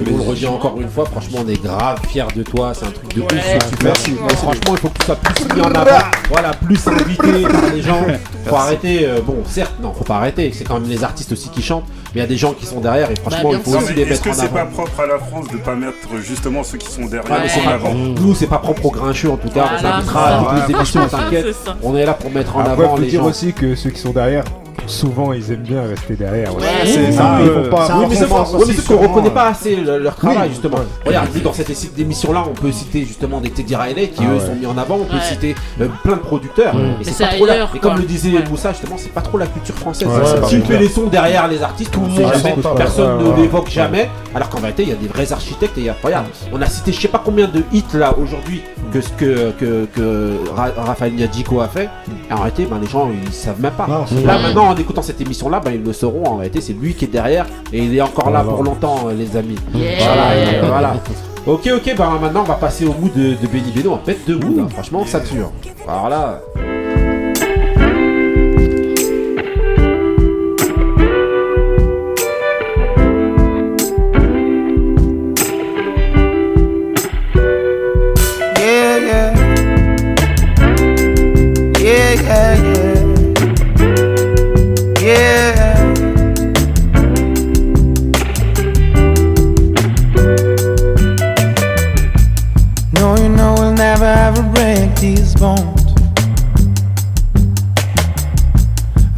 Et on le redit encore une fois, franchement, on est grave fiers de toi. C'est un truc de ouf. Que. Merci. Franchement, il faut que tu sois plus mis en avant. Voilà, plus invité par les gens. Faut arrêter. euh, bon, certes, non, faut pas arrêter. C'est quand même les artistes aussi qui chantent. Mais il y a des gens qui sont derrière et franchement, Bah, il faut sûr. aussi mais les Est-ce mettre que en c'est pas avant. propre à la France de pas mettre justement ceux qui sont derrière mais en avant Nous, c'est pas propre au grincheux en tout cas. on s'invitera à toutes les émissions, t'inquiète. On est là pour mettre en avant les dire gens. aussi que ceux qui sont derrière, souvent, ils aiment bien rester derrière. Ouais. Ouais, c'est ça. ils euh, font pas. Oui, mais c'est qu'on reconnaît euh. pas assez le- leur travail Oui, justement. ouais. Regarde, nous, dans cette d'émission-là, on peut citer justement des Teddy Riley qui Ah eux ouais. sont mis en avant. On peut Ouais. citer euh, plein de producteurs. Ouais. Et Mais c'est pas trop là. ailleurs, Et comme le disait Ouais. Moussa justement, c'est pas trop la culture française. Tu fais les sons derrière les artistes, tout le monde personne ne l'évoque jamais. Alors qu'en vérité, il y a des vrais architectes et il y a, regarde, on a cité je sais pas combien de hits là aujourd'hui que ce que, que, que Ra- Raphaël Niadjico a fait. Et en réalité, ben, les gens ils savent même pas. Là maintenant, en écoutant cette émission-là, ben, ils le sauront. En réalité, c'est lui qui est derrière et il est encore là Voilà. pour longtemps, euh, les amis. Yeah. Voilà, euh, voilà. Ok, ok, ben maintenant on va passer au mood de, de Benny Beno. Va mettre deux moods, hein. franchement, ça tue. hein.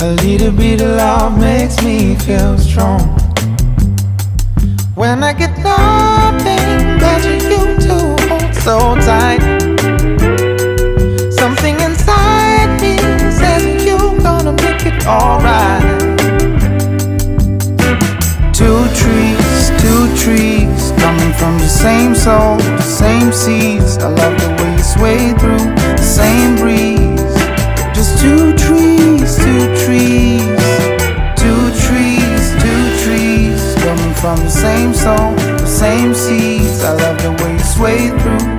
A little bit of love makes me feel strong. When I get nothing better you to hold so tight. Something inside me says you're gonna make it alright. Two trees, two trees, coming from the same soul, the same seeds. I love the way you sway through the same breeze. Trees, two trees, two trees, coming from the same soul, the same seeds. I love the way you sway through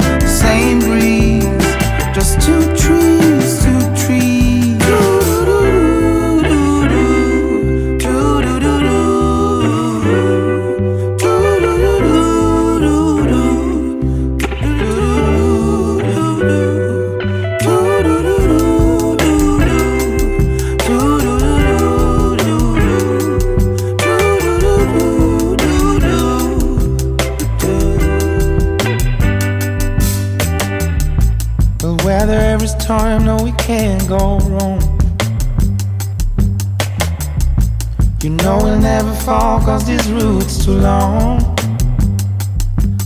fall, cause this route's too long.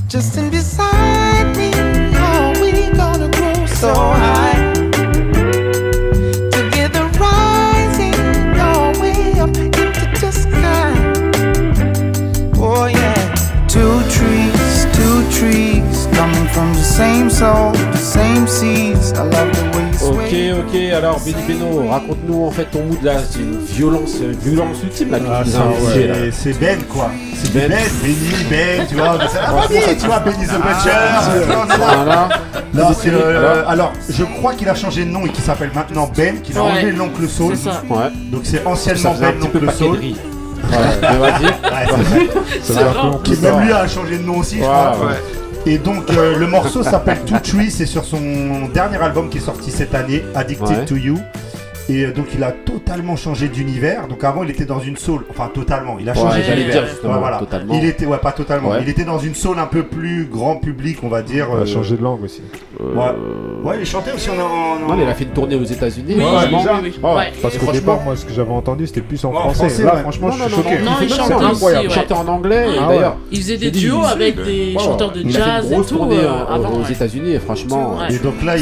Just in beside me, how we gonna grow so high? Together rising, our way up into the sky. Oh yeah, two trees, two trees, coming from the same soul, the same seeds. I love the. Ok, ok, alors Benny Beno, raconte-nous en fait ton mood là, c'est une violence, une violence ultime là Ah, c'est- Ben quoi. C'est Ben. Ben, Benny, Ben, tu vois. Ah, vas-y, tu vois, Benny the Ah, Butcher. Non, non, non. Voilà. Non, Vas-y, c'est euh, alors. alors, je crois qu'il a changé de nom et qu'il s'appelle maintenant Ben, qu'il a Ouais. enlevé l'oncle Soul. C'est ça. Ouais. Donc c'est anciennement Ben l'oncle riz. Ouais, mais vas-y. Ouais, c'est C'est vrai. vrai. Qui même lui a changé de nom aussi, je Ouais, crois. Et donc euh, le morceau s'appelle Two Tree, c'est sur son dernier album qui est sorti cette année, Addicted Ouais. to You. Et euh, donc il a totalement changé d'univers. Donc avant il était dans une soul, enfin totalement, il a Ouais, changé j'allais d'univers. Ouais, voilà. totalement. Il était ouais pas totalement, Ouais. il était dans une soul un peu plus grand public, on va dire. Il a euh, changé de langue aussi. Ouais. Ouais, il chantait aussi en, en- Non, mais il a fait une tournée aux États-Unis. Oui, déjà. Ouais. Parce qu'au franchement- départ, moi, ce que j'avais entendu, c'était plus en Ouais, français. français, Là, ouais. franchement, Non, je suis choqué. non, il incroyable. Ouais. chantait en anglais, Ah d'ailleurs. ouais. Il faisait des duos avec des Ouais, chanteurs de jazz et tout euh, avant. aux ouais. États-Unis, franchement. Ouais. Et donc là,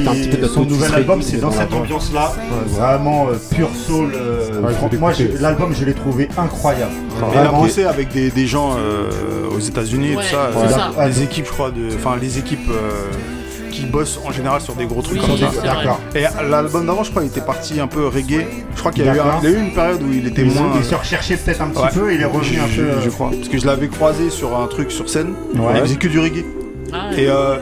son nouvel album, c'est dans cette ambiance-là. Vraiment euh, pure soul. Euh, Ouais, je moi, l'album, je l'ai trouvé incroyable. Il a bossé avec des, des gens euh, aux États-Unis, Ouais, tout ça. euh, ça. Les équipes, je crois, de, enfin les équipes euh, qui bossent en général sur des gros trucs Oui, comme ça. Et l'album d'avant, je crois, il était parti un peu reggae. Je crois qu'il y a, eu un- D'accord. il y a eu une période où il était moins. il se recherchait peut-être un petit Ouais. peu et il est revenu je, un peu. je- euh, je crois. Parce que je l'avais croisé sur un truc sur scène. Ouais. Il faisait que du reggae. Ah. Et euh,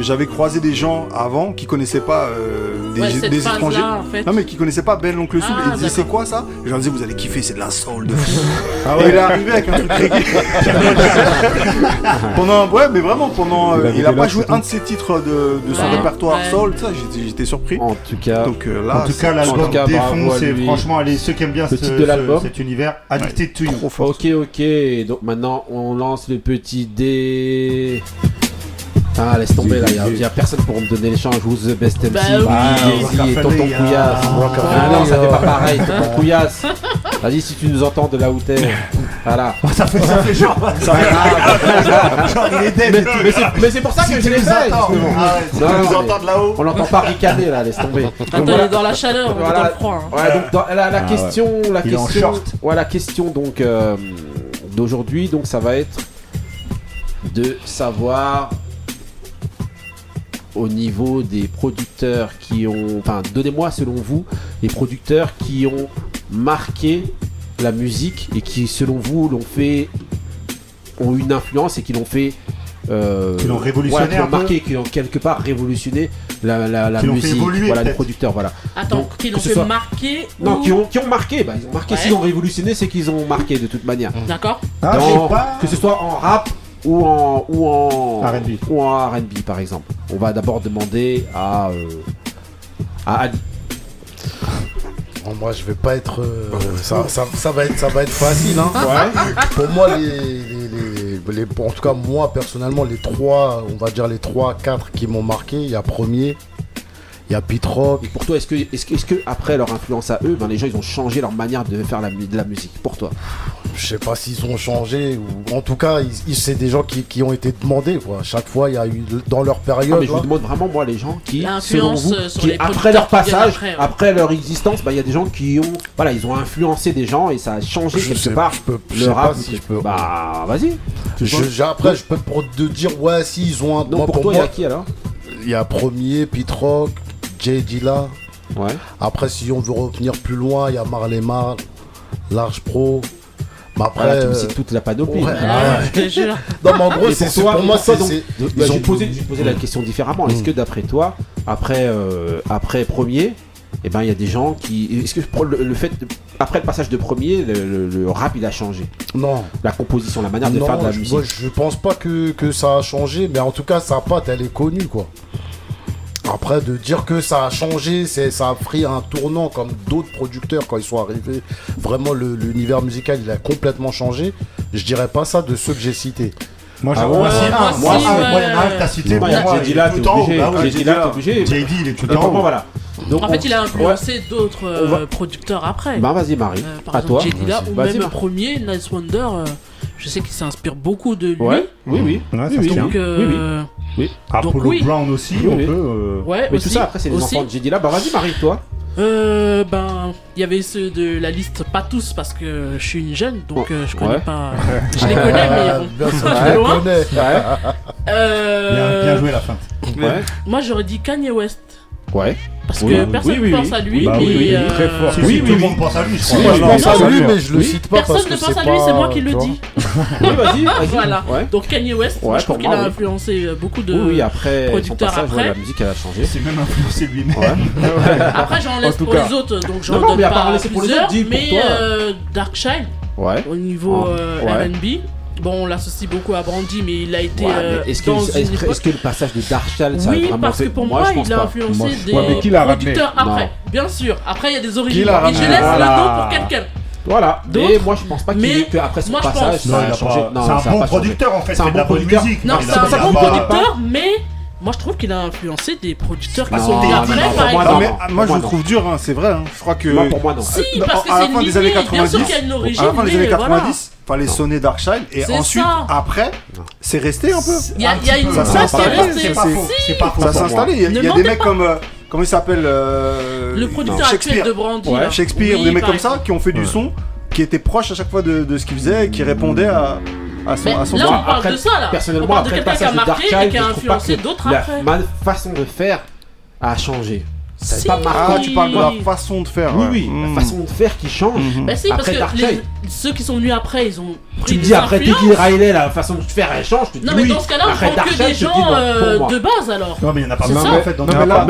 j'avais croisé des gens avant qui connaissaient pas euh, des, Ouais, étrangers. en fait. Non mais qui connaissaient pas Ben l'oncle Soul. Ah, et ils disaient c'est quoi ça? Et je leur disais vous allez kiffer, c'est de la soul de fou. Ah Et ouais. il est arrivé avec un truc reggae. pendant ouais mais vraiment pendant Il euh, il a pas joué un de ses titres de, de son Ouais, répertoire ouais. soul. Ça j'étais j'étais surpris. En tout cas, Donc euh, là En tout c'est- cas, en l'album tout cas, bravo défonce et lui. franchement, allez, ceux qui aiment bien ce- titre de l'album. ce- cet univers, Addicted to You. trop fort. Ok, ok. Donc maintenant, on lance le petit dé. Ah, laisse tomber là, il n'y a, personne pour me donner l'échange. Who's the best MC Bah oui. Jay-Z et Tonton Rockefeller, Couillasse. Ah non, ça fait pas pareil, Tonton Couillasse. Vas-y, si tu nous entends de là où t'es. Voilà. Ça fait, ça fait genre. Ça va. genre, il est dead. Mais, mais c'est- pour ça Si que je l'ai fait. entends. Ah ouais, si Non, tu nous mais entends de là-haut. On l'entend pas ricaner là, laisse tomber. Donc Attends, il voilà. est dans la chaleur, on est dans le froid. hein. Ouais, donc dans- la, la Ah question, la Il est en question, ouais, la question donc euh, d'aujourd'hui, donc ça va être de savoir au niveau des producteurs qui ont, enfin, donnez-moi selon vous les producteurs qui ont marqué la musique et qui, selon vous, l'ont fait, ont eu une influence et qui l'ont fait. Euh, Qui l'ont révolutionné voilà, qui l'ont marqué, qui ont quelque part révolutionné la, la, la Qui l'ont fait musique, évoluer, voilà, les producteurs, voilà. Attends, Donc, qui que l'ont ce fait soit- marquer non, ou- qui ont, qui ont marqué, bah, ils ont marqué. Ouais. S'ils ont révolutionné, c'est qu'ils ont marqué de toute manière. D'accord Ah, que ce soit en rap ou en ou en R&B. ou en R&B par exemple. On va d'abord demander à euh, à Ali. Bon, moi, je vais pas être. euh, ça, ça, ça va être, ça va être facile. Hein. Pour moi, les, les, les- les- en tout cas, moi personnellement, les trois, on va dire les trois, quatre qui m'ont marqué. Il y a premier, il y a Pete Rock. Et pour toi, est-ce que est-ce que, après leur influence à eux, ben les gens ils ont changé leur manière de faire la, de la musique pour toi? Je sais pas s'ils ont changé ou en tout cas, c'est des gens qui, qui ont été demandés. Quoi. Chaque fois, il y a eu dans leur période. Ah, mais je vous demande vraiment moi les gens qui selon L'influence, vous, sur qui les après leur passage, après, ouais. après leur existence, bah il y a des gens qui ont voilà, ils ont influencé des gens et ça a changé Je quelque sais- part je peux- je le sais rap. pas si je peux- Bah vas-y. après, je peux pour te dire, ouais, si ils ont un. Donc moi, pour, toi, il y a qui alors? il y a premier, Pete Rock, Jay Dilla. Ouais. Après, si on veut revenir plus loin, il y a Marley Marl, Large Pro. Mais après. Voilà, tu me euh, cites toute la panoplie. ouais, Ah. Non, mais en gros, c'est pour pour moi, donc, ils bah, ont- vais poser la Mm. question différemment. Est-ce que d'après toi, après, euh, après premier, eh ben il y a des gens qui. Est-ce que le, le fait de- après le passage de premier, le, le- le rap il a changé? Non. La composition, la manière de non, faire de la je, musique? moi, je pense pas que, que ça a changé, mais en tout cas, sa patte, elle est connue, quoi. Après, de dire que ça a changé, c'est, ça a pris un tournant comme d'autres producteurs quand ils sont arrivés. Vraiment, le- l'univers musical, il a complètement changé. Je dirais pas ça de ceux que j'ai cités. Moi, Ah j'en ouais, aussi moi aussi, Moi, moi, il y en a un que t'as cité. Bah, JD il est là, tout t'es obligé. Là, t'es obligé. JD, il est tout voilà. Donc, En fait, il a influencé Ouais. d'autres euh, va- producteurs après. Bah vas-y Marie, Euh, par à exemple, toi. Dilla ou même Mar- premier, Nice Wonder, euh, je sais qu'il s'inspire beaucoup de lui. Ouais, oui, oui. Ouais, Oui, oui. Donc, euh, Oui. Donc, Apollo oui. Brown aussi, Oui, on oui. peut. euh, ouais, Mais aussi, tout ça après c'est les aussi. enfants de JD là. Bah vas-y Marie, toi. Euh, ben, il y avait ceux de la liste, pas tous parce que je suis une jeune, donc euh, je connais Ouais. pas. Je les connais, mais bon, Bien sûr, de tu les loin. Euh, Bien, bien joué la fin. Ouais. Moi, j'aurais dit Kanye West. Ouais. Parce oui, que personne ne oui, pense à lui. Bah oui, euh... très fort. Si, oui, tout le monde pense à lui. Je, crois. je pense non, à lui, mais je le cite pas. Personne parce que ne pense à lui, c'est moi qui le dis. oui, vas-y. Vas voilà. Ouais. Donc Kanye West, ouais, je trouve qu'il a influencé euh, beaucoup de après, producteurs passage, après. Ouais, la musique a changé. C'est même influencé lui-même. après, j'en laisse pour les autres, donc j'en donne pas plusieurs. Mais euh, Dark Shine, au niveau euh, RB. Bon, on l'associe beaucoup à Brandy, mais il a été. Euh, est-ce, que, le passage de Darshal, ça oui, a vraiment parce que pour moi, il a influencé des producteurs après. Bien sûr, après, il y a des origines. Et je laisse voilà. le pour quelqu'un. Voilà. Mais moi je pense pas qu'il mais après son passage ça a changé. C'est un bon producteur en fait, c'est un bon producteur. Non, c'est un bon producteur, mais moi je trouve qu'il a influencé des producteurs qui non, sont venus après non, moi, je le trouve dur, hein, c'est vrai. Hein. Je crois que. Moi, pour moi non. Si, parce que c'est la fin des années 90. Bien sûr qu'il y a une origine, à la fin des années 90. Voilà fallait sonner Darkshine et ensuite après c'est resté un peu. Y a, une ça s'est installé. C'est Il y a, des mecs comme euh, comment il s'appelle euh, le producteur Shakespeare. de Brandy. Ouais. Shakespeare, des mecs comme ça qui ont fait du son qui était proche à chaque fois de, ce qu'ils faisaient et qui répondait à à son, ben, à son là, on parle de ça là. Personnellement, on parle quelqu'un qui a marqué et qui a influencé d'autres après. Ma façon de faire a changé. C'est pas marquant. Ah, tu parles de la façon de faire. Oui, oui, la hmm. façon de faire qui change. Hmm. Bah, si, après parce que ceux qui sont venus après, ils ont. Tu te dis après Tiki Riley, la façon de faire elle change. Non, mais dans ce cas-là, on après prend que des gens euh, de base alors. Non, mais il n'y en a pas même en fait. Non, mais là,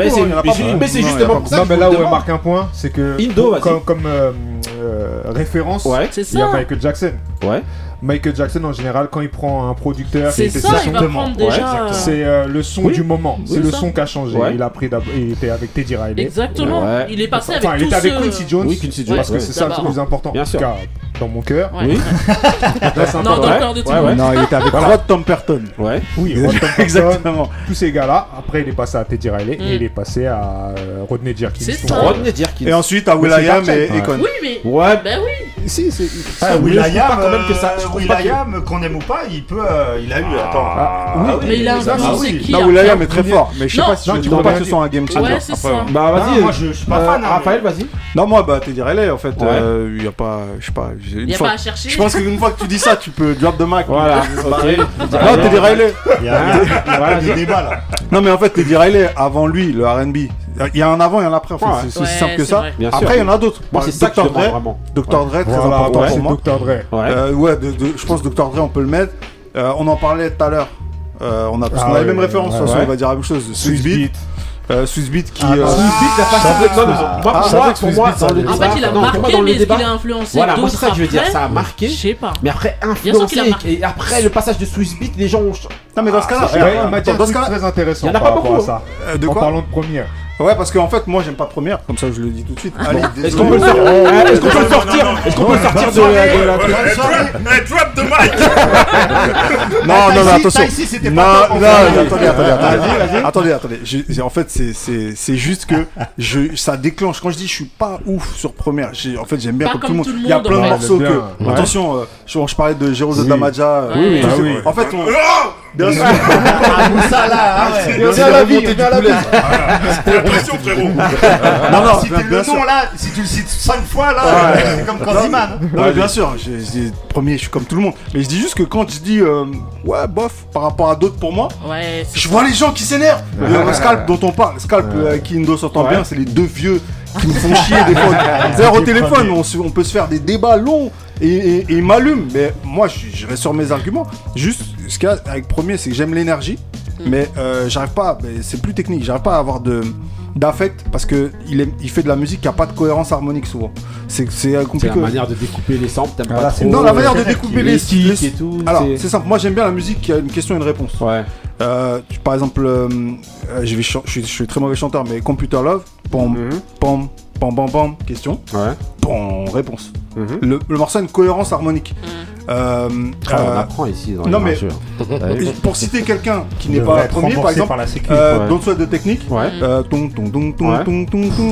mais c'est justement ça. Non, mais là où elle marque un point, c'est que. Indo, Comme euh, euh, référence, il y a Michael Jackson. Ouais. Michael Jackson en général quand il prend un producteur c'est ça, il c'est le son du moment. C'est le son qui a changé. Il a pris il était avec Teddy Riley. Exactement. Il est passé avec enfin il était avec Quincy Jones. Quincy Jones parce que c'est ça le plus important. En tout cas dans mon cœur. Ouais. Oui. non, dans le de. Non, il était avec Rod Temperton. Ouais. Oui, Rod Temperton. Exactement. Tous ces gars-là. Après, il est passé à Teddy Riley mm. et il est passé à euh, Rodney Jerkins. C'est ça. Rodney Jerkins. Et ensuite à Will.i.am et Econ. Oui, mais. Ouais. Ben oui. Si, c'est. Ah, Will.i.am, euh, qu'on aime ou pas, il peut. Euh, il a eu. Ah. Attends. Ah, ah oui, mais il a un. Non, Will.i.am est très fort. Mais je sais pas si tu vois pas que ce soit un game changer. Ouais, c'est ça. Bah, vas-y. Moi, je suis pas fan. Hein, Raphaël, vas-y. Non, moi, bah, Teddy Riley, en fait. Il y a pas. Je sais pas. A pas à chercher. Je pense qu'une fois que tu dis ça, tu peux drop the mic. Voilà. Non, Teddy Riley. Il y a un, là. Non, mais en fait, Teddy Riley, avant lui, le RB. Il y a un avant et un après. En fait. c'est aussi simple que ça. Après, il y en a d'autres. Bon, c'est Dr. Dre. Dr. Dre, très important pour moi. Dr. Dre. Euh, ouais, de, je pense Dr. Dre, on peut le mettre. Euh, on en parlait tout à l'heure. Euh, on a, ah, on a ouais, les mêmes références, on va dire la même chose. Swiss Beat. Euh, Swissbeat qui. Ah, euh... Swissbeat a passé. Ah, non, moi, pour moi, pour moi. En fait, il a marqué, mais le débat. Il a influencé voilà, moi, c'est ça que je veux dire. Ça a marqué. Je sais pas. Mais après, influencé. Et après le passage de Swissbeat, les gens ont. Non, mais dans ce cas-là, il y a une matière très intéressante par rapport à hein. ça. Euh, en parlant de première. Ouais, parce qu'en fait, moi, j'aime pas première, comme ça, je le dis tout de suite. Allez, est-ce qu'on peut le sortir ah, Est-ce qu'on peut le sortir Est-ce qu'on peut le sortir de la. Drop the mic Non, non, non, attention. Non, non, attendez, attendez, attendez. Attendez, En fait, c'est juste que je, ça déclenche. Quand je dis je suis pas ouf sur première, en fait, j'aime bien comme tout le monde. Il y a plein de morceaux que. Attention, euh, je parlais de Jérôme Damaja. Euh, ah en fait. Bien sûr. Ah, hein, Bien sûr, la vie, bien la vie. Attention, frérot. Non, non, si le nom là, si tu le cites 5 fois là, euh, c'est comme Candyman. Hein. Bien sûr, premier, je suis comme tout le monde. Mais je dis juste que quand je dis euh, ouais, bof, par rapport à d'autres pour moi, je vois les gens qui s'énervent. Le scalp dont on parle, scalp euh, qui Indo s'entend bien, c'est les deux vieux qui me font chier des fois. D'ailleurs, au téléphone, on peut se faire des débats longs et, il m'allume. Mais moi, je, reste sur mes arguments. Juste, ce qu'il y a avec premier, c'est que j'aime l'énergie, mm. mais euh, j'arrive pas, c'est plus technique, j'arrive pas à avoir d'affect parce que il, fait de la musique qui a pas de cohérence harmonique souvent. C'est compliqué. Euh, c'est la manière de découper les samples. T'aimes pas non, la euh, manière de découper les, les, tout, Alors c'est simple. Moi j'aime bien la musique qui a une question et une réponse. Ouais. Euh, par exemple, euh, euh, je, suis, très mauvais chanteur, mais Computer Love, pom, mhm. pom, pom, pom, pom, question. Réponse. Mhm. Le, morceau a une cohérence harmonique. Mhm. Euh, Ah, on euh, apprend ici dans les non mais pour citer quelqu'un qui n'est pas premier, par exemple, par la sécu. euh, Ouais. Don't Sweat de technique, euh,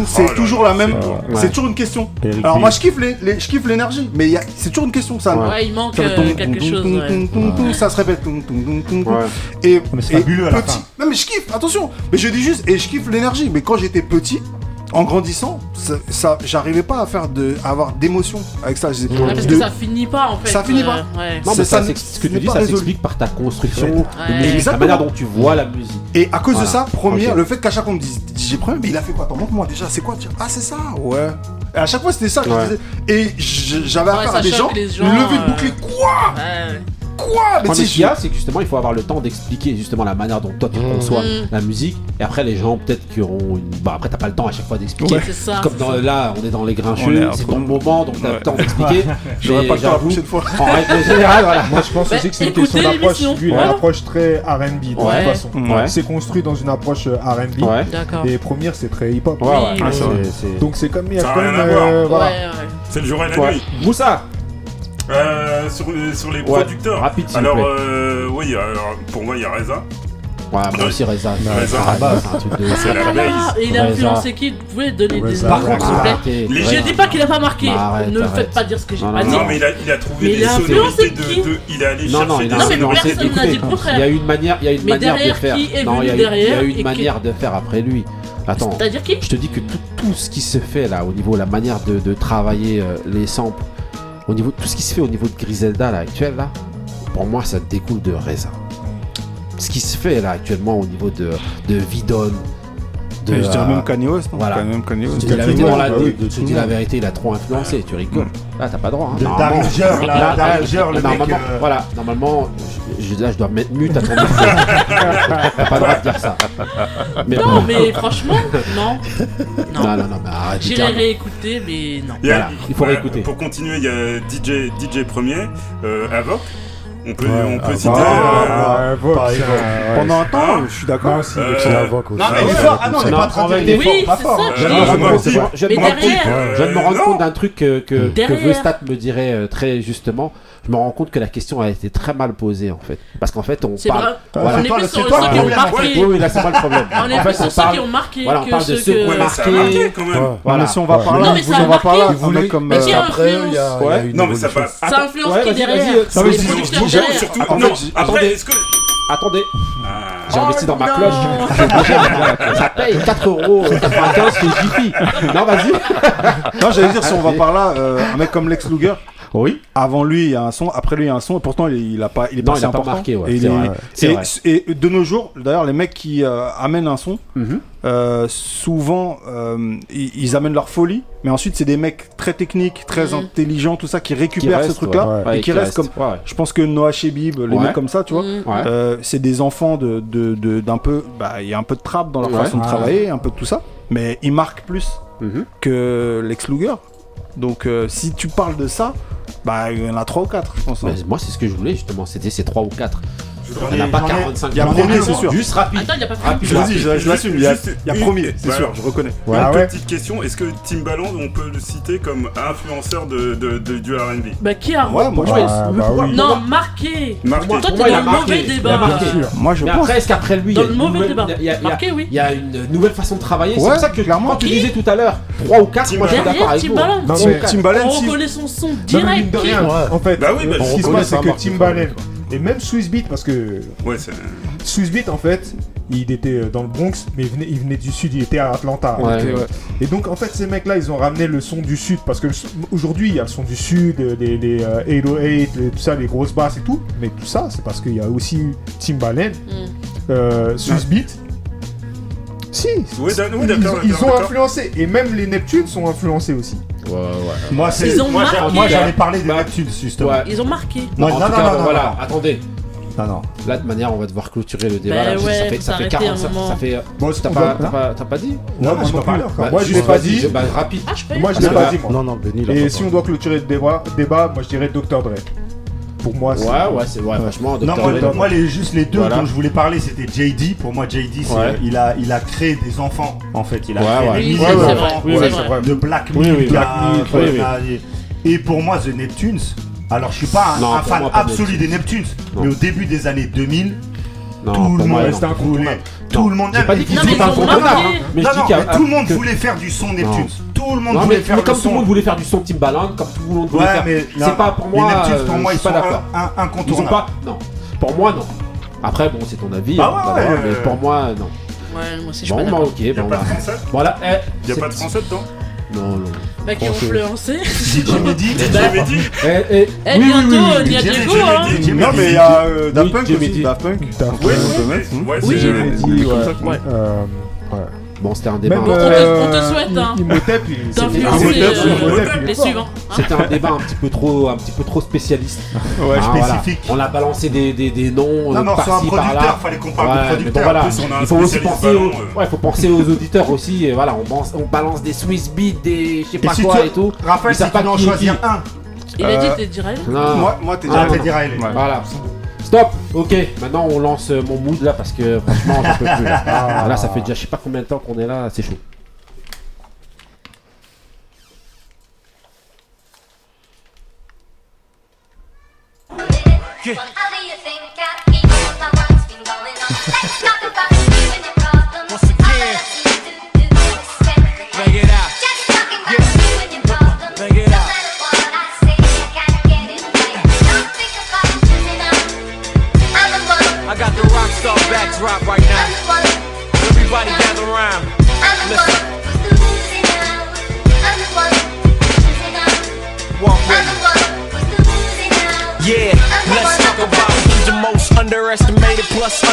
c'est Oh toujours la même. C'est toujours une question. Alors moi je kiffe les, les- je kiffe l'énergie, mais c'est toujours une question ça. Ouais, il manque euh, quelque chose. Ça se répète. Et, Mais c'est fabuleux petit. Non mais je kiffe, attention. Mais je dis juste, et je kiffe l'énergie. Mais quand j'étais petit, en grandissant, ça, j'arrivais pas à faire de, avoir d'émotion avec ça. Parce que ça finit pas en fait. Ça finit euh, pas. Non, ça, ce que tu dis, ça s'explique par ta construction, la manière dont tu vois la musique. Et à cause de ça, première, le fait qu'à chaque fois on me dise, j'ai premier, mais il a fait quoi Attends, montre-moi déjà, c'est quoi Ah, c'est ça, ouais. Et à chaque fois, c'était ça que je disais. Et j'avais affaire à des gens, gens lever euh... le bouclier, quoi Quoi Mais ce qu'il y a, c'est que justement, il faut avoir le temps d'expliquer justement la manière dont toi tu conçois la musique. Et après, les gens, peut-être qui auront une. Bah, après, t'as pas le temps à chaque fois d'expliquer. Comme dans, là, on est dans les grincheux, c'est ton moment, donc t'as le temps d'expliquer. J'aurais pas le temps la prochaine fois. En règle générale, voilà. Moi, je pense aussi que c'est une question d'approche. Une approche très RB, de toute façon. C'est construit dans une approche RB. Et première, c'est très hip-hop. Ah, donc, c'est comme il y a quand même. Euh, c'est le jour et la nuit. Moussa euh, sur, les, sur les producteurs. Rapide, alors, euh, oui, alors, pour moi, il y a Reza. Ouais, moi aussi Reza. Reza. c'est un truc de. C'est la base. Ah, il a influencé qui Vous pouvez donner des. Par contre, s'il vous plaît. Je dis pas qu'il a pas marqué. Bah, ne faites pas dire ce que j'ai pas dit. Non, mais il a trouvé des sonorités de. Il a allé chercher des sonorités de. Il y a une manière, il y a une manière de faire. Non, il y a une manière de faire après lui. Attends. C'est-à-dire qui? Je te dis que tout, tout, ce qui se fait là, au niveau de la manière de, travailler euh, les samples, au niveau tout ce qui se fait au niveau de Griselda là, actuel là, pour moi ça découle de Reza. Ce qui se fait là actuellement au niveau de, de Vidon, de, je dirais même euh, Kanye West. Voilà. Même Kanye West. Dis la vérité, dans bah la, de, dis la vérité, il a trop influencé, tu rigoles. Là, t'as pas droit. Hein. Daringer, là, Daringer, le mec. Euh. Voilà, normalement, je, là, je dois mettre mute à ton T'as pas le droit de dire ça. Non, mais franchement, non. Non, non, non, non bah, arrête. J'irai réécouter, mais non. Yeah. Il faut réécouter. Pour continuer, il y a DJ, DJ Premier, euh, Avoc. On peut, on peut citer. Euh, Pendant un temps, je suis d'accord. Aussi. Euh, la Non, mais ah, ah non, pas je me rends compte- euh, viens de me rendre euh, compte d'un truc que, que, me dirait très justement je me rends compte que la question a été très mal posée en fait. Parce qu'en fait, on parle. Voilà. On est plus sur ceux qui ont marqué. Oui, là, c'est pas le problème. On est plus ceux qui ont marqué. Voilà, on parle de ceux qui ont marqué. si on va par là, vous, on va comme. Non, mais ça passe. Ça influence. Ça veut est-ce que. Attendez. Ah. J'ai investi dans ma oh, cloche. Ça paye 4 euros 95 chez Jiffy. Non, vas-y. Non, j'allais dire, si on va par là, euh, un mec comme Lex Luger, oui. Avant lui, il y a un son. Après lui, il y a un son. Et pourtant, il, n'a pas, il est non, pas, il a marqué. Ouais, et, et, de nos jours, d'ailleurs, les mecs qui euh, amènent un son, mhm. euh, souvent, euh, ils, amènent leur folie. Mais ensuite, c'est des mecs très techniques, très mhm. intelligents, tout ça, qui récupèrent qui reste, ce truc-là et, qui, restent comme. Je pense que Noah Shebib, les mecs comme ça, tu vois, mhm. c'est des enfants d'un peu. Bah, il y a un peu de trappe dans leur façon de travailler, un peu de tout ça. Mais ils marquent plus que Lex Luger. Donc si tu parles de ça, bah, il y en a 3 ou 4, je pense. Hein. Bah, moi, c'est ce que je voulais justement, c'était ces 3 ou 4. Il n'y a pas 45 Il y a premier, c'est sûr. Juste rapide. Attends, il n'y a pas rapide. Je je l'assume. Il y a premier, c'est sûr, je reconnais. Une petite question est-ce que Timbaland, on peut le citer comme influenceur du RB Bah, qui a. Ouais, bah Non, marqué. Toi, t'es dans le mauvais débat. Moi, je pense. Presque après lui. Dans le mauvais débat. Marqué, oui. Il y a une nouvelle façon de travailler. C'est pour ça que, clairement, tu disais tout à l'heure 3 ou 4, moi, je suis d'accord avec Timbaland. Timbaland, On reconnaît son son direct. En fait, bah ce qui se passe, c'est que Timbaland. Et même Swissbeat, parce que. Swissbeat, en fait, il était euh, dans le Bronx, mais il venait, du Sud, il était à Atlanta. Euh, et donc, en fait, ces mecs-là, ils ont ramené le son du Sud, parce que aujourd'hui, il y a le son du Sud, les, les uh, 808, les, tout ça, les grosses basses et tout. Mais tout ça, c'est parce qu'il y a aussi Timbaland, mm. Euh, Swissbeat. Ah. Si, ils, ont influencé, et même les Neptunes sont influencés aussi. Ouais, ouais. Moi, c'est. Ils ont moi, marqué. Moi, j'avais parlé des bah, Neptunes, justement. Ils ont marqué. Non, non, bah, non, voilà, attendez. Non, non. Là, de manière, on va devoir clôturer le débat. Bah ça, fait, 40, ça, fait. Euh, bon, hein. t'as pas, pas, pas, pas dit bah, Non, ah, moi, je pas parlé moi, je l'ai pas dit. Rapide. moi, je l'ai pas dit, moi. Non, non, Et si on doit clôturer le débat, moi, je dirais Dr. Dre pour moi. Ouais, ouais, c'est vrai. Ouais. Non, moi, les, juste les deux dont je voulais parler, c'était JD. Pour moi, JD, ouais. il, a, il a créé des enfants, en fait. Il a créé des enfants de Black Et pour moi, The Neptunes, alors je suis pas un, fan absolu des Neptunes, mais au début des années 2000, étaient ils ont incontournables, marqué. hein. Mais je non, dis non, qu'il y a- mais tout le monde voulait faire du son Neptunes. Non. Tout le monde Non, voulait mais, faire mais le comme tout son. le monde voulait faire du son Timbaland, comme tout le monde voulait faire. mais non, c'est pas pour les moi. Neptunes, pour euh, moi, je ils pas sont ont incontournables. pas. Non. Pour moi, non. Après, bon, c'est ton avis. Bah hein, mais pour moi, non. Ouais, moi aussi, je suis Bon, pas bah, d'accord. ok. Bon, pas bah. de français Voilà. eh, Y a pas de français dedans Non, non. Bah, qui ont influencé. DJ Mehdi. J'ai dit. Eh, eh, Eh, oui, oui, bientôt, oui, oui, il y a DJ Diego, hein. DJ Non, mais il y a euh, Daft Oui, Punk j'ai aussi. dit. Daft Punk. Ouais, Oui, c'est j'ai- dit, ouais. Euh. Bon, c'était un débat. Même, On te- euh, on te souhaite, hein, d'influencer, euh, suivants. C'était un débat un petit peu trop, un petit peu trop spécialiste. Ouais, Hein, voilà. spécifique. On a balancé des, des, des noms Non, euh, mais on reçoit un par-ci par-là. producteur, fallait qu'on parle de Ouais, mais producteur. bon, voilà. Plus, on a Il faut aussi penser, aux, ballon, euh. ouais, faut penser aux auditeurs aussi. Et voilà, on, balance- on balance des Swiss beats, des je sais pas si quoi toi- et tout. Raphaël, si pas tu en choisir un. Il a dit Euh, Riley Non. Moi- moi, Teddy Ah, non. Voilà. Stop. Ok. Maintenant, on lance mon mood là parce que franchement, j'en peux plus. Là. Ah. Là, ça fait déjà je sais pas combien de temps qu'on est là. C'est chaud.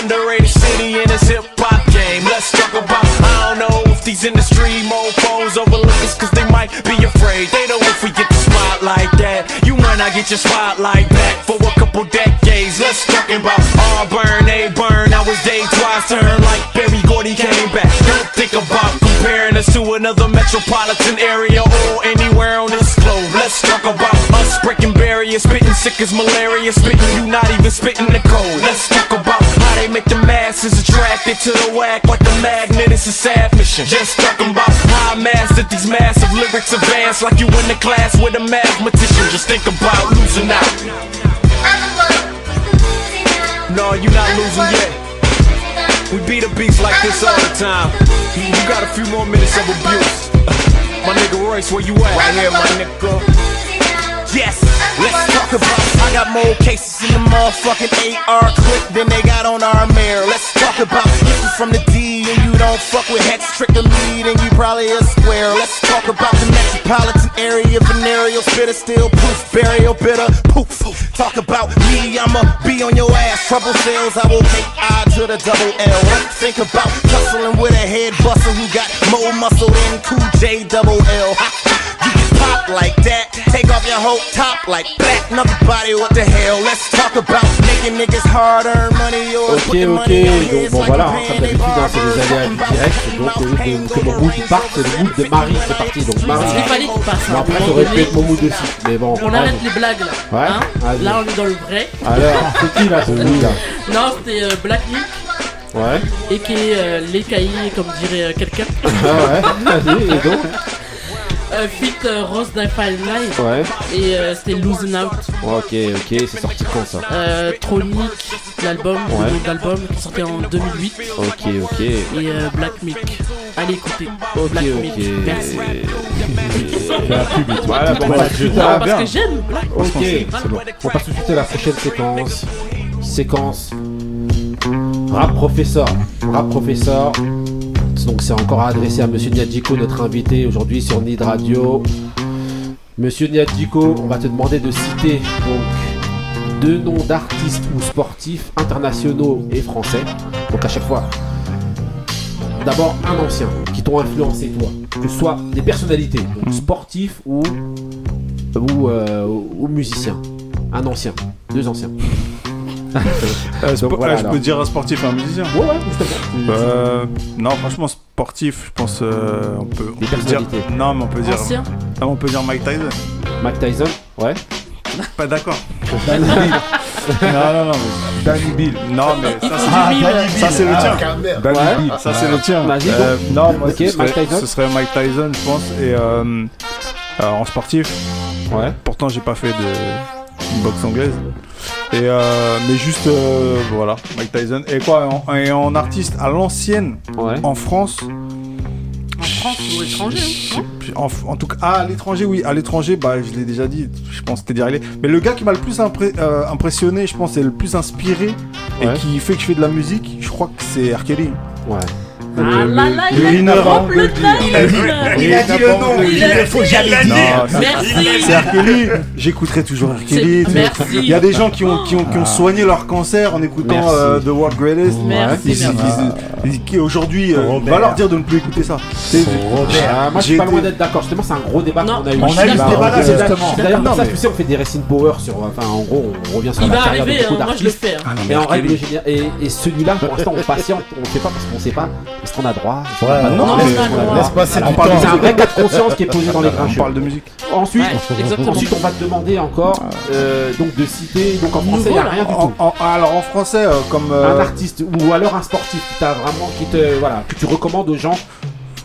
Underrated city in this hip hop game. Let's talk about I don't know if these industry mofos overlook us cause they might be afraid. They know if we get the like that, you might not get your spotlight back for a couple decades. Let's talk about Auburn, A burn. I was day twice turn like Barry Gordy came back. Don't think about comparing us to another metropolitan area or anywhere on this globe. Let's talk about us breaking barriers, spitting sick as malaria, spitting you not even spitting the code. Let's talk about attracted to the whack like the magnet it's a sad mission. Just talking about how I mastered these massive lyrics advance like you in the class with a mathematician. Just think about losing out. No, you're not losing yet. We beat a beast like this all the time. You you got a few more minutes of abuse. My nigga Royce, where you at? Right here, my nigga. Yes, let's talk about. I got more cases in the motherfucking AR clip than they got on our mayor. Let's talk about if you from the D and you don't fuck with Hex, trick or lead, and you probably a square. Let's talk about the metropolitan area, venereal spitter, still proof, burial bitter, poof. Talk about me, I'ma be on your ass. Trouble sales, I will take I to the double L. Think about tussling with a head buster who got more muscle than Cool J double L. Pop like that, take off your whole top like that. Another body, what the hell? Let's talk about making niggas hard earn money. Yours, Ok, ok, donc bon voilà, hein, comme d'habitude, hein, c'est des aléas du direct, donc au lieu que, que mon mood parte, c'est le mood de Marie, c'est parti, donc Marie. Il fallait qu'il passe. Bon, après, aurait pu être mon mood aussi, mais bon. On arrête les blagues là. Ouais, hein. vas-y. là, on est dans le vrai. Alors, c'est qui là, celui là Non, c'était euh, Black Milk. Ouais. Et qui est euh, l'écaillé, comme dirait euh, quelqu'un. Ah ouais, vas-y, et donc Euh, Fit euh, Rose Fine Live. Ouais. Et euh, c'était Losing Out. Ok, ok, c'est sorti quand ça? Euh, Tronic, l'album, Ouais. le nom de l'album qui est sorti en 2008. Ok, ok. Et euh, Black Milk. Allez écoutez. Ok, Black ok. Merci. Fais un pub et tout. Voilà, bon, bah, à parce bien. que j'aime Black Ok, c'est bon. On passe tout de suite à la prochaine séquence. Séquence. Rap professeur. Rap professeur. Donc c'est encore adressé à Monsieur Niadjiko, notre invité aujourd'hui sur Nid Radio. Monsieur Niadjiko, on va te demander de citer donc deux noms d'artistes ou sportifs internationaux et français. Donc à chaque fois. D'abord un ancien qui t'ont influencé toi, que ce soit des personnalités, donc sportifs ou ou, euh, ou musicien. Un ancien, deux anciens. Euh, Donc spo- voilà, euh, je peux dire un sportif et un musicien Ouais, ouais, justement. Euh, non, franchement, sportif, je pense. euh, on peut, on Des peut dire. Non, mais on peut dire. Ancien Non, on peut dire Mike Tyson. Mike Tyson, ouais. Pas d'accord. Danny non, Bill. non, non. mais- Danny Bill. Non, mais ça, c'est Ah, ça, c'est le Ah, tien. merde. Danny Ouais. Bill. Ça, c'est le tien. Vas-y, Euh, non, moi, Ok, ce, serait, Mike Tyson. ce serait Mike Tyson, je pense. Et en sportif. Ouais. Pourtant, j'ai pas fait de boxe anglaise. Et euh, mais juste, euh, voilà, Mike Tyson. Et quoi, en, et en artiste à l'ancienne, en France? En France ou étranger hein, non? En, en tout cas, ah, à l'étranger, oui, à l'étranger, bah, je l'ai déjà dit, je pense que c'était Riley. Mais le gars qui m'a le plus impré- euh, impressionné, je pense, et le plus inspiré, et qui fait que je fais de la musique, je crois que c'est R. Kelly. Ouais. Ah là là, il le a le titre. Il a dit- il a dit le nom, Il il a ne faut dit- jamais il a dire. dit- Non, Merci. C'est. Kelly. J'écouterai toujours merci. Il y a des gens qui ont, qui ont, qui ont soigné leur cancer en écoutant euh, The World Greatest. Merci, qui aujourd'hui, euh, va leur dire de ne plus écouter ça. C'est- Ah, moi je suis J'ai pas loin d'être d'accord. Justement, c'est un gros débat Non, qu'on a eu. on a eu ce débat-là, justement. d'ailleurs- pour ça, tu sais, on fait des racing power sur. Enfin, en gros, on revient sur Il la carrière de arriver, beaucoup hein, moi je le d'artistes. fais. hein. Ah Et en règle générale, et, celui-là, pour l'instant, on patiente, on ne fait pas parce qu'on sait pas. Est-ce qu'on a droit Ouais, pas non, a laisse passer du on temps. C'est un vrai cas de conscience qui est posé dans les On grincheux. parle de musique. Ensuite, Ouais, ensuite, on va te demander encore euh, donc de citer. Donc en français, il n'y a rien du En- tout. en- alors en français, euh, comme. euh, Un artiste ou alors un sportif qui t'a vraiment qui te voilà que tu recommandes aux gens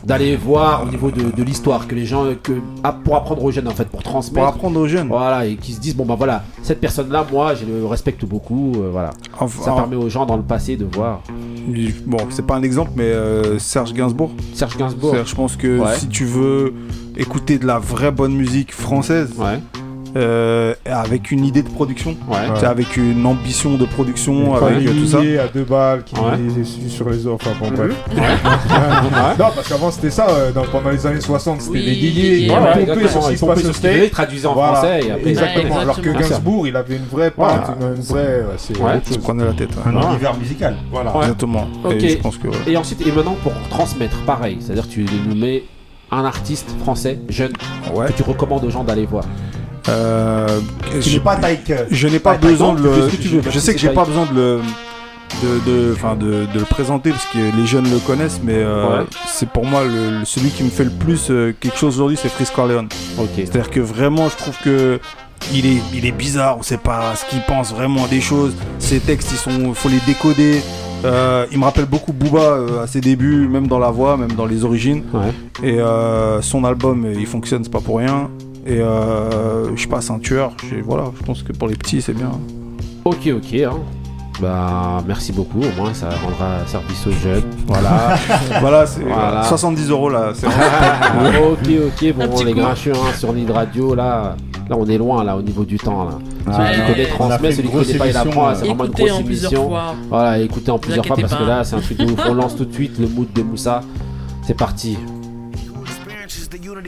d'aller voir au niveau de, de l'histoire que les gens que ah, pour apprendre aux jeunes en fait pour pour transmettre apprendre aux jeunes. voilà et qui se disent bon bah voilà cette personne là moi je le respecte beaucoup euh, voilà Enfin, ça permet aux gens dans le passé de voir Bon, c'est pas un exemple, mais euh, Serge Gainsbourg. Serge Gainsbourg Je pense que Ouais. si tu veux écouter de la vraie bonne musique française, ouais euh, avec une idée de production, ouais avec une ambition de production, avec euh, tout ça. à deux balles, qui Ouais. est su- sur les autres, enfin bon, bref. Ouais. Non, parce qu'avant c'était ça, euh, dans- pendant les années 60, c'était Oui, les guillis, Guillet, ils ouais, pompaient sur ce qui se passe au traduisaient en Voilà. français et après Exactement, Ouais, alors que. Gainsbourg, il avait une vraie Voilà. patte, une, vraie. ouais, c'est prenait la tête. Un Ouais. univers musical. voilà Ouais. Exactement. Ok. Et je pense que. ouais. et ensuite et maintenant pour transmettre pareil c'est à dire tu nous mets un artiste français jeune Ouais. que tu recommandes aux gens d'aller voir Euh, Tu je- n'es pas. Je n'ai pas besoin de le. je sais que j'ai pas besoin de le. De, de, enfin de, de le présenter parce que les jeunes le connaissent mais euh, Ouais. c'est pour moi le, celui qui me fait le plus euh, quelque chose aujourd'hui c'est Frisk Corleone ok c'est à dire que vraiment je trouve que il est, il est bizarre on sait pas ce qu'il pense vraiment des choses ses textes ils sont faut les décoder Euh, il me rappelle beaucoup Booba à ses débuts même dans la voix même dans les origines ouais et son album il fonctionne c'est pas pour rien et euh, je sais pas c'est un tueur voilà je pense que pour les petits c'est bien Ok, ok. Hein. Bah, merci beaucoup. Au moins, ça rendra service aux jeunes. Voilà. voilà, c'est Voilà. 70 euros là. c'est- ok, ok. Bon, les coup. grincheux hein, sur Nid Radio, là, là, on est loin là au niveau du temps là. celui qui connaît On transmet, celui qui connaît pas il apprend. euh, C'est vraiment une grosse émission. fois. Voilà, écoutez en plusieurs fois parce que là, c'est un truc de ouf. On lance tout de suite le mood de Moussa. C'est parti.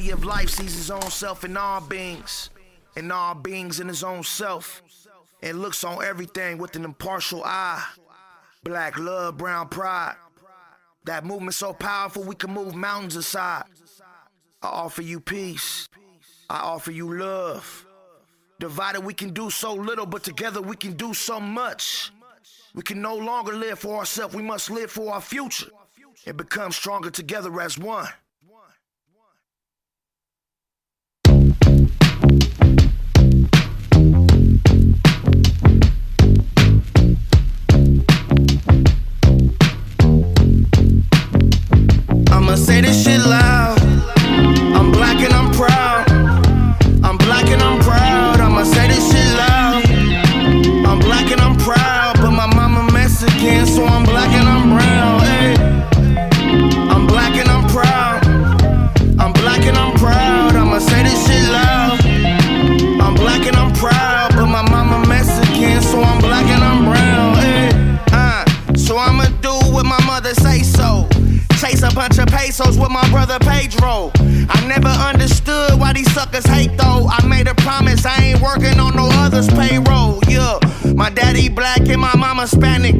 Unity of life sees his own self in all beings in all beings in his own self and looks on everything with an impartial eye. Black love brown pride. That movement so powerful we can move mountains aside. I offer you peace. I offer you love. Divided we can do so little but together we can do so much. We can no longer live for ourselves we must live for our future and become stronger together as one I'ma say this shit loud. I'm black and I'm proud. I'm black and I'm proud. I'ma say this shit loud. I'm black and I'm proud, but my mama Mexican, so I'm black and I'm brown. Hey. I'm black and I'm proud. I'm black and I'm proud. I'ma say this shit loud. I'm black and I'm proud, but my mama Mexican, so I'm black and I'm brown. Hey. Uh, so I'ma do what my mother say so. Chase a bunch of pesos with my brother Pedro. I never understood why these suckers hate though. I made a promise I ain't working on no other's payroll. Yeah, my daddy black and my mama Hispanic.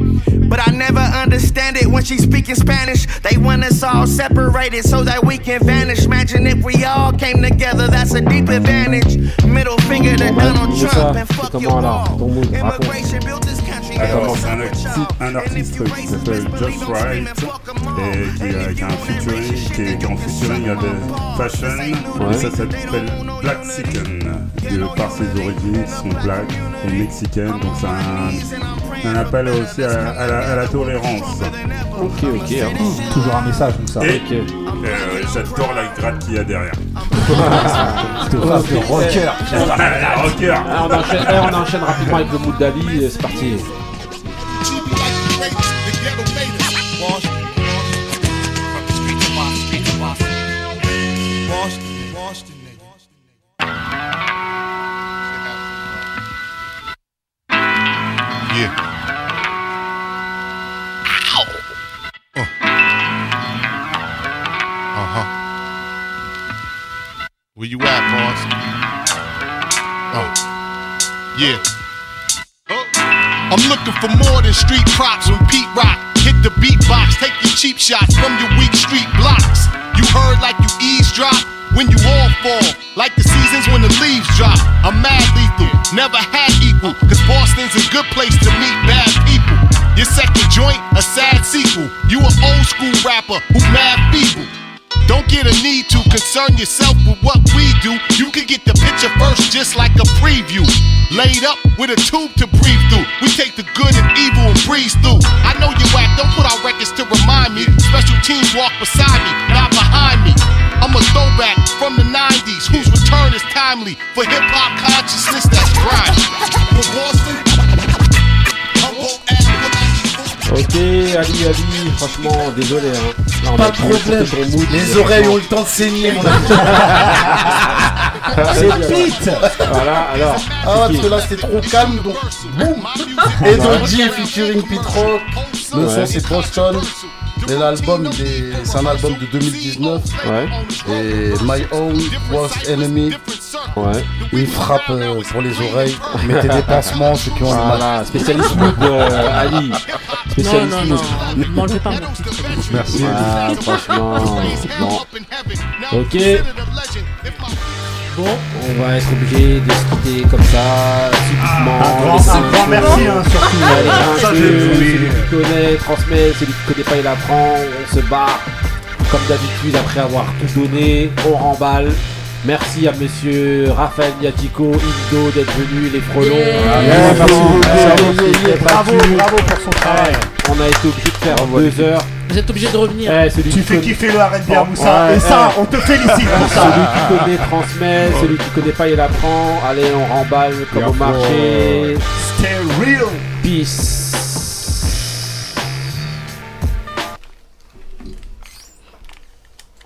But I never understand it when she speaking Spanish. They want us all separated so that we can vanish. Imagine if we all came together, that's a deep advantage. Middle finger to Donald Trump and fuck your wall. Ton mood, raconte. Immigration built this Alors, c'est un, arti- un artiste qui s'appelle Just Right et qui, a- qui a un featuring, qui est, qui en featuring avec Fashion Ouais. et ça s'appelle Black Sicken. De par ses origines, son black et mexicaine, donc c'est un, un appel aussi à, à la, à la tolérance. Ok, ok. hein. Toujours un message comme ça. Et euh, j'adore la gratte qu'il y a derrière. C'est rocker. Ah, rocker Ah, on, enchaîne, on enchaîne rapidement avec le mood d'Ali. C'est parti. Where you at, boss? Oh, yeah. Oh. I'm looking for more than street props when Pete Rock hit the beatbox. Take your cheap shots from your weak street blocks. You heard like you eavesdrop when you all fall. Like the seasons when the leaves drop. I'm mad lethal, never had equal. Cause Boston's a good place to meet bad people. Your second joint, a sad sequel. You an old school rapper who mad feeble. Don't get a need to concern yourself with what we do. You can get the picture first, just like a preview. Laid up with a tube to breathe through. We take the good and evil and breeze through. I know you whack, don't put out records to remind me. Special teams walk beside me, not behind me. I'm a throwback from the 90s, whose return is timely for hip hop consciousness that's grimy. Ok, Ali, Ali, franchement, désolé. Hein. Là, on Pas a de problème. sauter ton mood. Les oreilles ont le temps de saigner, mon ami. C'est Pete Voilà, alors. Ah, parce que là c'était trop calme, donc boum Et donc G featuring Pete Rock, le son c'est Boston, et l'album c'est un album de 2019, et My Own Worst Enemy, ouais. une frappe euh, pour les oreilles, mettez des pansements, ceux qui ont Voilà, le spécialiste mood, euh, Ali. Non, Spécialiste non, mood. non, m'enlevez pas mon titre. Merci. Ah, franchement. Ok. Bon, on va être obligé de se quitter comme ça, subitement. un grand- laisser un le grand show. merci, hein, surtout. Allez, Ça, un j'ai peu, oublié. Celui qui connaît, transmet, celui qui connaît pas, il apprend. On se barre, comme d'habitude, après avoir tout donné, on remballe. Merci à monsieur Raphaël Yatiko, Indo d'être venu, les frelons. Yeah, Bravo, bravo pour son travail. On a été obligé de faire deux heures. Vous êtes obligé de revenir. Eh, celui Tu qui fais kiffer le R&B à Moussa, Ouais, et ça, eh. on te félicite pour ça. Celui qui connaît transmet, celui qui connaît pas il apprend. Allez, on remballe comme au marché. Stay real. Peace.